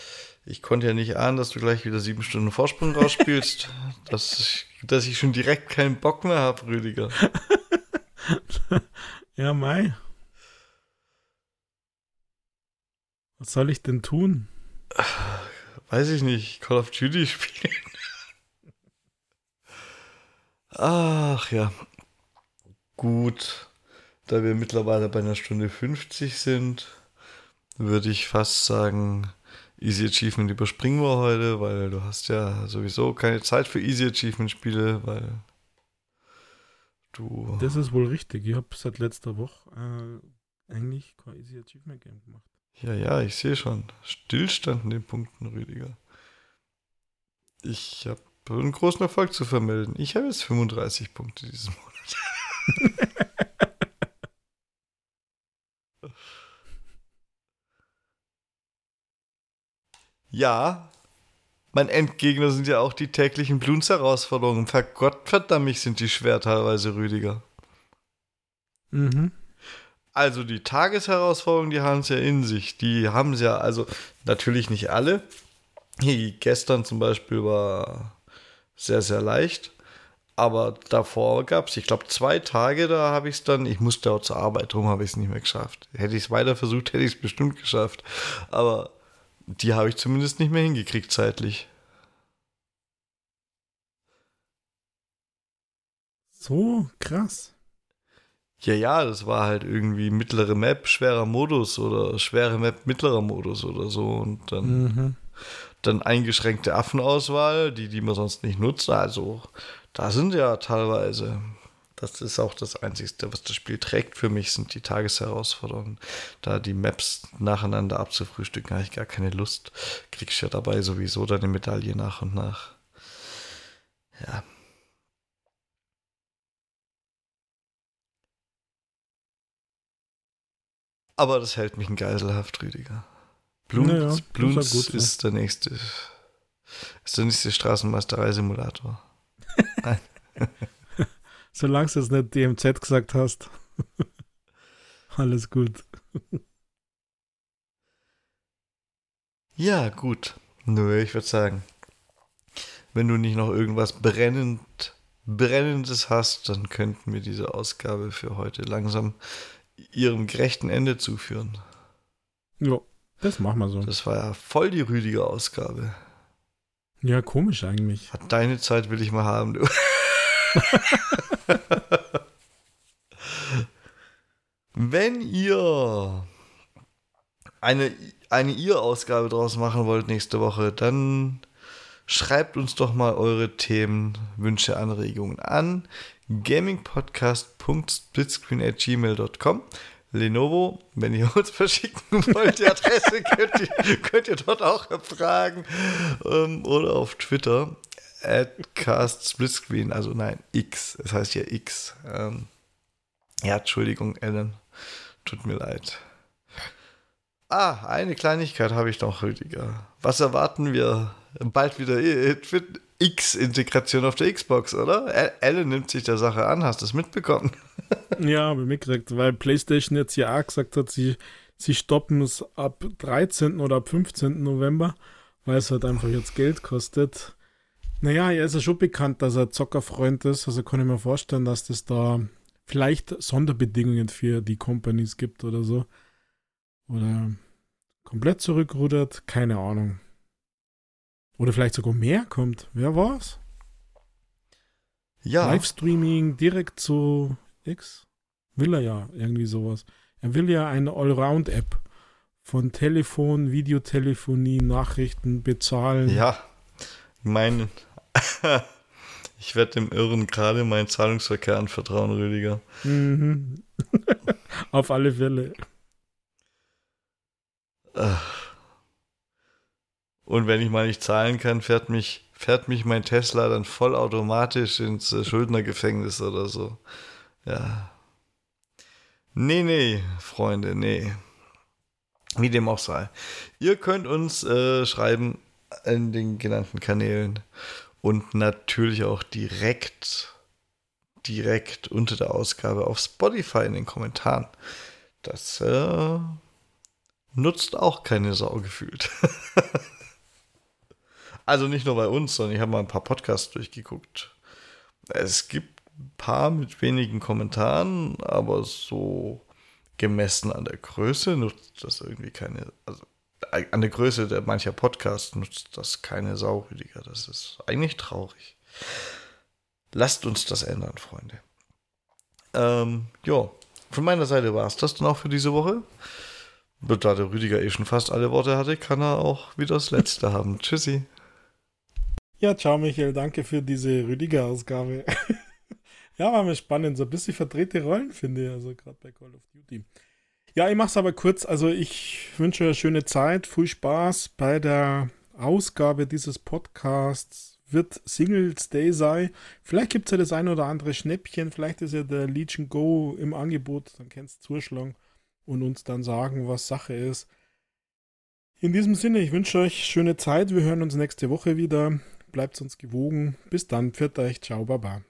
Ich konnte ja nicht ahnen, dass du gleich wieder sieben Stunden Vorsprung rausspielst, dass, ich, dass ich schon direkt keinen Bock mehr habe, Rüdiger. Ja, Mai. Was soll ich denn tun? Weiß ich nicht, Call of Duty spielen. Ach ja. Gut. Da wir mittlerweile bei einer Stunde 50 sind, würde ich fast sagen, Easy Achievement überspringen wir heute, weil du hast ja sowieso keine Zeit für Easy Achievement Spiele, weil du. Das ist wohl richtig. Ich habe seit letzter Woche äh, eigentlich kein Easy Achievement Game gemacht. Ja, ja, ich sehe schon. Stillstand in den Punkten, Rüdiger. Ich habe einen großen Erfolg zu vermelden. Ich habe jetzt 35 Punkte diesen Monat. ja, mein Endgegner sind ja auch die täglichen. Vergott verdammt, mich sind die schwer teilweise, Rüdiger. Mhm. Also die Tagesherausforderungen, die haben es ja in sich. Die haben es ja, also natürlich nicht alle. Hier, gestern zum Beispiel war sehr, sehr leicht. Aber davor gab es, ich glaube, zwei Tage, da habe ich es dann, ich musste auch zur Arbeit, darum habe ich es nicht mehr geschafft. Hätte ich es weiter versucht, hätte ich es bestimmt geschafft. Aber die habe ich zumindest nicht mehr hingekriegt zeitlich. So krass. Ja, ja, das war halt irgendwie mittlere Map, schwerer Modus oder schwere Map, mittlerer Modus oder so. Und dann mhm dann eingeschränkte Affenauswahl, die, die man sonst nicht nutzt. Also, da sind ja teilweise, das ist auch das Einzige, was das Spiel trägt für mich, sind die Tagesherausforderungen. Da die Maps nacheinander abzufrühstücken, habe ich gar keine Lust. Kriegst ja dabei sowieso deine Medaille nach und nach. Ja. Aber das hält mich in Geiselhaft, Rüdiger. Bloons, naja, Bloons ist, gut, ist der nächste. Ist der nächste Straßenmeisterei-Simulator. Nein. Solange du es nicht DMZ gesagt hast. Alles gut. ja, gut. Nö, ich würde sagen, wenn du nicht noch irgendwas brennend, Brennendes hast, dann könnten wir diese Ausgabe für heute langsam ihrem gerechten Ende zuführen. Ja. Das machen wir so. Das war ja voll die rüdige Ausgabe. Ja, komisch eigentlich. Deine Zeit will ich mal haben, du. Wenn ihr eine, eine ihr-Ausgabe draus machen wollt nächste Woche, dann schreibt uns doch mal eure Themen, Wünsche, Anregungen an gamingpodcast.splitscreen.gmail.com Lenovo, wenn ihr uns verschicken wollt, die Adresse könnt ihr, könnt ihr dort auch erfragen. Ähm, oder auf Twitter, Adcast Splitscreen, also nein, X, es heißt ja X. Ähm, ja, Entschuldigung, Ellen, tut mir leid. Ah, eine Kleinigkeit habe ich noch, Rüdiger. Was erwarten wir bald wieder? X-Integration auf der Xbox, oder? Alan nimmt sich der Sache an, hast du es mitbekommen? ja, habe ich mitgekriegt, weil PlayStation jetzt ja auch gesagt hat, sie, sie stoppen es ab 13. oder ab 15. November, weil es halt einfach jetzt Geld kostet. Naja, er ist ja schon bekannt, dass er Zockerfreund ist, also kann ich mir vorstellen, dass das da vielleicht Sonderbedingungen für die Companies gibt oder so. Oder komplett zurückrudert, keine Ahnung. Oder vielleicht sogar mehr kommt. Wer war's? Ja. Livestreaming direkt zu X? Will er ja, irgendwie sowas. Er will ja eine Allround-App von Telefon, Videotelefonie, Nachrichten bezahlen. Ja, mein. ich werde dem Irren gerade meinen Zahlungsverkehr anvertrauen, Rüdiger. Mhm. Auf alle Fälle. Und wenn ich mal nicht zahlen kann, fährt mich, fährt mich mein Tesla dann vollautomatisch ins äh, Schuldnergefängnis oder so. Ja. Nee, nee, Freunde, nee. Wie dem auch sei. Ihr könnt uns äh, schreiben in den genannten Kanälen und natürlich auch direkt, direkt unter der Ausgabe auf Spotify in den Kommentaren. Das äh, nutzt auch keine Sau gefühlt. Also nicht nur bei uns, sondern ich habe mal ein paar Podcasts durchgeguckt. Es gibt ein paar mit wenigen Kommentaren, aber so gemessen an der Größe nutzt das irgendwie keine. Also an der Größe der mancher Podcasts nutzt das keine Sau, Rüdiger. Das ist eigentlich traurig. Lasst uns das ändern, Freunde. Ähm, ja, von meiner Seite war es das dann auch für diese Woche. Da der Rüdiger eh schon fast alle Worte hatte, kann er auch wieder das letzte haben. Tschüssi. Ja, ciao Michael, danke für diese Rüdiger-Ausgabe. ja, war mir spannend, so ein bisschen verdrehte Rollen, finde ich, also gerade bei Call of Duty. Ja, ich mache es aber kurz. Also ich wünsche eine schöne Zeit, viel Spaß bei der Ausgabe dieses Podcasts. Wird Singles Day sein. Vielleicht gibt es ja das ein oder andere Schnäppchen. Vielleicht ist ja der Legion Go im Angebot. Dann kannst du zuschlagen und uns dann sagen, was Sache ist. In diesem Sinne, ich wünsche euch schöne Zeit. Wir hören uns nächste Woche wieder. Bleibt uns gewogen. Bis dann. Pfiat euch. Ciao, Baba.